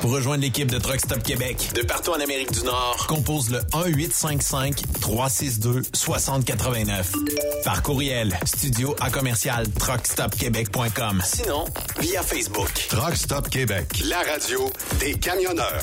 Pour rejoindre l'équipe de Truck Stop Québec, de partout en Amérique du Nord, compose le 1-855-362-6089. Par courriel, studio à commercial truckstopquebec.com. Sinon, via Facebook. Truck Stop Québec, la radio des camionneurs.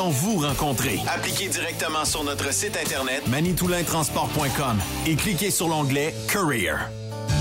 vous rencontrer. Appliquez directement sur notre site internet manitoulintransport.com et cliquez sur l'onglet Career.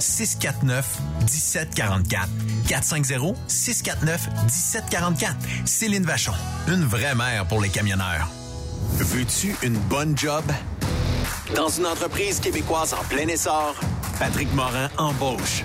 649 1744. 450 649 1744. Céline Vachon, une vraie mère pour les camionneurs. Veux-tu une bonne job? Dans une entreprise québécoise en plein essor, Patrick Morin embauche.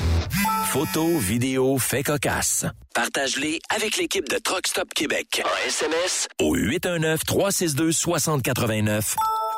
Photos, vidéos, faits cocasse. Partage-les avec l'équipe de Truck Stop Québec. En SMS au 819-362-6089.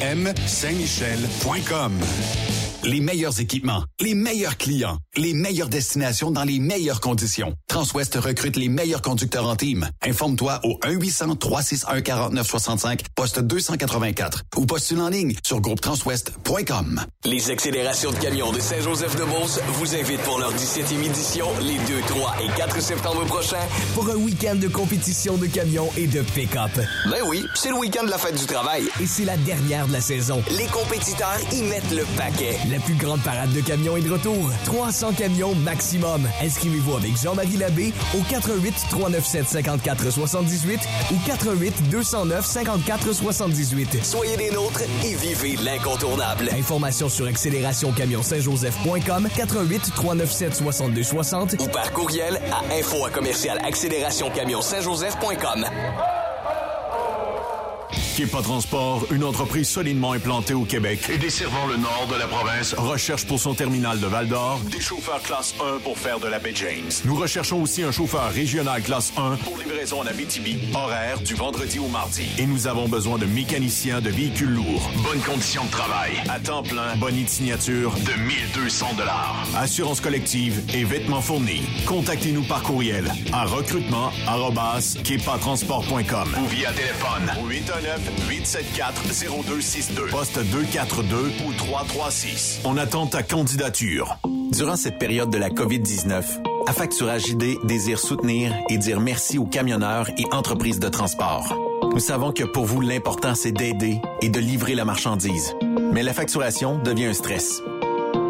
REM Saint-Michel.com. Les meilleurs équipements, les meilleurs clients, les meilleures destinations dans les meilleures conditions. Transwest recrute les meilleurs conducteurs en team. Informe-toi au 1-800-361-4965, poste 284 ou postule en ligne sur groupetranswest.com. Les accélérations de camions de Saint-Joseph-de-Beauce vous invitent pour leur 17e édition les 2, 3 et 4 septembre prochains pour un week-end de compétition de camions et de pick-up. Ben oui, c'est le week-end de la fête du travail. Et c'est la dernière de la saison. Les compétiteurs y mettent le paquet. La plus grande parade de camions est de retour. 300 camions maximum. Inscrivez-vous avec Jean-Marie Labbé au 88 397 54 78 ou 88 209 54 78. Soyez des nôtres et vivez l'incontournable. Informations sur accélérationcamion-saint-joseph.com 88 397 62 60 ou par courriel à info à commercial accélérationcamion-saint-joseph.com. Kepa Transport, une entreprise solidement implantée au Québec et desservant le nord de la province, recherche pour son terminal de Val-d'Or des chauffeurs classe 1 pour faire de la baie James. Nous recherchons aussi un chauffeur régional classe 1 pour livraison en Abitibi, horaire du vendredi au mardi. Et nous avons besoin de mécaniciens de véhicules lourds. Bonne condition de travail. À temps plein, bonne signature de 1200 dollars. Assurance collective et vêtements fournis. Contactez-nous par courriel à recrutement@kepatransport.com ou via téléphone au 819 874 0262 poste 242 ou 336. On attend ta candidature. Durant cette période de la COVID-19, Affacturage ID désire soutenir et dire merci aux camionneurs et entreprises de transport. Nous savons que pour vous, l'important, c'est d'aider et de livrer la marchandise. Mais la facturation devient un stress.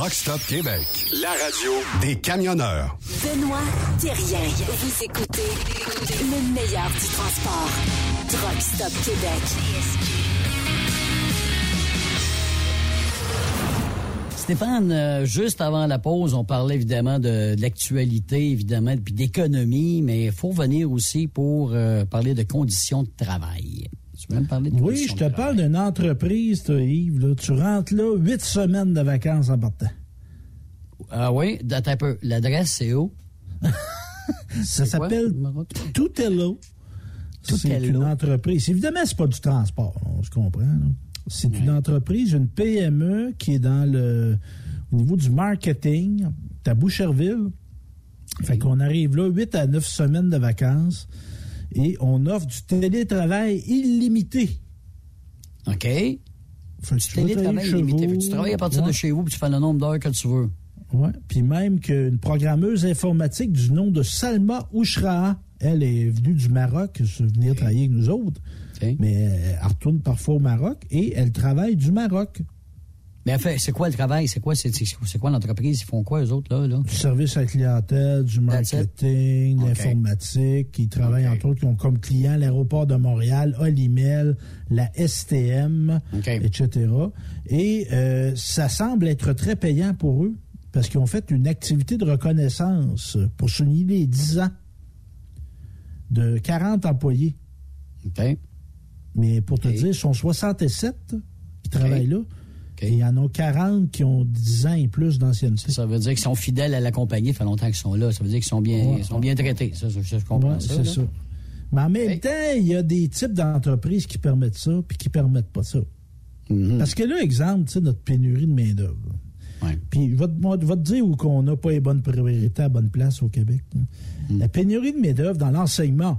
Truck Stop Québec. La radio des camionneurs. Benoît Thérien. Vous écoutez le meilleur du transport. Truck Stop Québec. Stéphane, euh, juste avant la pause, on parlait évidemment de, de l'actualité, évidemment, puis d'économie, mais il faut venir aussi pour euh, parler de conditions de travail. Tu veux me parler de Oui, je te de parle d'une entreprise, toi, Yves. Là. Tu rentres là, huit semaines de vacances en partant. Ah oui, date un peu. L'adresse, c'est où? Ça s'appelle Tutello. C'est une entreprise. Évidemment, c'est pas du transport, on se comprend. C'est une entreprise, une PME qui est dans le au niveau du marketing. à Boucherville. Fait qu'on arrive là, 8 à 9 semaines de vacances et on offre du télétravail illimité. OK. Fait Du télétravail illimité. vous. Fait que tu travailles à partir de chez vous puis tu fais le nombre d'heures que tu veux? Ouais. Puis même qu'une programmeuse informatique du nom de Salma Ouchra, elle est venue du Maroc, se venir travailler avec nous autres. Mais euh, elle retourne parfois au Maroc et elle travaille du Maroc. Mais en fait, c'est quoi le travail? C'est quoi, c'est, quoi l'entreprise? Ils font quoi, eux autres, là? là? Du service à la clientèle, du marketing, de l'informatique. Ils travaillent entre autres, qui ont comme client l'aéroport de Montréal, Olimel, la STM, etc. Et euh, ça semble être très payant pour eux parce qu'ils ont fait une activité de reconnaissance pour souligner les 10 ans de 40 employés. Mais pour te dire, ils sont 67 qui travaillent là. Et il y en a 40 qui ont 10 ans et plus d'ancienneté. Ça veut dire qu'ils sont fidèles à la compagnie, ça fait longtemps qu'ils sont là. Ça veut dire qu'ils sont bien, Ouais. ils sont bien traités. Ça, je, je comprends Ouais, ça. c'est ça. Mais en même temps, il y a des types d'entreprises qui permettent ça puis qui permettent pas ça. Mm-hmm. Parce que là, exemple, tu sais, notre pénurie de main-d'œuvre. Puis je vais, te, dire où qu'on n'a pas les bonnes priorités à la bonne place au Québec. là. Mm. La pénurie de main-d'œuvre dans l'enseignement.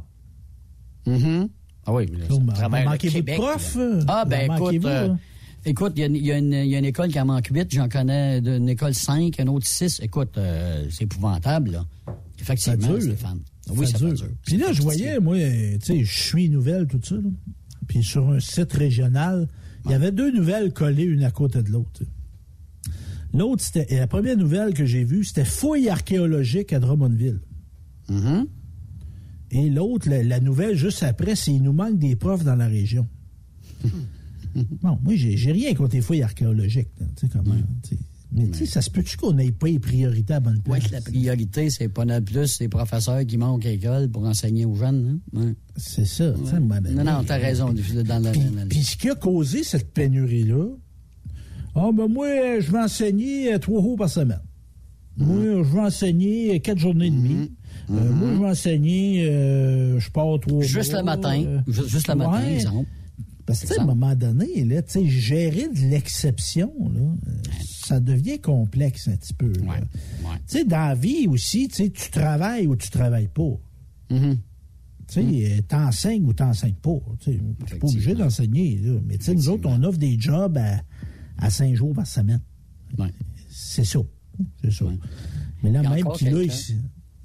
Ah oui, mais là, à travers le manquez-vous de profs? Ah, ben en écoute, euh? Écoute, il y, a une- y y a école qui en manque 8, j'en connais une école 5, une autre 6. Écoute, euh, c'est épouvantable, là. Effectivement, Ça dure. Stéphane. Oui, ça, dure. Puis là, je voyais, moi, euh, tu sais, je suis nouvelle, tout ça. là. Puis sur un site régional, il y avait deux nouvelles collées une à côté de l'autre. L'autre, c'était. et La première nouvelle que j'ai vue, c'était fouille archéologique à Drummondville. Mm-hmm. Et l'autre, la, la nouvelle juste après, c'est il nous manque des profs dans la région. bon, moi, j'ai rien contre les fouilles archéologiques. tu sais, comment. Mais tu sais, ça se peut-tu qu'on n'ait pas les priorités à bonne place? Ouais, la priorité, c'est pas non plus les professeurs qui manquent à l'école pour enseigner aux jeunes. Hein? Ouais. C'est ça. donné. Non, non, t'as raison. Dans la, Puis, dans la- puis ce qui a causé cette pénurie-là, ah ben moi, euh, je vais enseigner euh, trois jours par semaine. Moi, Mm-hmm. je vais enseigner euh, quatre journées et demie. Euh, moi, je vais enseigner, euh, je pars trois Juste mois, le matin. euh, Ju- juste le matin, ouais. exemple. Parce que, tu à un moment donné, là, tu gérer de l'exception, ça devient complexe un petit peu. Tu dans la vie aussi, tu tu travailles ou tu travailles pas. Mm-hmm. Tu sais, euh, t'enseignes ou t'enseignes pas. Tu t'es pas obligé d'enseigner. Mais tu nous autres, on offre des jobs à, à cinq jours par semaine. C'est ça. C'est ça. Mais là, même qu'il a ici.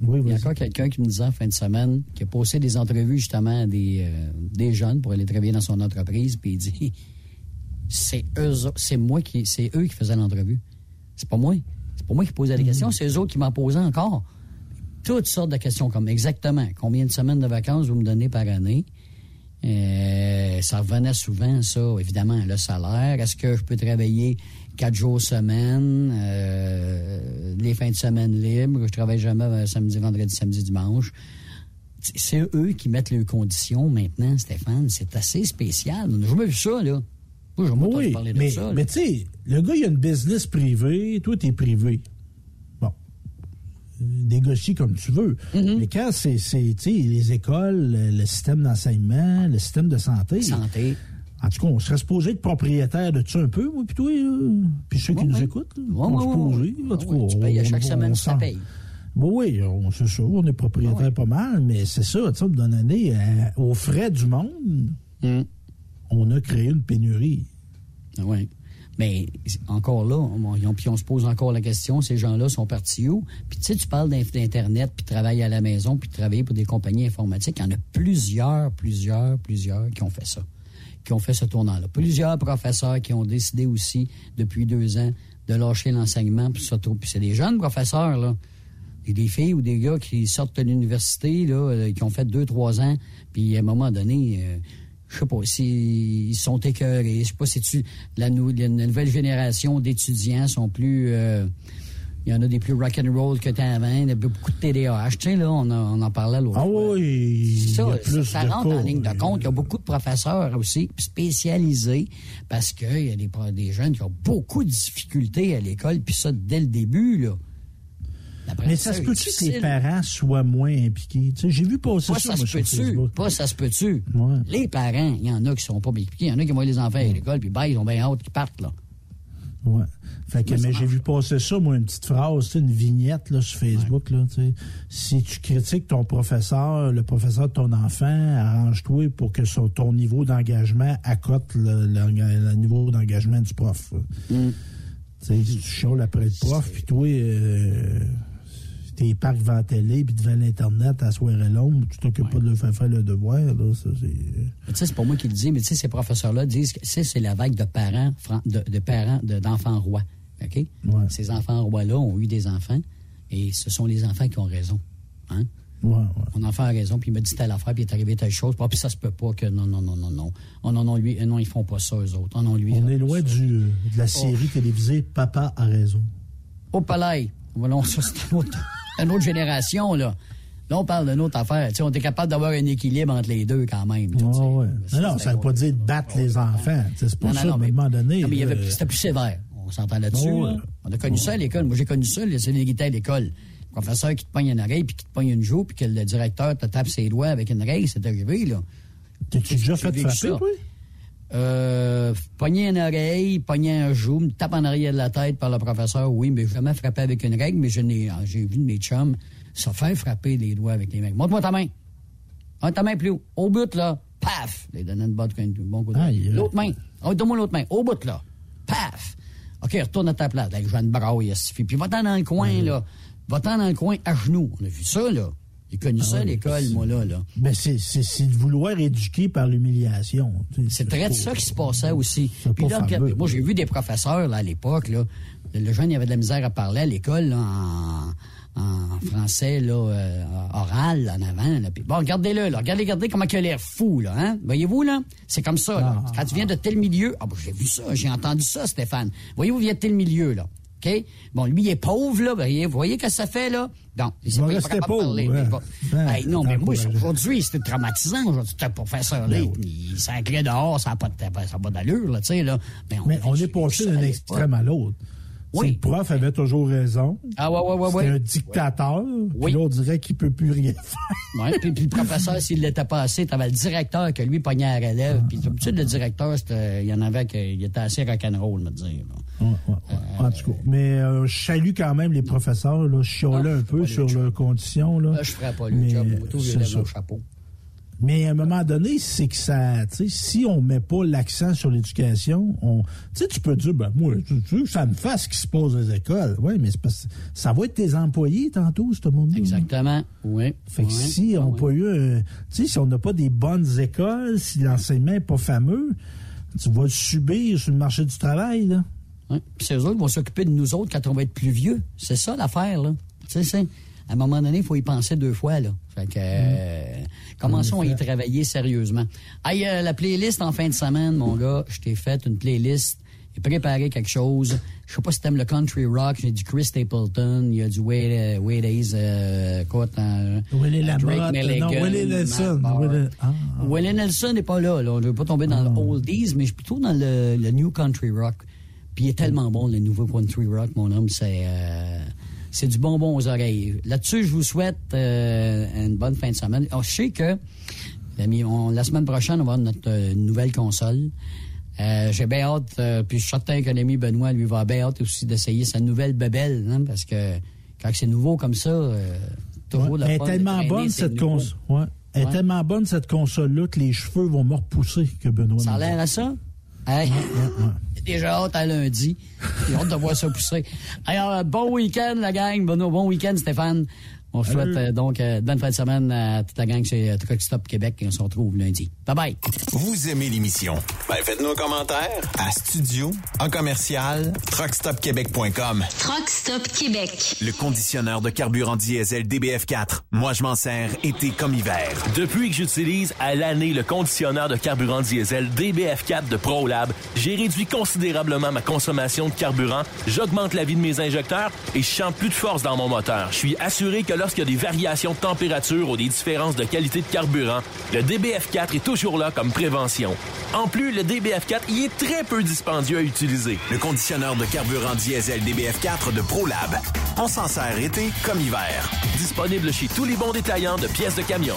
Oui, Il y a encore quelqu'un qui me disait en fin de semaine qui a posé des entrevues justement à des, euh, des jeunes pour aller travailler dans son entreprise, puis il dit c'est eux, c'est moi qui, c'est eux qui faisaient l'entrevue. C'est pas moi. C'est pas moi qui posais les Mhm. questions, c'est eux autres qui m'en posaient encore. Toutes sortes de questions comme exactement combien de semaines de vacances vous me donnez par année? Euh, ça revenait souvent, ça, évidemment, le salaire. Est-ce que je peux travailler quatre jours semaine, euh, les fins de semaine libres, je travaille jamais euh, samedi, vendredi, samedi, dimanche. C'est- eux qui mettent leurs conditions maintenant, Stéphane. C'est assez spécial. On n'a jamais vu ça, là. Moi, jamais Oui, parler de mais, ça. là. mais tu sais, le gars, il a une business privée, toi, t'es privé. Bon. Négocie comme tu veux. Mm-hmm. Mais quand c'est, c'est, tu sais, les écoles, le, le système d'enseignement, le système de santé. Santé. En tout cas, on serait supposé être propriétaire de ça un peu, moi, puis toi, là. puis ceux qui nous écoutent. là. Ouais, on ouais. En tout Ouais, cas, tu payes à chaque on- semaine, on ça paye. Bon, oui, on, c'est ça, on est propriétaire pas mal, mais c'est ça, tu sais, d'une année, euh, aux frais du monde, Mm. on a créé une pénurie. Oui. Mais encore là, on, puis on se pose encore la question, ces gens-là sont partis où? Puis tu sais, tu parles d'Internet, puis travailler à la maison, puis travailler pour des compagnies informatiques. Il y en a plusieurs, plusieurs, plusieurs qui ont fait ça, qui ont fait ce tournant-là. Plusieurs professeurs qui ont décidé aussi, depuis deux ans, de lâcher l'enseignement, puis c'est des jeunes professeurs, là. Des filles ou des gars qui sortent de l'université, là, euh, qui ont fait deux, trois ans, puis à un moment donné, euh, je sais pas si ils sont écœurés, je sais pas si tu la nouvelle génération d'étudiants sont plus euh, il y en a des plus rock and roll que t'as avant, il y a beaucoup de TDAH, tu sais là, on, a- on en parlait l'autre Ah fois. oui, il y Ça, plus ça rentre en ligne de compte. Il y a beaucoup de professeurs aussi spécialisés parce qu'il y a des, des jeunes qui ont beaucoup de difficultés à l'école, puis ça dès le début, là. Mais ça se peut-tu que les parents soient moins impliqués? J'ai vu passer Pas ça, ça, se peut-tu. Facebook. Pas ça se peut-tu. Les parents, il y en a qui sont pas impliqués. Il y en a qui voient les enfants à l'école, puis bah, ils ont bien hâte qu'ils partent, là. Ouais. Fait que, Mais j'ai vu passer ça, moi, une petite phrase, une vignette là, sur Facebook. Là, si tu critiques ton professeur, le professeur de ton enfant, arrange-toi pour que son, ton niveau d'engagement accote le, le- le niveau d'engagement du prof. Mm. Tu sais, si tu chiales après le prof, puis toi, euh, t'es parcs devant la télé, puis devant l'Internet à soirée longue, tu t'occupes pas de leur faire faire le devoir, là, ça, c'est... Mais Tu sais, c'est pas moi qui le dis, mais tu sais, ces professeurs-là disent que c'est la vague de parents, de, de parents de- d'enfants rois. OK? Ces enfants rois-là ont eu des enfants et ce sont les enfants qui ont raison. Hein? Mon enfant a raison, puis il m'a dit telle affaire, puis il est arrivé telle chose. Puis ça se peut pas que non, non, non, non, non. Oh non, non, lui, euh, non, ils font pas ça, eux autres. Oh non, lui. On est loin du, euh, de la série télévisée Papa a raison. Au palais. Voilà, ça, c'est une autre, une autre génération, là. Là, on parle d'une autre affaire. Tu sais, on est capable d'avoir un équilibre entre les deux quand même. là. Ouais. Ça, Non, ça veut pas dire de battre les enfants. C'est pas Non, ça, non, à un mais- moment donné. Euh, c'était plus sévère. On s'entend là-dessus. Oh, là. On a connu ça à l'école. Moi, j'ai connu ça, c'est l'égalité à l'école. Le professeur qui te pogne une oreille, puis qui te pogne une joue, puis que le directeur te tape ses doigts avec une règle, c'est arrivé, là. T'as-tu déjà fait frapper, ça? toi? Euh, pogner une oreille, pogner un joue, me tape en arrière de la tête par le professeur, oui, mais jamais frappé avec une règle, mais je n'ai, j'ai vu de mes chums se faire frapper les doigts avec les mecs. Montre-moi ta main. Un ta main plus haut. Au bout, là. Paf! Les donner une bonne bon coup de Aïe. L'autre main. Oh, donne-moi l'autre main. Au bout, là. Paf! OK, retourne à ta place. Là, je vais une braille. Puis va-t'en dans le coin, là. Va-t'en dans le coin à genoux. On a vu ça, là. J'ai connu ça à ouais, l'école, moi, là, là. Ben, c'est, c'est, c'est de vouloir éduquer par l'humiliation. C'est très de ça qui se passait aussi. Puis là, fameux. moi, j'ai vu des professeurs là, à l'époque. Là, le jeune, il avait de la misère à parler à l'école en, en français là, euh, oral en avant. Là. Puis, bon, regardez-le. Là, regardez, regardez comment il a l'air fou. Là, hein? Voyez-vous, là? C'est comme ça. Là. Quand tu viens de tel milieu... Ah, bon, j'ai vu ça, j'ai entendu ça, Stéphane. Voyez-vous, il vient de tel milieu, là. OK? Bon, lui, il est pauvre, là. Voyez, vous voyez que ça fait, là? Non, il va pas- pas rester pauvre, parler. ouais. Il va- Ouais, Hey, non, mais moi, aujourd'hui, c'était traumatisant. Aujourd'hui, ce professeur-là, il s'enclait dehors, ça n'a pas, pas d'allure, là, tu sais, là. Mais Mais on est passé d'un extrême à l'autre. Oui. Si Le prof avait toujours raison. Ah, ouais, ouais, ouais, C'était un dictateur. Puis Oui. là, on dirait qu'il peut plus rien faire. Ouais, puis, puis le professeur, s'il l'était pas assez, t'avais le directeur que lui pognait à la relève. Puis d'habitude, le directeur, c'était- il y en avait qui était assez rock'n'roll, me dire. là. Ouais, ouais, ouais. En tout cas. Mais euh, je salue quand même les professeurs. Là, je chialais un peu sur leurs conditions. Là, Là, je ferais pas le Mais, job. Je chapeau. Mais à un moment donné, c'est que ça, tu sais, si on met pas l'accent sur l'éducation, on, tu sais, tu peux dire, ben moi, tu, tu veux que ça me fasse ce qui se dans les écoles. Oui, mais c'est parce que ça va être tes employés tantôt, ce monde-là. Exactement, oui. Fait que Ouais. si on n'a pas eu, un- tu sais, si on n'a pas des bonnes écoles, si l'enseignement n'est pas fameux, tu vas le subir sur le marché du travail, là. Ouais. Puis ces autres vont s'occuper de nous autres quand on va être plus vieux. C'est ça l'affaire, là. Tu sais, c'est- à un moment donné, il faut y penser deux fois, là. Fait que, euh, commençons à y travailler sérieusement. Hey, euh, la playlist en fin de semaine, mon gars, je t'ai fait une playlist. J'ai préparé quelque chose. Je sais pas si t'aimes le country rock. J'ai du Chris Stapleton. Il y a du Wade, euh, Wade Hayes, euh, quoi, euh, Willie Lamotte, non, Willie Nelson. Willie- ah, Willie Nelson n'est pas là, là. On ne veut pas tomber dans le oldies, mais je suis plutôt dans le, le new country rock. Puis il est tellement bon, le nouveau country rock, mon homme. C'est euh, c'est du bonbon aux oreilles. Là-dessus, je vous souhaite euh, une bonne fin de semaine. Alors, je sais que on- la semaine prochaine, on va avoir notre euh, nouvelle console. Euh, J'ai bien hâte, euh, puis je suis certain que l'ami Benoît, lui, va bien hâte aussi d'essayer sa nouvelle bebelle, hein, parce que quand c'est nouveau comme ça, euh, toujours Ouais, Elle est tellement bonne, cette console. Ouais. Elle est tellement bonne, cette console-là, que les cheveux vont me repousser que Benoît. Ça a l'air à ça? Hey. Déjà hâte à lundi. J'ai hâte de voir ça pousser. Alors, euh, bon week-end, la gang. Bon, bon week-end, Stéphane. On souhaite euh, donc euh, bonne fin de semaine à toute la gang chez euh, Truck Stop Québec et on se retrouve lundi. Bye bye. Vous aimez l'émission? Ben, faites-nous un commentaire à studio en commercial truckstopquebec.com. Truck Stop Québec. Le conditionneur de carburant diesel DBF4. Moi, je m'en sers été comme hiver. Depuis que j'utilise à l'année le conditionneur de carburant diesel DBF4 de ProLab, j'ai réduit considérablement ma consommation de carburant, j'augmente la vie de mes injecteurs et je sens plus de force dans mon moteur. Je suis assuré que lorsque lorsqu'il y a des variations de température ou des différences de qualité de carburant, le DBF4 est toujours là comme prévention. En plus, le DBF4 y est très peu dispendieux à utiliser. Le conditionneur de carburant diesel DBF4 de ProLab. On s'en sert été comme hiver. Disponible chez tous les bons détaillants de pièces de camion.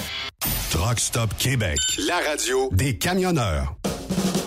Truck Stop Québec, la radio des camionneurs.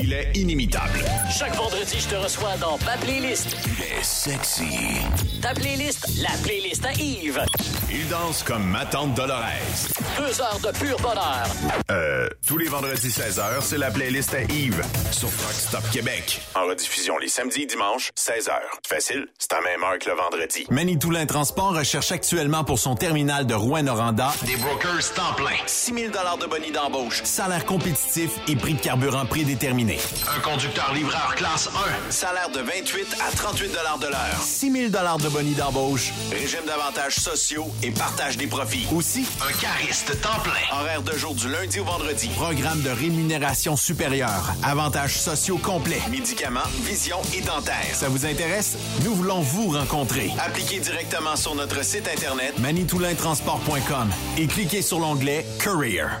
Il est inimitable. Chaque vendredi, je te reçois dans ma playlist. Il est sexy. Ta playlist, la playlist à Yves. Il danse comme ma tante Dolores. Deux heures de pur bonheur. Euh, tous les vendredis 16h, c'est la playlist à Yves sur Truck Stop Québec. En rediffusion les samedis et dimanches, 16h. Facile, c'est à même heure que le vendredi. Manitoulin Transport recherche actuellement pour son terminal de Rouen-Noranda Des brokers temps plein. 6 000 de bonus d'embauche, salaire compétitif et prix de carburant prédéterminé. Un conducteur livreur classe 1. Salaire de 28 à 38 de l'heure. 6 000 de bonus d'embauche. Régime d'avantages sociaux et partage des profits. Aussi, Un cariste temps plein. horaire de jour du lundi au vendredi. Programme de rémunération supérieure. Avantages sociaux complets. Médicaments, vision et dentaire. Ça vous intéresse? Nous voulons vous rencontrer. Appliquez directement sur notre site internet manitoulintransport.com et cliquez sur l'onglet Career.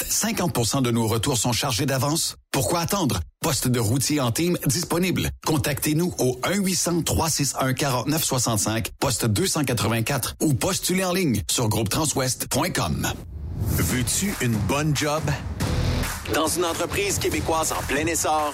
50% de nos retours sont chargés d'avance? Pourquoi attendre? Poste de routier en team disponible. Contactez-nous au 1-800-361-4965, poste 284 ou postulez en ligne sur groupetranswest.com. Veux-tu une bonne job? Dans une entreprise québécoise en plein essor,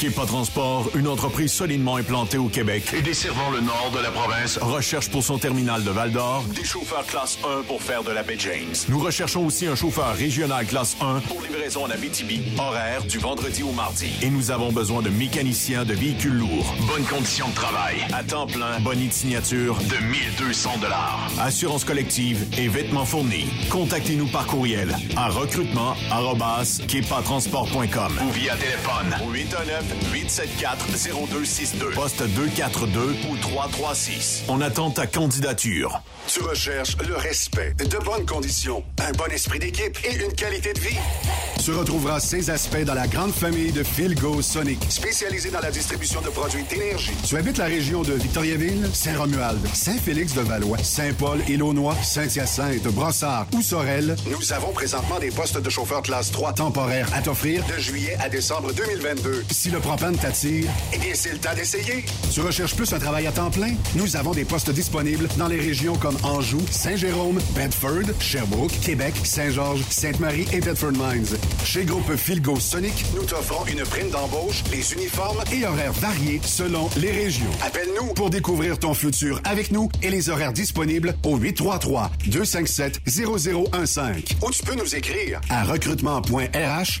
Kepa Transport, une entreprise solidement implantée au Québec Et desservant le nord de la province, recherche pour son terminal de Val-d'Or des chauffeurs classe 1 pour faire de la baie James. Nous recherchons aussi un chauffeur régional classe 1 Pour livraison en Abitibi, horaire du vendredi au mardi. et nous avons besoin de mécaniciens de véhicules lourds. Bonnes conditions de travail. À temps plein, Bonnie de signature, de 1200 dollars. assurance collective et vêtements fournis. Contactez-nous par courriel à recrutement@kepatransport.com. Ou via téléphone au 819-874-0262. Poste 242 ou 336. On attend ta candidature. Tu recherches le respect, de bonnes conditions, un bon esprit d'équipe et une qualité de vie. Tu retrouveras ces aspects dans la grande famille de Philgo Sonic, spécialisée dans la distribution de produits d'énergie. Tu habites la région de Victoriaville, Saint-Romuald, Saint-Félix-de-Valois, Saint-Paul, Élonois, Saint-Hyacinthe, Brossard ou Sorel. Nous avons présentement des postes de chauffeur classe 3 temporaires à t'offrir de juillet à décembre 2022. Si le propane t'attire, eh bien, c'est le temps d'essayer. Tu recherches plus un travail à temps plein? Nous avons des postes disponibles dans les régions comme Anjou, Saint-Jérôme, Bedford, Sherbrooke, Québec, Saint-Georges, Sainte-Marie et Bedford Mines. Chez Groupe Philgo Sonic, nous t'offrons une prime d'embauche, les uniformes et horaires variés selon les régions. Appelle-nous pour découvrir ton futur avec nous et les horaires disponibles au 833-257-0015. Ou tu peux nous écrire à recrutement.rh